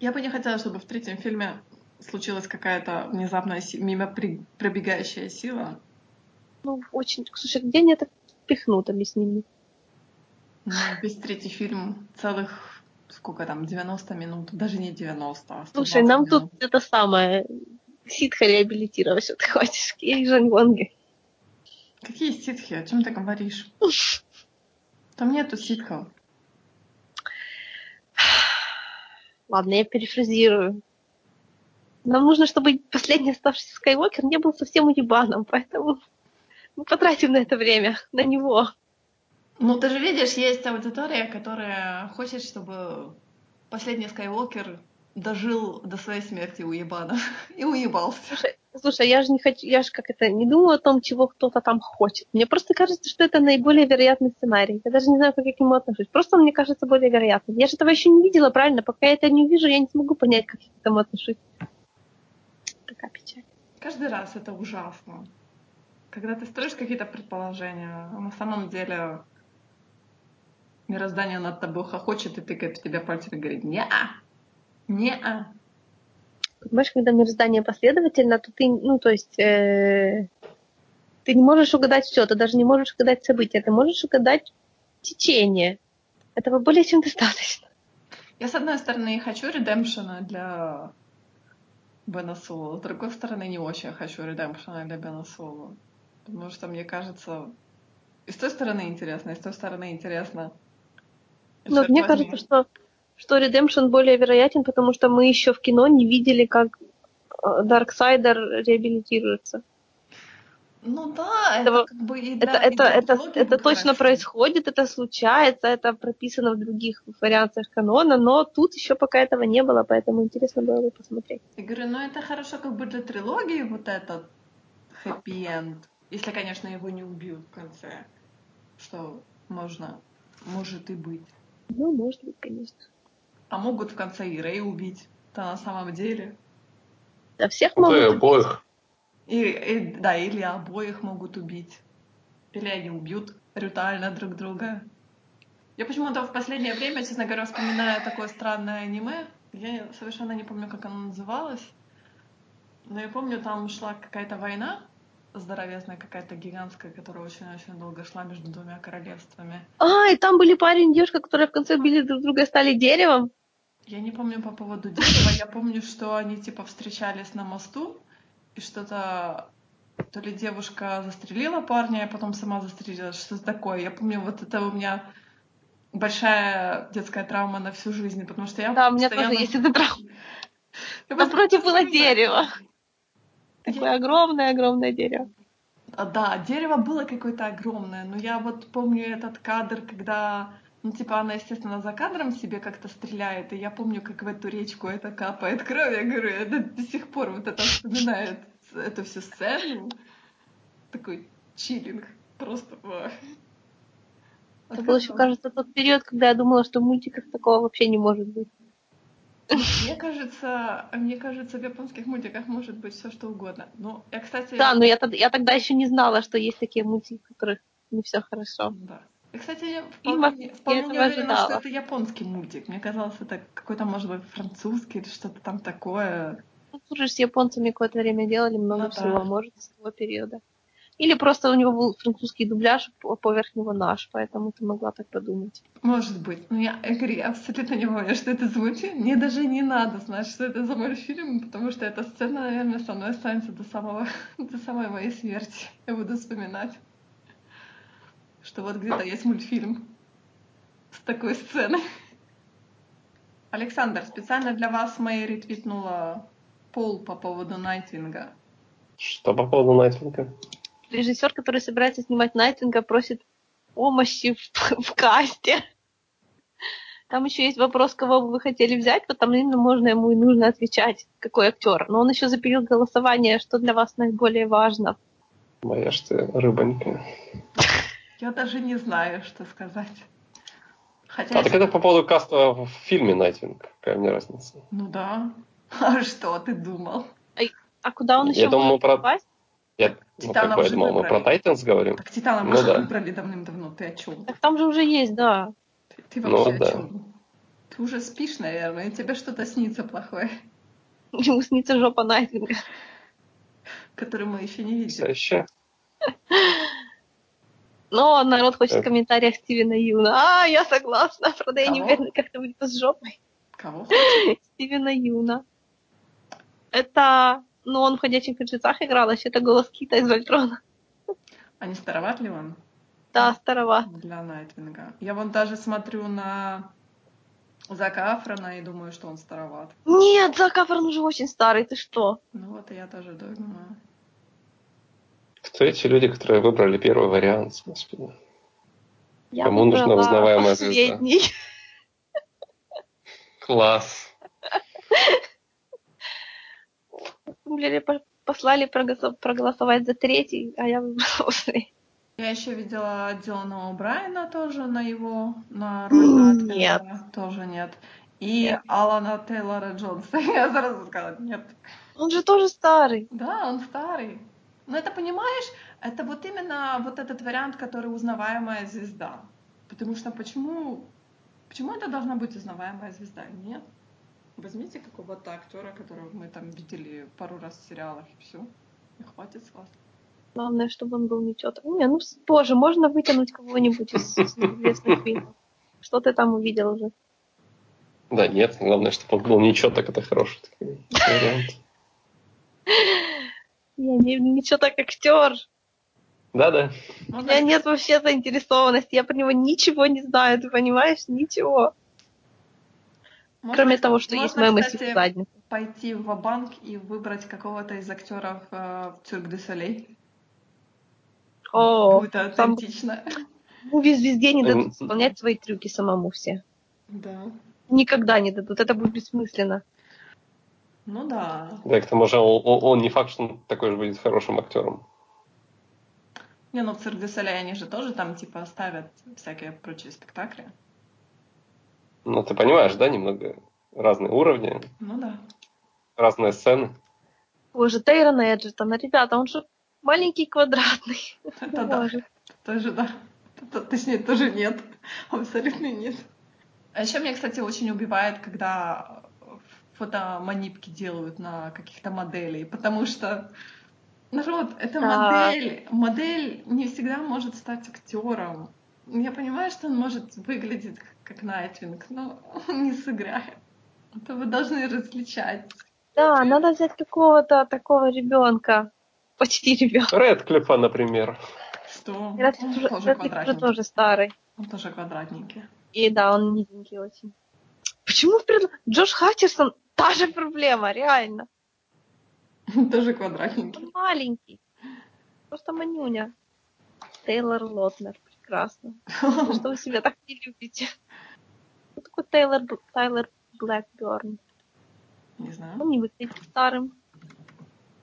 Speaker 1: Я бы не хотела, чтобы в третьем фильме случилась какая-то внезапная мимо при- пробегающая сила.
Speaker 3: Ну, очень... Слушай, где они это пихнут, объясни мне.
Speaker 1: Но весь третий фильм целых, сколько там, 90 минут, даже не 90, а 120
Speaker 3: Слушай, нам тут
Speaker 1: минут.
Speaker 3: это самое... Ситха реабилитировать, что ты хочешь. Ей Жангонге.
Speaker 1: Какие ситхи? О чем ты говоришь? Там нету ситхов.
Speaker 3: Ладно, я перефразирую. Нам нужно, чтобы последний оставшийся Скайуокер не был совсем уебаном, поэтому мы потратим на это время, на него.
Speaker 1: Ну, ты же видишь, есть аудитория, которая хочет, чтобы последний Скайуокер дожил до своей смерти уебана и уебался.
Speaker 3: Слушай, слушай, я же не хочу, я же как это, не думаю о том, чего кто-то там хочет. Мне просто кажется, что это наиболее вероятный сценарий. Я даже не знаю, как я к нему отношусь. Просто мне кажется более вероятным. Я же этого еще не видела, правильно? Пока я это не увижу, я не смогу понять, как я к этому отношусь. Такая печаль.
Speaker 1: Каждый раз это ужасно. Когда ты строишь какие-то предположения, а на самом деле мироздание над тобой хохочет и тыкает в тебя пальцем и говорит «Не-а! Не-а!»
Speaker 3: Понимаешь, когда мироздание последовательно, то ты, ну, то есть, э, ты не можешь угадать все, ты даже не можешь угадать события, ты можешь угадать течение. Этого более чем достаточно.
Speaker 1: Я, с одной стороны, хочу редемпшена для Бена Соло, с другой стороны, не очень хочу редемпшена для Бена Соло. Потому что, мне кажется, и с той стороны интересно, и с той стороны интересно.
Speaker 3: Но мне
Speaker 1: возьми,
Speaker 3: кажется, что, что Redemption более вероятен, потому что мы еще в кино не видели, как э, Дарксайдер реабилитируется.
Speaker 1: Ну да, это
Speaker 3: Этого-
Speaker 1: как бы и
Speaker 3: Это,
Speaker 1: для
Speaker 3: это, это,
Speaker 1: идеологии
Speaker 3: это
Speaker 1: будет
Speaker 3: точно
Speaker 1: хорошо.
Speaker 3: происходит, это случается, это прописано в других вариациях канона, но тут еще пока этого не было, поэтому интересно было бы посмотреть.
Speaker 1: Я говорю, ну это хорошо как бы для трилогии вот этот хэппи-энд. Если, конечно, его не убьют в конце. Что можно, может и быть.
Speaker 3: Ну, может быть, конечно.
Speaker 1: А могут в конце и Рэй убить. То на самом деле.
Speaker 3: Да всех
Speaker 2: Ну, и
Speaker 3: могут
Speaker 2: обоих.
Speaker 1: И, и- да, или обоих могут убить. Или они убьют брутально друг друга. Я почему-то в последнее время, честно говоря, вспоминаю такое странное аниме. Я совершенно не помню, как оно называлось. Но я помню, там шла какая-то война здоровезная, какая-то гигантская, которая очень-очень долго шла между двумя королевствами.
Speaker 3: А, и там были парень и девушка, которые в конце били друг друга и стали деревом.
Speaker 1: Я не помню по поводу дерева, я помню, что они типа встречались на мосту, и что-то то ли девушка застрелила парня, а потом сама застрелилась, что-то такое. Я помню, вот это у меня большая детская травма на всю жизнь, потому что я
Speaker 3: Да, у меня
Speaker 1: постоянно...
Speaker 3: тоже есть эта травма. Напротив было
Speaker 1: постоянно-
Speaker 3: дерево. Такое огромное-огромное дерево.
Speaker 1: А, Да, дерево было какое-то огромное, но я вот помню этот кадр, когда, ну, типа, она, естественно, за кадром себе как-то стреляет, и я помню, как в эту речку это капает кровь, я говорю, это до сих пор вот это вспоминает эту всю сцену. Такой чилинг, просто.
Speaker 3: Это был еще, кажется, тот период, когда я думала, что в мультиках такого вообще не может быть.
Speaker 1: Мне кажется, мне кажется, в японских мультиках может быть все что угодно. Ну, я, кстати...
Speaker 3: Да, но я, я тогда еще не знала, что есть такие мультики, в которых не все хорошо.
Speaker 1: Да. Кстати, я вполне, не- вполне не уверена, что
Speaker 3: ожидала.
Speaker 1: это японский мультик. Мне казалось, это какой-то, может быть, французский или что-то там такое.
Speaker 3: Ну, слушай, с японцами какое-то время делали много
Speaker 1: Ну да.
Speaker 3: всего, может, с того периода. Или просто у него был французский дубляж, поверх него наш, поэтому ты могла так подумать.
Speaker 1: Может быть. Но я, я говорю, я абсолютно не уверена, что это звучит. Мне даже не надо знать, что это за мультфильм, потому что эта сцена, наверное, со мной останется до, самого, до самой моей смерти. Я буду вспоминать, что вот где-то есть мультфильм с такой сценой. Александр, специально для вас Мэй ретвитнула пол по поводу Найтвинга.
Speaker 2: Что по поводу Найтвинга?
Speaker 3: Режиссер, который собирается снимать Найтинга, просит помощи в, в касте. Там еще есть вопрос, кого бы вы хотели взять, потому именно можно ему и нужно отвечать, какой актер. Но он еще запилил голосование, что для вас наиболее важно.
Speaker 2: Моя ж ты рыбонька.
Speaker 1: Я даже не знаю, что сказать. Хотя
Speaker 2: А
Speaker 1: если-
Speaker 2: так это по поводу каста в фильме Найтвинг. Какая мне разница?
Speaker 1: Ну да. А что ты думал?
Speaker 3: А куда он еще
Speaker 2: Я думал, про...
Speaker 3: попасть?
Speaker 2: Я, ну,
Speaker 1: Титанов
Speaker 2: как бы я
Speaker 1: же
Speaker 2: думал, мы про. Тайтанс говорим.
Speaker 1: Так Титана мы
Speaker 2: Ну
Speaker 1: же
Speaker 2: да.
Speaker 1: выбрали давным-давно. Ты о чем?
Speaker 3: Так там же уже есть, да.
Speaker 1: Ты, ты
Speaker 2: Ну
Speaker 1: вообще
Speaker 2: да.
Speaker 1: о чем? Ты уже спишь, наверное, и тебе что-то снится плохое,
Speaker 3: Ему снится жопа Найтвинга.
Speaker 1: которое мы еще не
Speaker 2: Все
Speaker 1: видели.
Speaker 2: еще.
Speaker 3: Но народ хочет
Speaker 2: Э.
Speaker 3: в комментариях Стивена Юна. А, я согласна. Правда, я не уверена, как это будет с жопой.
Speaker 1: Кого?
Speaker 3: Стивена Юна. Это... Ну, он в «Ходячих мертвецах» играл, а еще это голос Кита из Вольтрона.
Speaker 1: А не староват ли он
Speaker 3: Да, староват.
Speaker 1: для Найтвинга? Я вон даже смотрю на Зака Афрона и думаю, что он староват.
Speaker 3: Нет, Зак Афрон уже очень старый, ты что?
Speaker 1: Ну вот и я тоже думаю.
Speaker 2: Кто эти люди, которые выбрали первый вариант? Господи.
Speaker 3: Я
Speaker 2: Кому нужна узнаваемая звезда?
Speaker 3: последний.
Speaker 2: Класс.
Speaker 3: Мне по- послали проголосо- проголосовать за третий, а я выбрала последний.
Speaker 1: Я еще видела Дилана О'Брайена тоже на его, на роль
Speaker 3: нет.
Speaker 1: Тоже нет. И
Speaker 3: Нет.
Speaker 1: Алана Тейлора Джонса. Я сразу сказала, нет.
Speaker 3: Он же тоже старый.
Speaker 1: Да, он старый. Но это, понимаешь, это вот именно вот этот вариант, который узнаваемая звезда. Потому что почему, почему это должна быть узнаваемая звезда? Нет. Возьмите какого-то актера, которого мы там видели пару раз в сериалах, и все. И хватит с вас.
Speaker 3: Главное, чтобы он был нечеток. Не, ну, боже, можно вытянуть кого-нибудь из из известных фильмов. Что ты там увидел уже?
Speaker 2: Да нет, главное, чтобы он был нечеток, это хороший такой вариант.
Speaker 3: Я не, ничего так актер.
Speaker 2: Да-да.
Speaker 3: У меня нет вообще заинтересованности. Я про него ничего не знаю, ты понимаешь? Ничего.
Speaker 1: можно-
Speaker 3: Кроме того, что есть
Speaker 1: можно,
Speaker 3: мемы с
Speaker 1: кстати,
Speaker 3: его задницей.
Speaker 1: пойти в банк и выбрать какого-то из актеров э, в Цирк де Солей.
Speaker 3: О,
Speaker 1: Будет
Speaker 3: там
Speaker 1: аутентично.
Speaker 3: movie звезде не
Speaker 2: Эм,
Speaker 3: дадут исполнять свои трюки самому все.
Speaker 1: Да.
Speaker 3: Никогда не дадут. Это будет бессмысленно.
Speaker 1: Ну да.
Speaker 2: Да, к тому же он, он- он не факт, что он такой же будет хорошим актером.
Speaker 1: Не, ну в Цирк Солей они же тоже там типа ставят всякие прочие спектакли.
Speaker 2: Ну, ты понимаешь, да, немного разные уровни,
Speaker 1: Ну да.
Speaker 2: разные сцены.
Speaker 3: Боже, Тейрон Эджертон, ребята, он же маленький квадратный.
Speaker 1: Это да. Тоже да. Точнее, тоже нет. Абсолютно нет. А еще меня, кстати, очень убивает, когда фотоманипки делают на каких-то моделей, потому что народ, это
Speaker 3: Да.
Speaker 1: модель. Модель не всегда может стать актером. Я понимаю, что он может выглядеть как Найтвинг, но он не сыграет. Это вы должны различать.
Speaker 3: Да, надо взять какого-то такого ребенка. Почти ребенка.
Speaker 2: Редклифа, например.
Speaker 1: Что он
Speaker 3: Рэдклифф уже-
Speaker 1: тоже
Speaker 3: тоже старый.
Speaker 1: Он тоже квадратненький.
Speaker 3: И да, он низенький очень. Почему пред... Джош Хатчерсон та же проблема, реально.
Speaker 1: Тоже квадратненький.
Speaker 3: Он маленький. Просто манюня. Тейлор Лотнер. Прекрасно. Что вы себя так не любите? Кто такой Тейлор, Тайлер Блэкберн?
Speaker 1: Не знаю.
Speaker 3: Он не выглядит старым.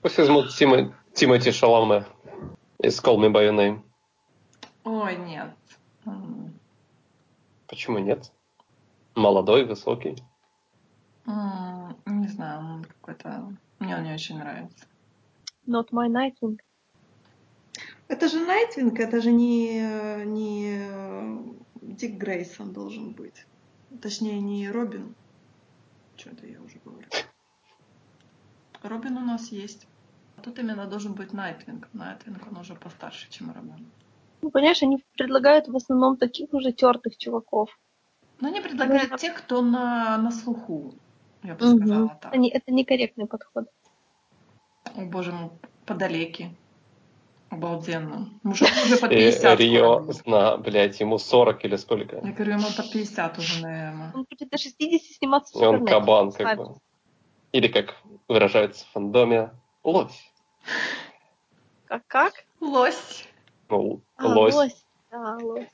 Speaker 2: Пусть возьмут Тимо- Тимоти Шаламе из Call Me By Your Name.
Speaker 1: Ой, нет.
Speaker 2: Почему нет? Молодой, высокий.
Speaker 1: М, Не знаю, он какой-то... Мне он не очень нравится.
Speaker 3: Not my Nightwing.
Speaker 1: Это же Найтвинг, это же не, не Дик Грейсон должен быть. Точнее, не Робин. Что это я уже говорю? Робин у нас есть. А тут именно должен быть Найтвинг. Найтвинг, он уже постарше, чем Робин.
Speaker 3: Ну, понимаешь, они предлагают в основном таких уже тертых чуваков.
Speaker 1: Но они предлагают
Speaker 3: Можно-
Speaker 1: тех, кто на, на слуху. Я бы
Speaker 3: Мгм.
Speaker 1: сказала так.
Speaker 3: Это, не- это некорректный подход.
Speaker 1: О боже мой, подалеки. Обалденно. Мужик уже под
Speaker 2: И
Speaker 1: 50 скоро
Speaker 2: Рио, на, блядь, ему 40 или сколько.
Speaker 1: Я говорю, ему под 50 уже, наверное.
Speaker 3: Он будет до 60 сниматься в
Speaker 2: он кабан, как бы. Или, как выражается в фандоме, лось.
Speaker 3: Как? как?
Speaker 1: Лось.
Speaker 2: Ну,
Speaker 3: А,
Speaker 2: лось.
Speaker 3: лось. Да, лось.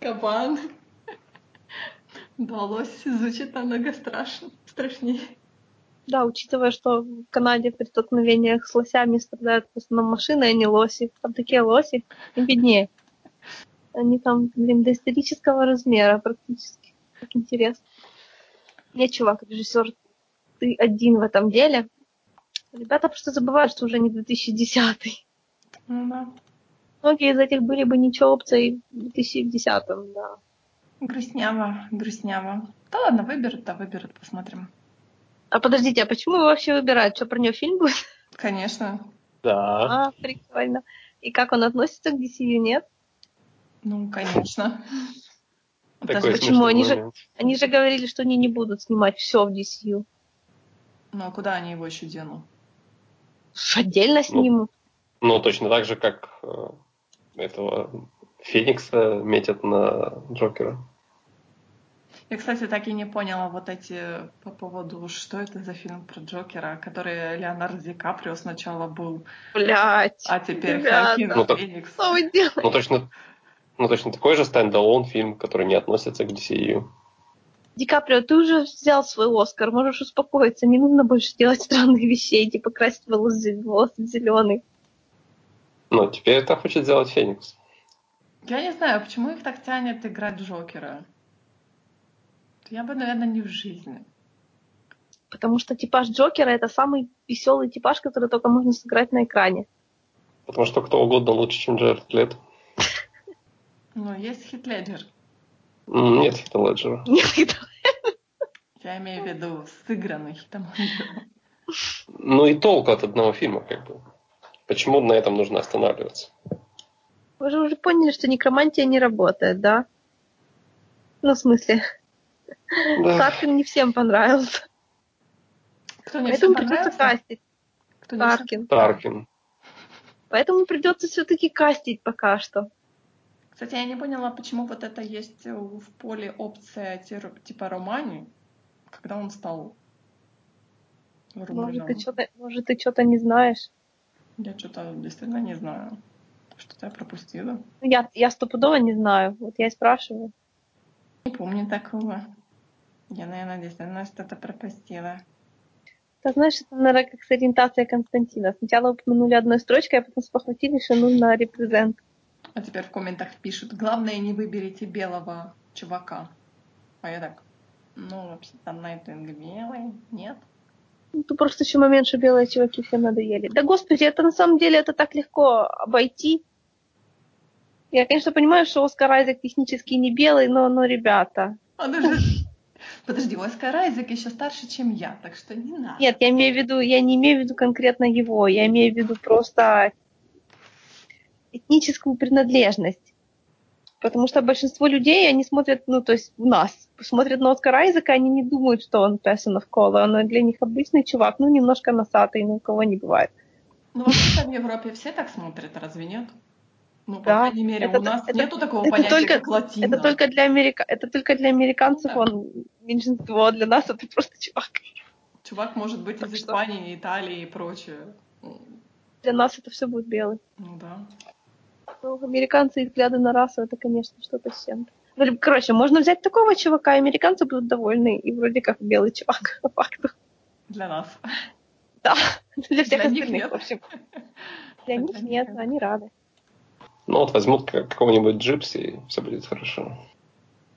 Speaker 1: Кабан. Да, лось звучит намного страшно, страшнее.
Speaker 3: Да, учитывая, что в Канаде при столкновениях с лосями страдают в основном машины, а не лоси. Там такие лоси, и беднее. Они там, блин, до исторического размера практически. Как интересно. Не, чувак, режиссер, ты один в этом деле. Ребята просто забывают, что уже не 2010
Speaker 1: Ну да.
Speaker 3: Многие из этих были бы ничего опцией в 2010 да.
Speaker 1: Грустняво, грустняво. Да ладно, выберут, да выберут, посмотрим.
Speaker 3: А подождите, а почему его вообще выбирают? Что, про него фильм будет?
Speaker 1: Конечно.
Speaker 2: Да.
Speaker 3: А, прикольно. И как он относится к DCU, нет?
Speaker 1: Ну, конечно.
Speaker 2: Такой
Speaker 1: Даже
Speaker 3: почему? Они же-. Они же говорили, что они не будут снимать все в DCU.
Speaker 1: Ну, а куда они его еще денут?
Speaker 3: Отдельно снимут.
Speaker 2: Ну, точно так же, как э, этого Феникса метят на Джокера.
Speaker 1: Я, кстати, так и не поняла вот эти по поводу, что это за фильм про Джокера, который Леонардо Ди Каприо сначала был,
Speaker 3: Блять.
Speaker 1: а теперь. Хоакин
Speaker 2: Ну, так-
Speaker 1: Феникс.
Speaker 3: Что вы делаете?
Speaker 2: Ну, точно, ну, точно такой же стендалон фильм, который не относится к DCU.
Speaker 3: Ди Каприо, ты уже взял свой Оскар, можешь успокоиться, не нужно больше делать странных вещей, типа красить волосы, волосы зеленый.
Speaker 2: Но теперь это хочет сделать Феникс.
Speaker 1: Я не знаю, почему их так тянет играть Джокера. Я бы, наверное, не в жизни.
Speaker 3: Потому что типаж Джокера это самый веселый типаж, который только можно сыграть на экране.
Speaker 2: Потому что кто угодно лучше, чем Джаред Лето.
Speaker 1: Ну, есть Хит Леджер.
Speaker 2: Нет Хита Леджера.
Speaker 3: Нет,
Speaker 1: Я имею в виду сыгранный Хитом.
Speaker 2: Ну и толку от одного фильма, как бы. Почему на этом нужно останавливаться?
Speaker 3: Вы же уже поняли, что некромантия не работает, да? Ну, в смысле,
Speaker 2: Да.
Speaker 3: Таркин не всем понравился.
Speaker 1: Кто не
Speaker 3: Поэтому
Speaker 1: всем
Speaker 3: придется кастить.
Speaker 1: Кто
Speaker 3: Таркин.
Speaker 2: Таркин.
Speaker 3: Поэтому придется все-таки кастить пока что.
Speaker 1: Кстати, я не поняла, почему вот это есть в поле опция типа Романи, когда он стал
Speaker 3: Может,
Speaker 1: румыном.
Speaker 3: ты что-то, может, ты что-то не знаешь.
Speaker 1: Я что-то действительно не знаю. Что-то я пропустила.
Speaker 3: Ну, Я, я стопудово не знаю. Вот я и спрашиваю.
Speaker 1: Не помню такого. Я, наверное, действительно что-то пропустила.
Speaker 3: Ты знаешь, это, наверное, как с ориентацией Константина. Сначала упомянули одной строчкой, а потом спохватили, что нужно репрезент.
Speaker 1: А теперь в комментах пишут, главное, не выберите белого чувака. А я так, ну, вообще-то Найтвинг белый, нет?
Speaker 3: Ну, тут просто еще момент, что белые чуваки все надоели. Да господи, это на самом деле это так легко обойти. Я, конечно, понимаю, что Оскар Айзек технически не белый, но, но ребята.
Speaker 1: Он уже... Подожди, Оскар Айзек еще старше, чем я, так что не надо.
Speaker 3: Нет, я имею в виду, я не имею в виду конкретно его, я имею в виду просто этническую принадлежность. Потому что большинство людей, они смотрят, ну, то есть у нас, смотрят на Оскара Айзека, они не думают, что он person of color, он для них обычный чувак, ну, немножко носатый, ну, у кого не бывает.
Speaker 1: Ну, вообще-то в Европе все так смотрят, разве нет? Ну, по
Speaker 3: Да,
Speaker 1: крайней мере,
Speaker 3: это-
Speaker 1: у нас
Speaker 3: это-
Speaker 1: нету такого
Speaker 3: это
Speaker 1: понятия,
Speaker 3: только-
Speaker 1: как латино.
Speaker 3: Это только для Америка, это только для американцев
Speaker 1: Да.
Speaker 3: он меньшинство, а для нас это просто чувак.
Speaker 1: Чувак может быть
Speaker 3: Так
Speaker 1: из
Speaker 3: что-
Speaker 1: Испании, Италии и прочее.
Speaker 3: Для нас это все будет белый.
Speaker 1: Ну да.
Speaker 3: Ну, американцы и взгляды на расу, это, конечно, что-то с чем-то. Короче, можно взять такого чувака, и американцы будут довольны, и вроде как белый чувак, по факту.
Speaker 1: Для нас.
Speaker 3: Да, для всех
Speaker 1: Для
Speaker 3: остальных, в общем. Для них нет. они рады.
Speaker 2: Ну вот возьмут как- какого-нибудь джипси, и все будет хорошо.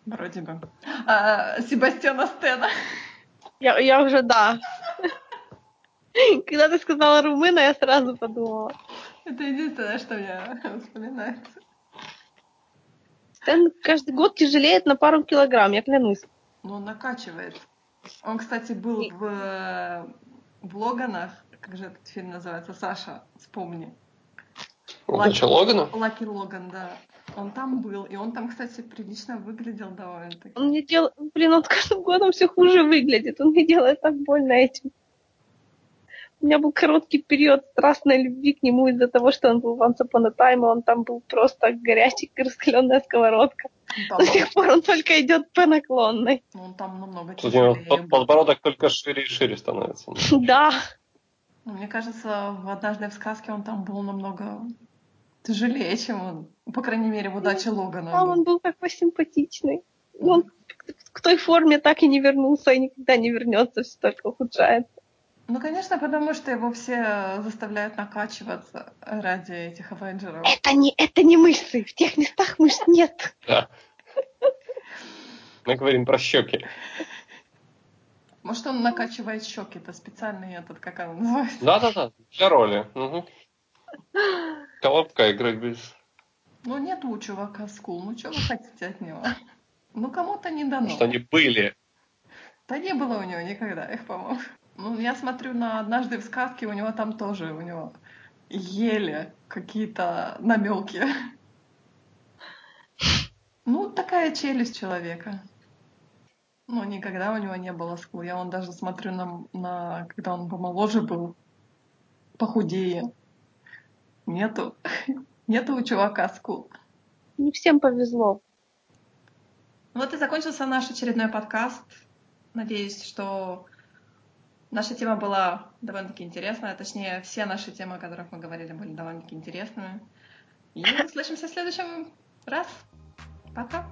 Speaker 1: Вроде бы. А, Себастьяна Стена.
Speaker 3: Я, я уже, да. Когда ты сказала румына, я сразу подумала.
Speaker 1: Это единственное, что мне вспоминается.
Speaker 3: Стэн каждый год тяжелеет на пару килограмм, я клянусь.
Speaker 1: Ну, он накачивает. Он, кстати, был в, э, в Логанах. Как же этот фильм называется? Саша, вспомни.
Speaker 2: Удача Логана?
Speaker 1: Лаки Логан, да. Он там был, и он там, кстати, прилично выглядел довольно-таки.
Speaker 3: Он мне делает... Блин, он с каждым годом все хуже выглядит. Он мне делает так больно этим. У меня был короткий период страстной любви к нему из-за того, что он был в Once Upon a Time, и он там был просто горячий, раскаленная сковородка. До сих пор он только идет по наклонной.
Speaker 1: он там намного тяжелее
Speaker 2: подбородок только шире и шире становится.
Speaker 3: Да,
Speaker 1: Ну, Мне кажется, в «Однажды в сказке» он там был намного тяжелее, чем он. По крайней мере, в «Удаче Логана».
Speaker 3: там
Speaker 1: был.
Speaker 3: он был такой симпатичный. он к той форме так и не вернулся и никогда не вернется, все только ухудшается.
Speaker 1: Ну, конечно, потому что его все заставляют накачиваться ради этих Авенджеров.
Speaker 3: Это не, это не мышцы. В тех местах мышц нет.
Speaker 2: Да. Мы говорим про щеки.
Speaker 1: Может, он накачивает щеки, это специальный этот, как он называется?
Speaker 2: Да-да-да, для роли. Угу. Колобка играть без...
Speaker 1: Ну, нет у чувака скул, ну что вы хотите от него? Ну, кому-то не дано.
Speaker 2: Что они были.
Speaker 1: Да не было у него никогда их, по-моему. Ну, я смотрю на «Однажды в сказке», у него там тоже, у него еле какие-то намеки. Ну, такая челюсть человека. Ну, никогда у него не было скул. Я вон даже смотрю на, на когда он помоложе был, похудее. Нету. Нету у чувака скул.
Speaker 3: Не всем повезло.
Speaker 1: Вот и закончился наш очередной подкаст. Надеюсь, что наша тема была довольно-таки интересная. Точнее, все наши темы, о которых мы говорили, были довольно-таки интересными. И услышимся в следующем раз. Пока.